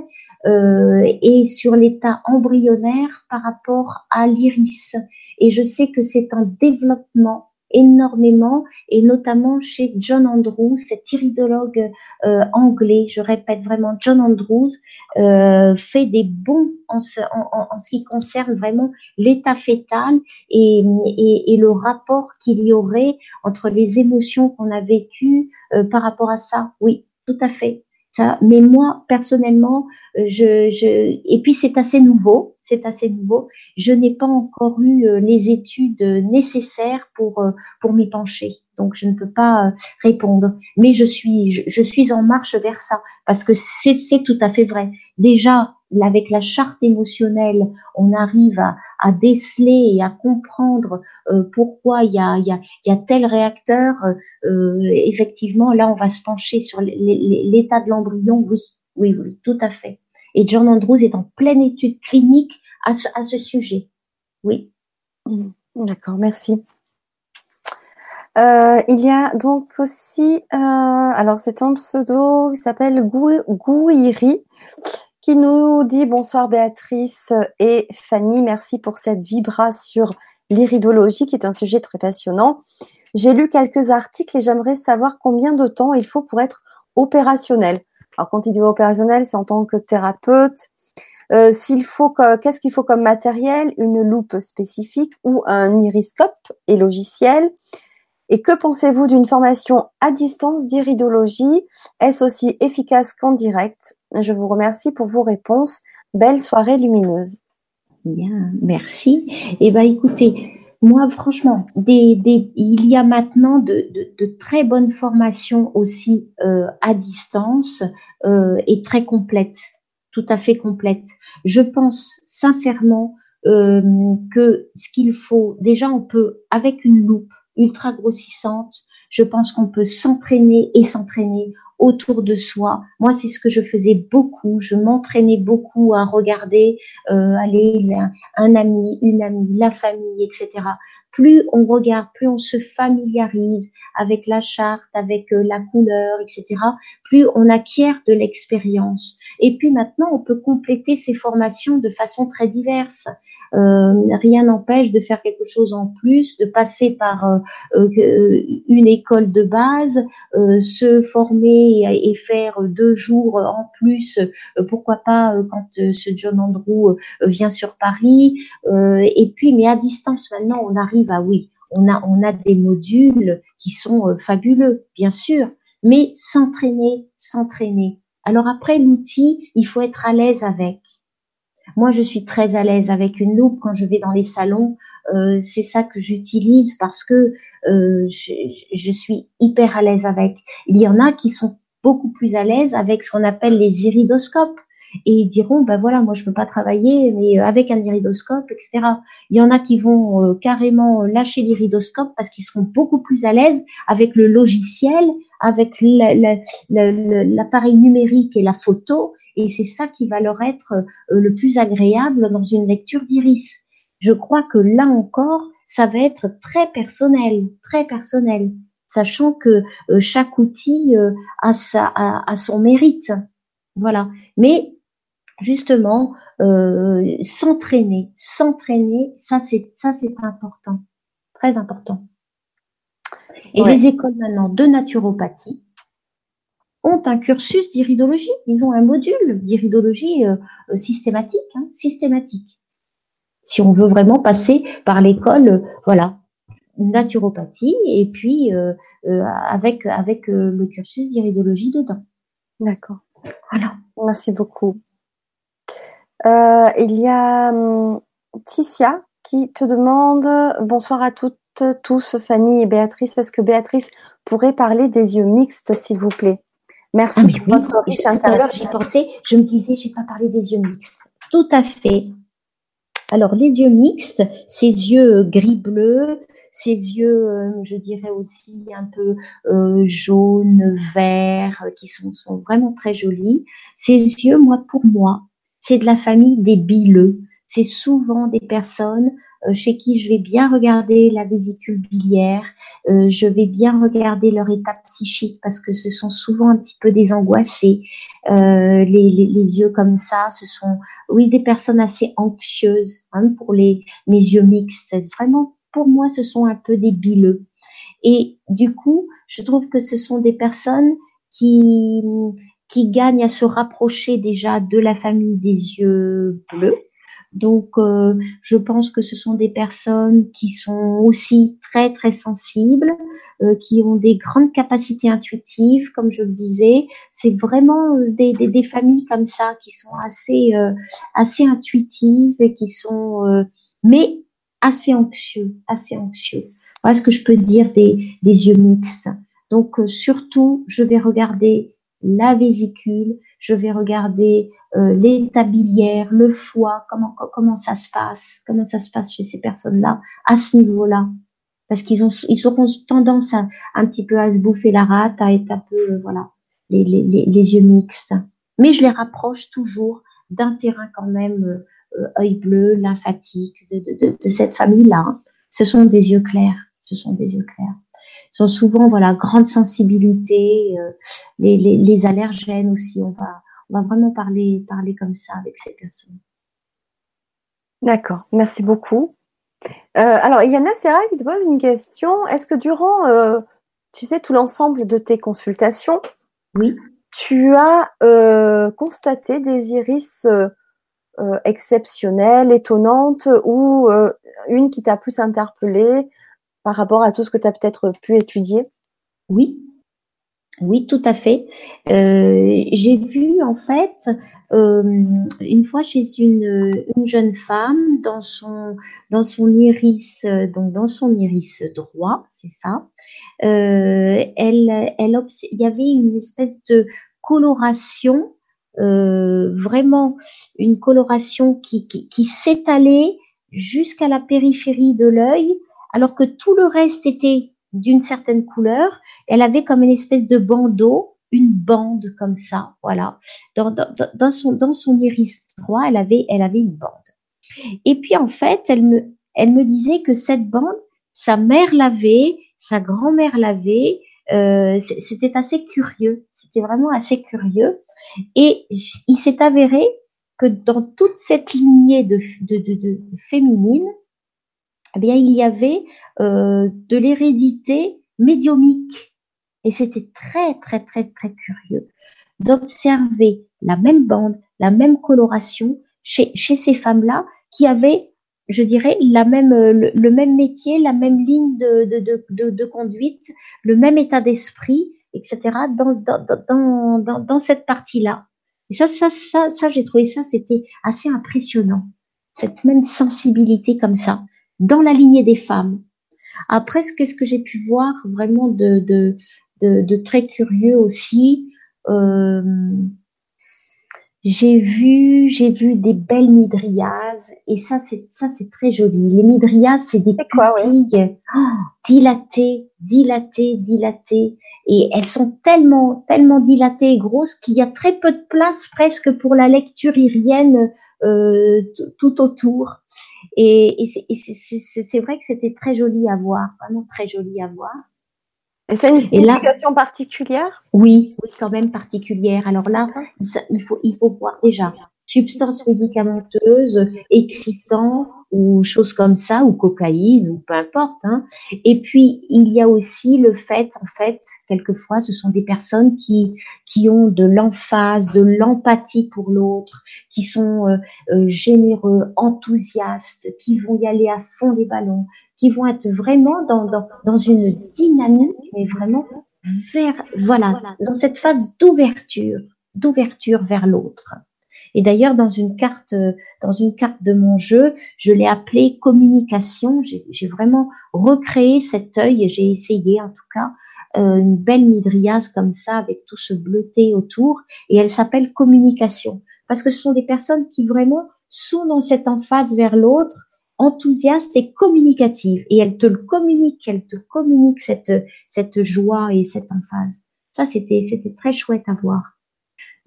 euh, et sur l'état embryonnaire par rapport à l'iris. Et je sais que c'est un développement énormément et notamment chez John Andrews, cet iridologue euh, anglais, je répète vraiment, John Andrews euh, fait des bons en ce, en, ce, qui concerne vraiment l'état fœtal et, et, et, le rapport qu'il y aurait entre les émotions qu'on a vécues euh, par rapport à ça. Oui, tout à fait. Ça, mais moi personnellement, je, je et puis c'est assez nouveau c'est assez nouveau. Je n'ai pas encore eu euh, les études nécessaires pour euh, pour m'y pencher, donc je ne peux pas euh, répondre. Mais je suis je, suis en marche vers ça parce que c'est tout à fait vrai. Déjà avec la charte émotionnelle, on arrive à, déceler et à comprendre pourquoi il y a, y, y a tel réacteur. effectivement, là, on va se pencher sur l'état de l'embryon. Oui, oui, oui, tout à fait. Et John Andrews est en pleine étude clinique à ce, sujet. Oui. Mm. D'accord, merci. Euh, il y a donc aussi, euh, alors c'est un pseudo qui s'appelle Gouiri qui nous dit bonsoir Béatrice et Fanny, merci pour cette vibra sur l'iridologie qui est un sujet très passionnant. J'ai lu quelques articles et j'aimerais savoir combien de temps il faut pour être opérationnel. Alors, quand il dit opérationnel, c'est en tant que thérapeute. Euh, s'il faut, qu'est-ce qu'il faut comme matériel? Une loupe spécifique ou un iriscope et logiciel? Et que pensez-vous d'une formation à distance d'iridologie Est-ce aussi efficace qu'en direct? Je vous remercie pour vos réponses. Belle soirée lumineuse. Bien, merci. Eh ben, écoutez, moi, franchement, il y a maintenant de, très bonnes formations aussi euh, à distance euh, et très complètes, tout à fait complètes. Je pense sincèrement euh, que ce qu'il faut, déjà, on peut avec une loupe ultra grossissante, je pense qu'on peut s'entraîner et s'entraîner autour de soi. Moi, c'est ce que je faisais beaucoup. Je m'entraînais beaucoup à regarder, euh, aller un, ami, une amie, la famille, etc. Plus on regarde, plus on se familiarise avec la charte, avec euh, la couleur, etc. Plus on acquiert de l'expérience. Et puis maintenant, on peut compléter ces formations de façon très diverse. Euh, rien n'empêche de faire quelque chose en plus, de passer par euh, euh, une école de base, se former et, faire deux jours en plus, pourquoi pas quand ce John Andrew vient sur Paris. et puis, mais à distance maintenant, on arrive à oui, on a on a des modules qui sont fabuleux, bien sûr, mais s'entraîner, s'entraîner. Alors après l'outil, il faut être à l'aise avec. Moi, je suis très à l'aise avec une loupe quand je vais dans les salons. Euh, c'est ça que j'utilise parce que euh, je, je, suis hyper à l'aise avec. Il y en a qui sont beaucoup plus à l'aise avec ce qu'on appelle les iridoscopes. et ils diront ben voilà moi je peux pas travailler mais avec un iridoscope etc. Il y en a qui vont euh, carrément lâcher l'iridoscope parce qu'ils seront beaucoup plus à l'aise avec le logiciel, avec l'appareil numérique et la photo et c'est ça qui va leur être euh, le plus agréable dans une lecture d'iris. Je crois que là encore ça va être très personnel, très personnel sachant que euh, chaque outil euh, a, sa, a, son mérite. Voilà. Mais justement, euh, s'entraîner, s'entraîner, ça c'est ça c'est important, très important. Et les écoles maintenant de naturopathie ont un cursus d'iridologie. Ils ont un module d'iridologie systématique, hein, systématique. Si on veut vraiment passer par l'école, voilà, naturopathie et puis euh, euh, avec, avec euh, le cursus d'iridologie dedans. D'accord. Voilà. Merci beaucoup. il y a hum, Ticia qui te demande bonsoir à toutes, tous, Fanny et Béatrice. Est-ce que Béatrice pourrait parler des yeux mixtes, s'il vous plaît? Merci ah, pour votre riche j'y pensais, je me disais, j'ai pas parlé des yeux mixtes. Tout à fait. Alors, les yeux mixtes, ces yeux gris-bleu, ses yeux, euh, je dirais aussi un peu euh, jaunes, verts, qui sont, sont vraiment très jolis. Ces yeux, moi, pour moi, c'est de la famille des bileux. C'est souvent des personnes euh, chez qui je vais bien regarder la vésicule biliaire, je vais bien regarder leur état psychique parce que ce sont souvent un petit peu des angoissés. les, les, yeux comme ça, ce sont oui des personnes assez anxieuses hein, pour les mes yeux mixtes. Vraiment pour moi, ce sont un peu des bileux. Et du coup, je trouve que ce sont des personnes qui, qui gagnent à se rapprocher déjà de la famille des yeux bleus. Donc, euh, je pense que ce sont des personnes qui sont aussi très très sensibles, euh, qui ont des grandes capacités intuitives, comme je le disais. C'est vraiment des, des, des, familles comme ça qui sont assez euh, assez intuitives et qui sont, mais assez anxieux, assez anxieux. Voilà ce que je peux dire des, des yeux mixtes. Donc euh, surtout, je vais regarder la vésicule, je vais regarder euh, l'état biliaire, le foie, comment comment ça se passe, comment ça se passe chez ces personnes-là à ce niveau-là, parce qu'ils ont ils auront tendance à un petit peu à se bouffer la rate, à être un peu euh, voilà les, les, les, yeux mixtes. Mais je les rapproche toujours d'un terrain quand même euh, œil bleu, lymphatique, de, de, de, cette famille-là. Ce sont des yeux clairs. Ce sont des yeux clairs. Ils sont souvent, voilà, grande sensibilité, euh, les, les, les, allergènes aussi. On va, on va vraiment parler, parler comme ça avec ces personnes. D'accord. Merci beaucoup. Euh, alors, il y a Nassera qui te pose une question. Est-ce que durant, euh, tu sais, tout l'ensemble de tes consultations, oui. tu as constaté des iris euh, exceptionnelle, étonnante ou une qui t'a plus interpellée par rapport à tout ce que tu as peut-être pu étudier? Oui, oui, tout à fait. Euh, j'ai vu en fait une fois chez une, une, jeune femme dans son dans son iris donc dans son iris droit, c'est ça. elle elle il y avait une espèce de coloration euh, vraiment une coloration qui, qui, s'étalait jusqu'à la périphérie de l'œil, alors que tout le reste était d'une certaine couleur. Elle avait comme une espèce de bandeau, une bande comme ça, voilà. Dans, dans, son, dans son iris droit, elle avait, elle avait une bande. Et puis en fait, elle me, elle me disait que cette bande, sa mère l'avait, sa grand-mère l'avait. Euh, c'était assez curieux. C'était vraiment assez curieux. Et il s'est avéré que dans toute cette lignée de, de, de, de féminine, eh bien, il y avait euh, de l'hérédité médiumique. Et c'était très, très, très, très curieux d'observer la même bande, la même coloration chez, ces femmes-là qui avaient, je dirais, la même, le, même métier, la même ligne de, de, de, conduite, le même état d'esprit, etc. Dans, dans, dans, dans cette partie-là. Et ça, ça, ça, ça j'ai trouvé ça, c'était assez impressionnant. Cette même sensibilité comme ça, dans la lignée des femmes. Après, qu'est-ce que j'ai pu voir vraiment de, de, de, de très curieux aussi euh, j'ai vu, j'ai vu des belles midriases et ça c'est ça c'est très joli. Les midriases c'est des pupilles oh, dilatées, dilatées, dilatées et elles sont tellement tellement dilatées et grosses qu'il y a très peu de place presque pour la lecture irienne euh, tout autour. Et, et c'est vrai que c'était très joli à voir, vraiment très joli à voir. Et c'est une signification particulière? Oui, oui, quand même particulière. Alors là, il faut, il faut voir déjà substance médicamenteuse, excitant ou choses comme ça, ou cocaïne, ou peu importe. Hein. Et puis, il y a aussi le fait, en fait, quelquefois, ce sont des personnes qui, qui ont de l'emphase, de l'empathie pour l'autre, qui sont euh, euh, généreux, enthousiastes, qui vont y aller à fond des ballons, qui vont être vraiment dans, dans, dans une dynamique, mais vraiment vers, voilà, dans cette phase d'ouverture, d'ouverture vers l'autre. Et d'ailleurs, dans une carte, dans une carte de mon jeu, je l'ai appelé communication. J'ai vraiment recréé cet œil. J'ai essayé, en tout cas, euh, une belle midriase comme ça, avec tout ce bleuté autour. Et elle s'appelle communication. Parce que ce sont des personnes qui vraiment sont dans cette emphase vers l'autre, enthousiastes et communicatives. Et elles te le communiquent, elles te communiquent cette, cette joie et cette emphase. Ça, c'était, c'était très chouette à voir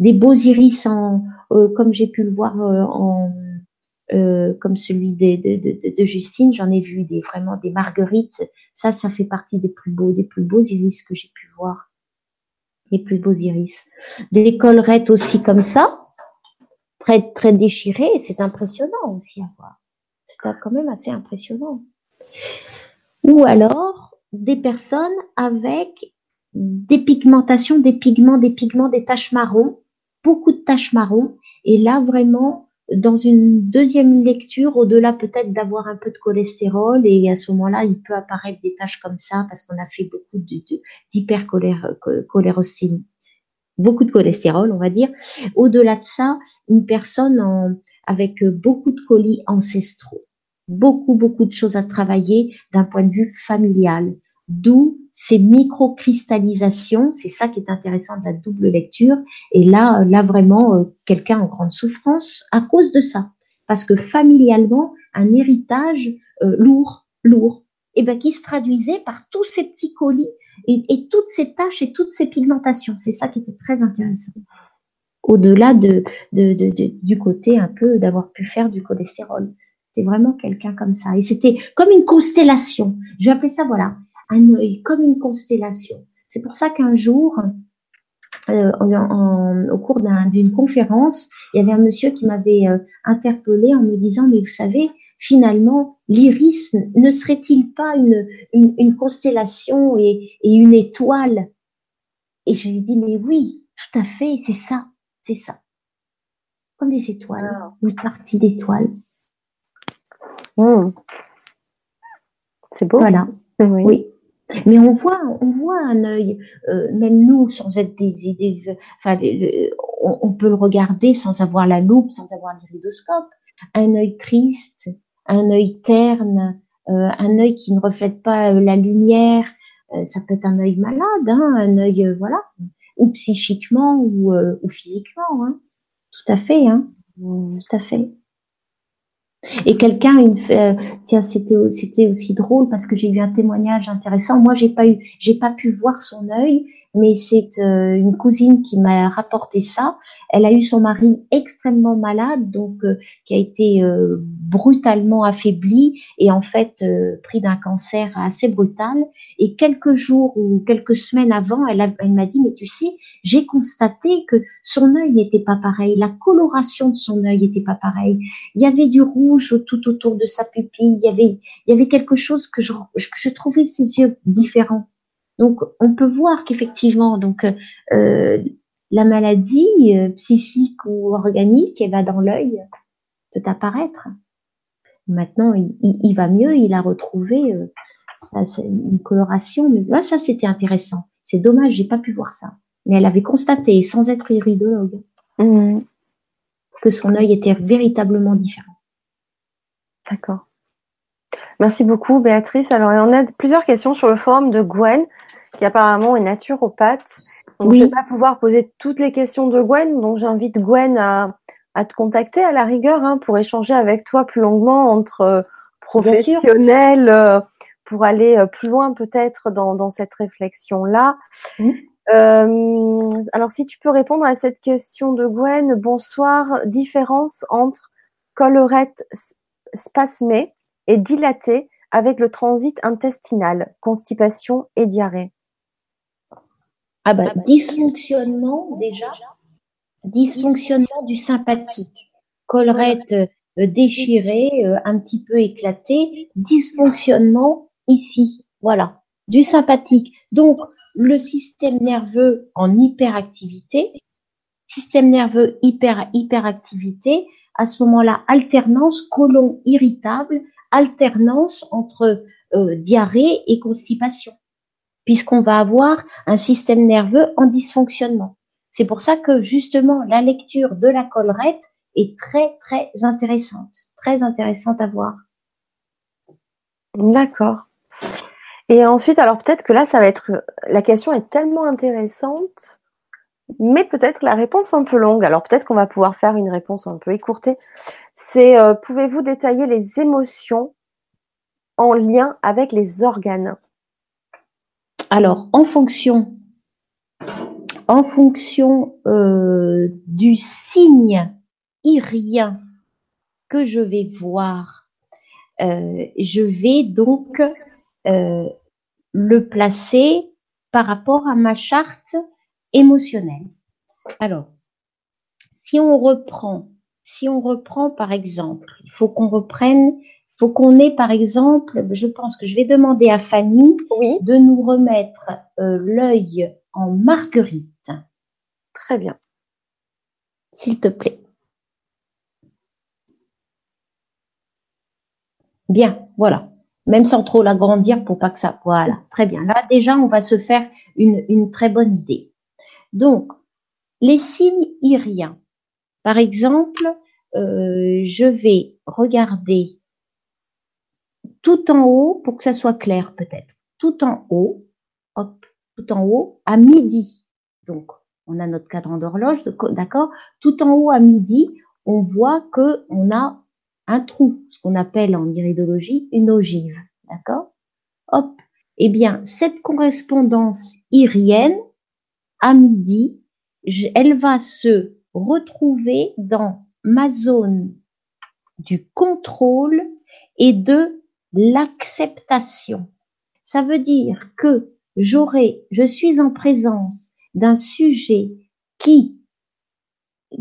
des beaux iris en, euh, comme j'ai pu le voir euh, en, euh, comme celui de, Justine, j'en ai vu des vraiment des marguerites. Ça, ça fait partie des plus beaux, des plus beaux iris que j'ai pu voir. Les plus beaux iris. Des collerettes aussi comme ça, très très déchirées. C'est impressionnant aussi à voir. C'est quand même assez impressionnant. Ou alors des personnes avec des pigmentations, des pigments, des pigments, des taches marron beaucoup de taches marron. Et là, vraiment, dans une deuxième lecture, au-delà peut-être d'avoir un peu de cholestérol, et à ce moment-là, il peut apparaître des taches comme ça parce qu'on a fait beaucoup d'hypercholérosémie, beaucoup de cholestérol, on va dire. Au-delà de ça, une personne avec beaucoup de colis ancestraux, beaucoup, beaucoup de choses à travailler d'un point de vue familial, d'où ces micro-cristallisations, c'est ça qui est intéressant de la double lecture. Et là, là vraiment, euh, quelqu'un en grande souffrance à cause de ça, parce que familialement, un héritage euh, lourd, lourd, et ben qui se traduisait par tous ces petits colis et, toutes ces taches et toutes ces pigmentations. C'est ça qui était très intéressant. Au-delà de, de, de, de, du côté un peu d'avoir pu faire du cholestérol. C'est vraiment quelqu'un comme ça. Et c'était comme une constellation. Je vais appeler ça, voilà, un œil comme une constellation. C'est pour ça qu'un jour, euh, au cours d'une conférence, il y avait un monsieur qui m'avait euh, interpellé en me disant, mais vous savez, finalement, l'iris ne serait-il pas une, une, constellation et, et, une étoile? Et je lui dis, mais oui, tout à fait, c'est ça, c'est ça. Comme des étoiles, ah. une partie d'étoiles. Hmm. C'est beau. Voilà. oui. Mais on voit, on voit un œil, euh, même nous, sans être des, idées, enfin, on, peut le regarder sans avoir la loupe, sans avoir l'iridoscope. Un œil triste, un œil terne, euh, un œil qui ne reflète pas euh, la lumière. ça peut être un œil malade, hein, un œil, voilà, ou psychiquement ou, ou physiquement. Hein. Tout à fait, hein. Mmh. Tout à fait. Et quelqu'un, euh, tiens, c'était c'était aussi drôle parce que j'ai eu un témoignage intéressant. Moi, j'ai pas eu, j'ai pas pu voir son œil, mais c'est euh, une cousine qui m'a rapporté ça. Elle a eu son mari extrêmement malade, donc euh, qui a été euh, brutalement affaibli et en fait pris d'un cancer assez brutal. Et quelques jours ou quelques semaines avant, elle, m'a dit mais tu sais, j'ai constaté que son œil n'était pas pareil, la coloration de son œil n'était pas pareil. Il y avait du rouge tout autour de sa pupille. Il y avait il y avait quelque chose que je, je trouvais ses yeux différents. Donc, on peut voir qu'effectivement, donc euh, la maladie euh, psychique ou organique, elle va dans l'œil, peut apparaître. Maintenant, il, va mieux, il a retrouvé euh, ça, une coloration. Mais ça, c'était intéressant. C'est dommage, j'ai pas pu voir ça. Mais elle avait constaté, sans être iridologue, mmh. que son œil était véritablement différent. D'accord. Merci beaucoup, Béatrice. Alors, il y en a plusieurs questions sur le forum de Gwen qui apparemment est naturopathe. Donc, je ne vais pas pouvoir poser toutes les questions de Gwen, donc j'invite Gwen à, te contacter à la rigueur hein, pour échanger avec toi plus longuement entre euh, professionnels euh, pour aller euh, plus loin peut-être dans, cette réflexion-là. alors, si tu peux répondre à cette question de Gwen, bonsoir. Différence entre collerette spasmée et dilatée avec le transit intestinal, constipation et diarrhée. Ah bah, dysfonctionnement déjà, dysfonctionnement du sympathique, collerette euh, déchirée, euh, un petit peu éclatée, dysfonctionnement ici, voilà, du sympathique. Donc, le système nerveux en hyperactivité, système nerveux hyper hyperactivité, à ce moment-là, alternance colon irritable, alternance entre euh, diarrhée et constipation puisqu'on va avoir un système nerveux en dysfonctionnement. C'est pour ça que justement la lecture de la collerette est très très intéressante, très intéressante à voir. D'accord. Et ensuite, alors peut-être que là, ça va être la question est tellement intéressante, mais peut-être la réponse un peu longue. Alors peut-être qu'on va pouvoir faire une réponse un peu écourtée. C'est euh, pouvez-vous détailler les émotions en lien avec les organes? Alors, en fonction, euh, du signe irien que je vais voir, euh, je vais donc le placer par rapport à ma charte émotionnelle. Alors, si on reprend, si on reprend par exemple, il faut qu'on reprenne faut qu'on ait, par exemple, je pense que je vais demander à Fanny de nous remettre euh, l'œil en marguerite. Très bien. S'il te plaît. Bien, voilà. Même sans trop l'agrandir pour pas que ça. Voilà, très bien. Là, déjà, on va se faire une, très bonne idée. Donc, les signes iriens. Par exemple, euh, je vais regarder tout en haut pour que ça soit clair peut-être. Tout en haut, hop, tout en haut à midi. Donc, on a notre cadran d'horloge, d'accord? Tout en haut à midi, on voit que on a un trou, ce qu'on appelle en iridologie une ogive, d'accord? Hop. Eh bien, cette correspondance irienne à midi, elle va se retrouver dans ma zone du contrôle et de l'acceptation. Ça veut dire que j'aurai, je suis en présence d'un sujet qui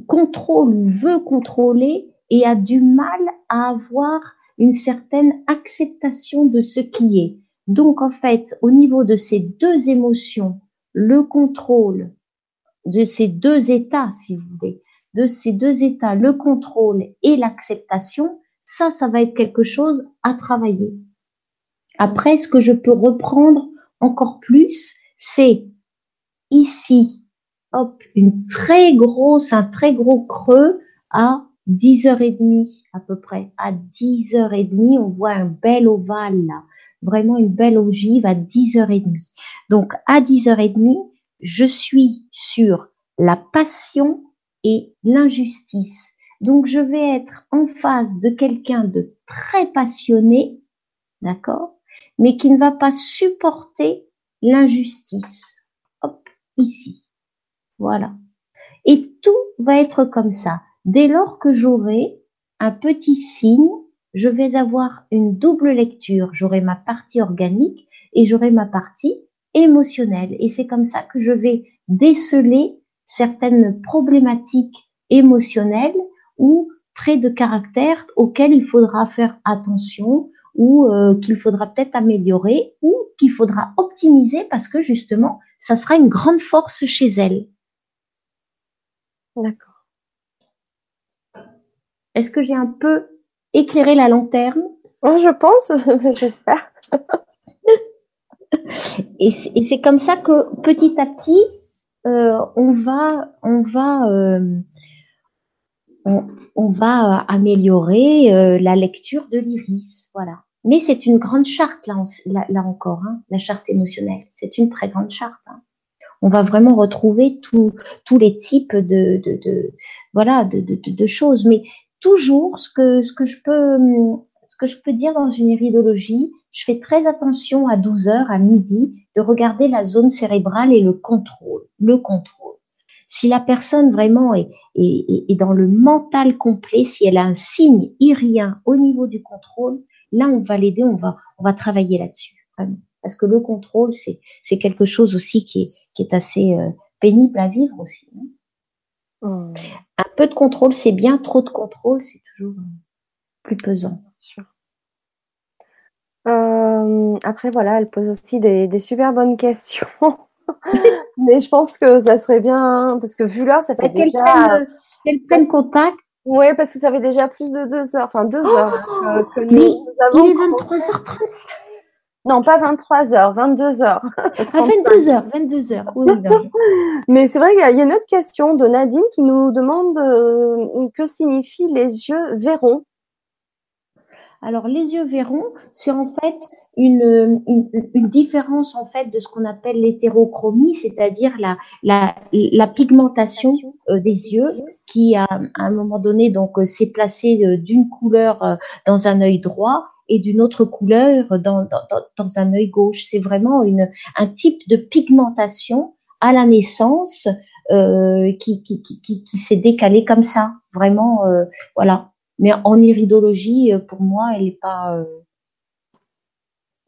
contrôle ou veut contrôler et a du mal à avoir une certaine acceptation de ce qui est. Donc en fait, au niveau de ces deux émotions, le contrôle de ces deux états, si vous voulez, de ces deux états, le contrôle et l'acceptation, ça, ça va être quelque chose à travailler. Après, ce que je peux reprendre encore plus, c'est ici, hop, une très grosse, un très gros creux à 10h30 à peu près. À 10h30, on voit un bel ovale là. Vraiment une belle ogive à 10h30. Donc à 10h30, je suis sur la passion et l'injustice. Donc, je vais être en face de quelqu'un de très passionné, d'accord, mais qui ne va pas supporter l'injustice. Hop, ici. Voilà. Et tout va être comme ça. Dès lors que j'aurai un petit signe, je vais avoir une double lecture. J'aurai ma partie organique et j'aurai ma partie émotionnelle. Et c'est comme ça que je vais déceler certaines problématiques émotionnelles ou traits de caractère auxquels il faudra faire attention ou euh, qu'il faudra peut-être améliorer ou qu'il faudra optimiser parce que justement, ça sera une grande force chez elle. D'accord. Est-ce que j'ai un peu éclairé la lanterne? Oh, Je pense, *laughs* j'espère. *laughs* et c'est comme ça que petit à petit, euh, on va, on va euh, on, va euh, améliorer euh, la lecture de l'iris. Voilà. Mais c'est une grande charte, là, là, encore, hein, la charte émotionnelle. C'est une très grande charte. Hein. on va vraiment retrouver tous les types de, de, de voilà de, de, choses. Mais toujours, ce que ce que je peux ce que je peux dire dans une iridologie, je fais très attention à 12 heures, à midi, de regarder la zone cérébrale et le contrôle, le contrôle. Si la personne vraiment est, est, est dans le mental complet, si elle a un signe irien au niveau du contrôle, là on va l'aider, on va on va travailler là-dessus. Parce que le contrôle, c'est c'est quelque chose aussi qui est qui est assez euh, pénible à vivre aussi. Hein. Mmh. Un peu de contrôle, c'est bien. Trop de contrôle, c'est toujours plus pesant. Euh, après, voilà, elle pose aussi des, super bonnes questions. *laughs* Mais je pense que ça serait bien, parce que vu l'heure, ça fait déjà... Qu'elle prenne, contact. Oui, parce que ça fait déjà plus de deux heures, enfin deux heures hein, que, nous, il est 23h35. Non, pas 23 h 22 h À 22 h 22 h Oui, *laughs* Mais c'est vrai qu'il y, a une autre question de Nadine qui nous demande euh, que signifient les yeux verrons. Alors les yeux verrons, c'est en fait une, une, différence en fait de ce qu'on appelle l'hétérochromie, c'est-à-dire la, la, la pigmentation euh, des yeux qui à, un moment donné donc euh, s'est placée d'une couleur dans un œil droit et d'une autre couleur dans, dans, dans un œil gauche. C'est vraiment une, un type de pigmentation à la naissance euh, qui, qui, qui, qui s'est décalé comme ça. Vraiment, euh, voilà. Mais en iridologie, euh, pour moi, elle n'est pas, euh,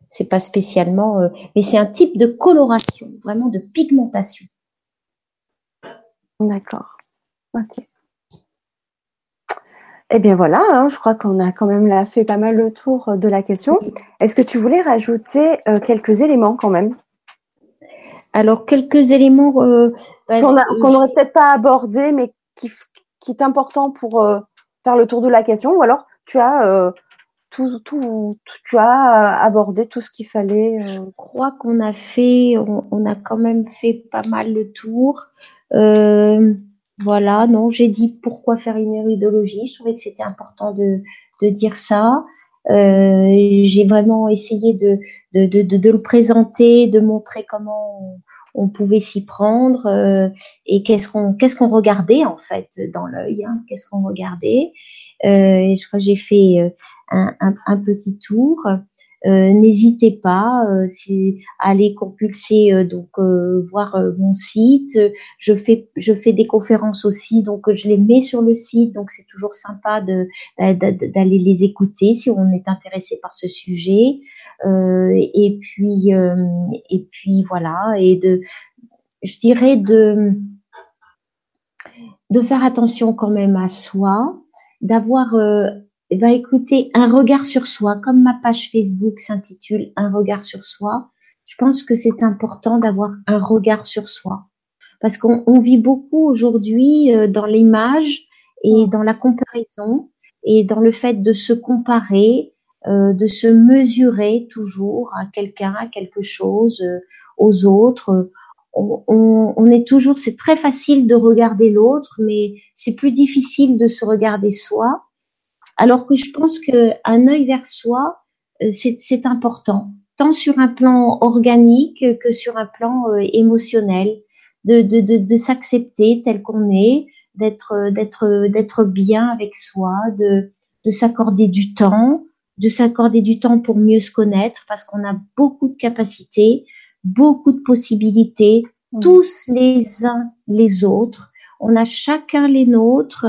c'est pas spécialement, euh, mais c'est un type de coloration, vraiment de pigmentation. D'accord. Ok. Eh bien voilà, hein, je crois qu'on a quand même là fait pas mal le tour de la question. Est-ce que tu voulais rajouter euh, quelques éléments quand même? Alors quelques éléments euh, bah, qu'on n'aurait peut-être pas abordé, mais qui, qui est important pour faire le tour de la question, ou alors tu as tout, tout, tu as abordé tout ce qu'il fallait. Je crois qu'on a fait, on, on, a quand même fait pas mal le tour. Euh, voilà, non, j'ai dit pourquoi faire une iridologie. Je trouvais que c'était important de, de dire ça. Euh, j'ai vraiment essayé de, de, de, de, le présenter, de montrer comment on, pouvait s'y prendre euh, et qu'est-ce qu'on qu'est-ce qu'on regardait en fait dans l'œil, hein, qu'est-ce qu'on regardait? Euh, je crois que j'ai fait euh, un, un, un, petit tour. Euh, n'hésitez pas euh, à aller compulser euh, donc voir mon site. Je fais je fais des conférences aussi, donc je les mets sur le site. Donc c'est toujours sympa de d'aller les écouter si on est intéressé par ce sujet. et puis et puis voilà et de je dirais de de faire attention quand même à soi, d'avoir eh ben, écoutez, un regard sur soi, comme ma page Facebook s'intitule Un regard sur soi, je pense que c'est important d'avoir un regard sur soi. Parce qu'on vit beaucoup aujourd'hui euh, dans l'image et dans la comparaison et dans le fait de se comparer, euh, de se mesurer toujours à quelqu'un, à quelque chose, euh, aux autres. On, on, est toujours, c'est très facile de regarder l'autre, mais c'est plus difficile de se regarder soi. Alors que je pense qu'un œil vers soi, euh, c'est important, tant sur un plan organique que sur un plan euh, émotionnel, de, de, de, de s'accepter tel qu'on est, d'être d'être d'être bien avec soi, de, de s'accorder du temps, de s'accorder du temps pour mieux se connaître, parce qu'on a beaucoup de capacités, beaucoup de possibilités, mmh. tous les uns les autres on a chacun les nôtres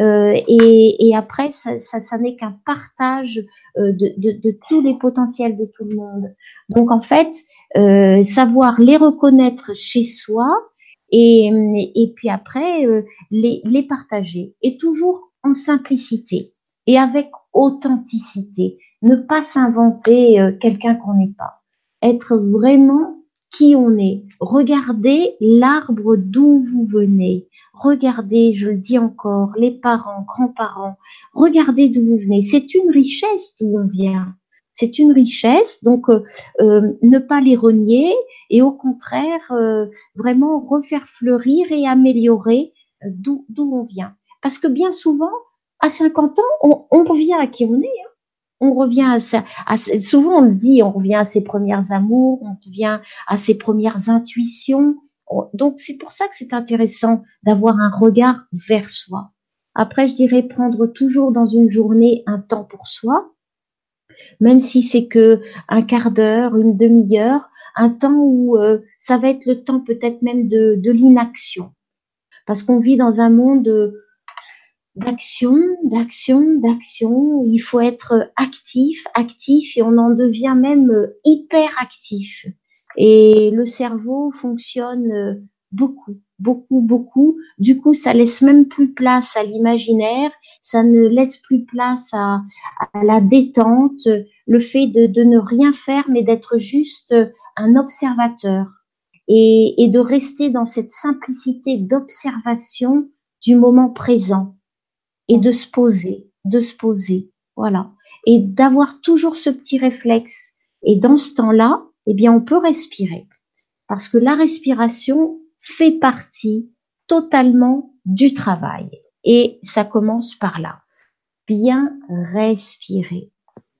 euh, et, après ça, ça, n'est qu'un partage euh, de, tous les potentiels de tout le monde. Donc en fait, euh, savoir les reconnaître chez soi et, et puis après les, les partager et toujours en simplicité et avec authenticité. Ne pas s'inventer quelqu'un qu'on n'est pas. Être vraiment qui on est. Regardez l'arbre d'où vous venez. Regardez, je le dis encore, les parents, grands-parents, regardez d'où vous venez. C'est une richesse d'où on vient. C'est une richesse, donc euh, euh, ne pas les renier et au contraire euh, vraiment refaire fleurir et améliorer d'où on vient. Parce que bien souvent, à 50 ans, on, on revient à qui on est. Hein. On revient à ça. souvent on le dit, on revient à ses premières amours, on revient à ses premières intuitions, Donc c'est pour ça que c'est intéressant d'avoir un regard vers soi. Après, je dirais prendre toujours dans une journée un temps pour soi, même si c'est que un quart d'heure, une demi-heure, un temps où euh, ça va être le temps peut-être même de, de l'inaction, parce qu'on vit dans un monde d'action, d'action, d'action. Il faut être actif, actif, et on en devient même hyper actif. Et le cerveau fonctionne beaucoup, beaucoup, beaucoup. Du coup, ça laisse même plus place à l'imaginaire, ça ne laisse plus place à, la détente, le fait de, de, ne rien faire, mais d'être juste un observateur. Et, et de rester dans cette simplicité d'observation du moment présent. Et de se poser, de se poser, voilà, et d'avoir toujours ce petit réflexe. Et dans ce temps-là, eh bien, on peut respirer parce que la respiration fait partie totalement du travail. Et ça commence par là. Bien respirer.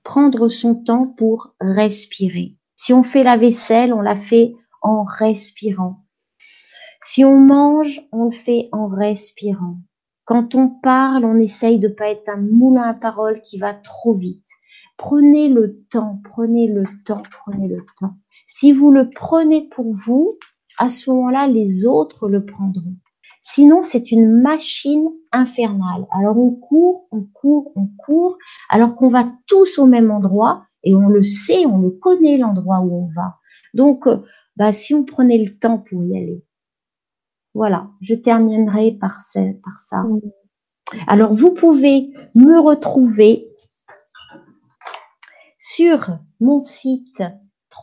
Prendre son temps pour respirer. Si on fait la vaisselle, on la fait en respirant. Si on mange, on le fait en respirant. Quand on parle, on essaye de pas être un moulin à parole qui va trop vite. Prenez le temps, prenez le temps, prenez le temps. Si vous le prenez pour vous, à ce moment-là, les autres le prendront. Sinon, c'est une machine infernale. Alors on court, on court, on court, alors qu'on va tous au même endroit et on le sait, on le connaît l'endroit où on va. Donc, euh, bah, si on prenait le temps pour y aller, voilà, je terminerai par, par ça. Alors, vous pouvez me retrouver sur mon site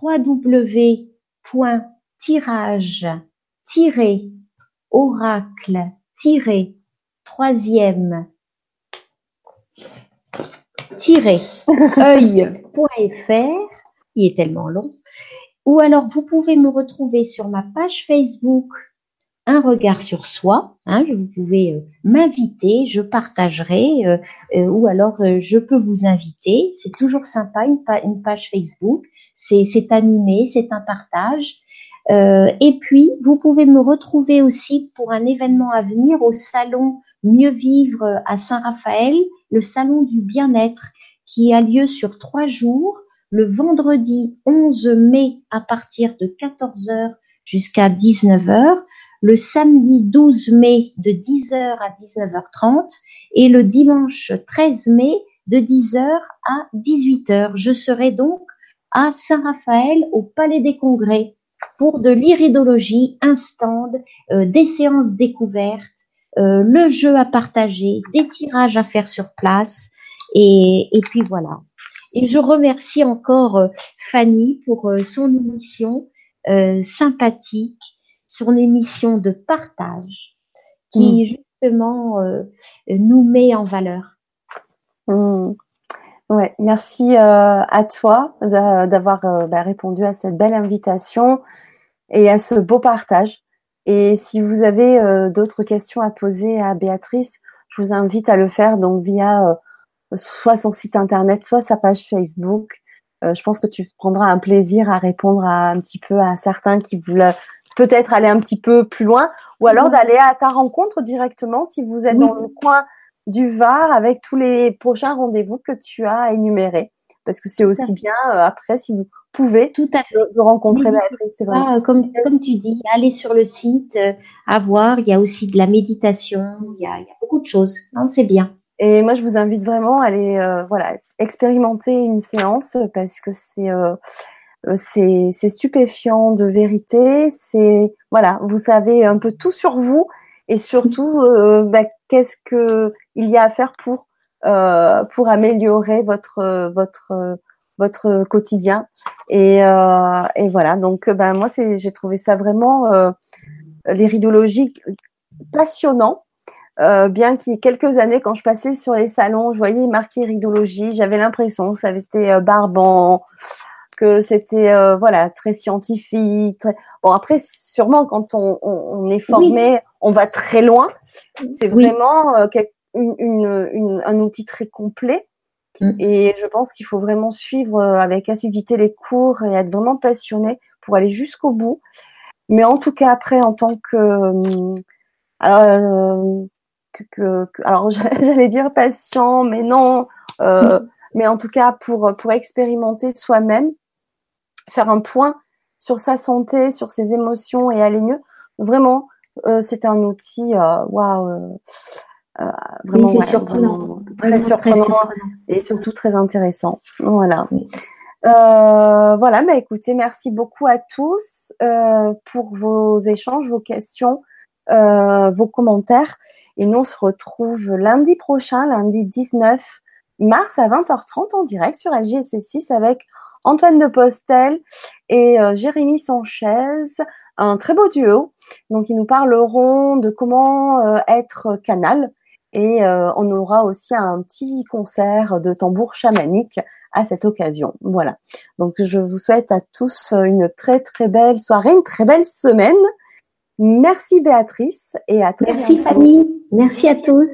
www.tirage-oracle-troisième œil.fr, il est tellement long. Ou alors vous pouvez me retrouver sur ma page Facebook un regard sur soi. Hein, vous pouvez euh, m'inviter, je partagerai, euh, euh, ou alors je peux vous inviter. C'est toujours sympa une, page Facebook. C'est animé, c'est un partage. et puis vous pouvez me retrouver aussi pour un événement à venir au salon Mieux vivre à Saint-Raphaël, le salon du bien-être qui a lieu sur trois jours, le vendredi 11 mai à partir de 14h jusqu'à 19h le samedi 12 mai de 10h à 19h30 et le dimanche 13 mai de 10h à 18h. Je serai donc à Saint-Raphaël au Palais des Congrès pour de l'iridologie, un stand, euh, des séances découvertes, euh, le jeu à partager, des tirages à faire sur place et, et puis voilà. Et je remercie encore euh, Fanny pour son émission sympathique sur émission de partage qui mm. justement euh, nous met en valeur. Mm. Ouais, merci euh, à toi d'avoir euh, bah, répondu à cette belle invitation et à ce beau partage. Et si vous avez d'autres questions à poser à Béatrice, je vous invite à le faire donc via soit son site internet, soit sa page Facebook. je pense que tu prendras un plaisir à répondre à, un petit peu à certains qui voulaient peut-être aller un petit peu plus loin, ou alors d'aller à ta rencontre directement si vous êtes dans le coin du Var avec tous les prochains rendez-vous que tu as énumérés. Parce que c'est aussi bien euh, après si vous pouvez tout à fait. De, rencontrer C'est vrai. comme, comme tu dis, aller sur le site, euh, à voir. Il y a aussi de la méditation, il y a, il y a beaucoup de choses. Non, c'est bien. Et moi, je vous invite vraiment à aller, euh, voilà, expérimenter une séance parce que c'est euh, c'est stupéfiant de vérité. C'est voilà, vous savez un peu tout sur vous et surtout *laughs* euh, bah, qu'est-ce que il y a à faire pour euh, pour améliorer votre votre votre quotidien et, et voilà donc ben moi c'est j'ai trouvé ça vraiment l'iridologie passionnant euh, bien qu'il y ait quelques années, quand je passais sur les salons, je voyais marqué iridologie, j'avais l'impression que ça avait été barbant, que c'était euh, voilà très scientifique. Bon après sûrement quand on, on, est formé, on va très loin. C'est vraiment euh, une, une, un outil très complet. Mm. Et je pense qu'il faut vraiment suivre euh, avec assiduité les cours et être vraiment passionné pour aller jusqu'au bout. Mais en tout cas, après, en tant que, alors, que, alors *laughs* j'allais dire patient, mais non. mais en tout cas, pour pour expérimenter soi-même, faire un point sur sa santé, sur ses émotions et aller mieux. Vraiment, euh, c'est un outil, euh, waouh, euh, vraiment, surprenant. très surprenant, et surtout très intéressant. Voilà. voilà, bah écoutez, merci beaucoup à tous pour vos échanges, vos questions, vos commentaires. Et nous, on se retrouve lundi prochain, lundi 19 mars à 20h30 en direct sur LGSC6 avec Antoine de Postel et euh, Jérémy Sanchez, un très beau duo. Donc, ils nous parleront de comment euh, être canal. Et euh, on aura aussi un petit concert de tambour chamanique à cette occasion. Voilà. Donc, je vous souhaite à tous une très, très belle soirée, une très belle semaine. Merci Béatrice et à très Merci Fanny. Merci à tous.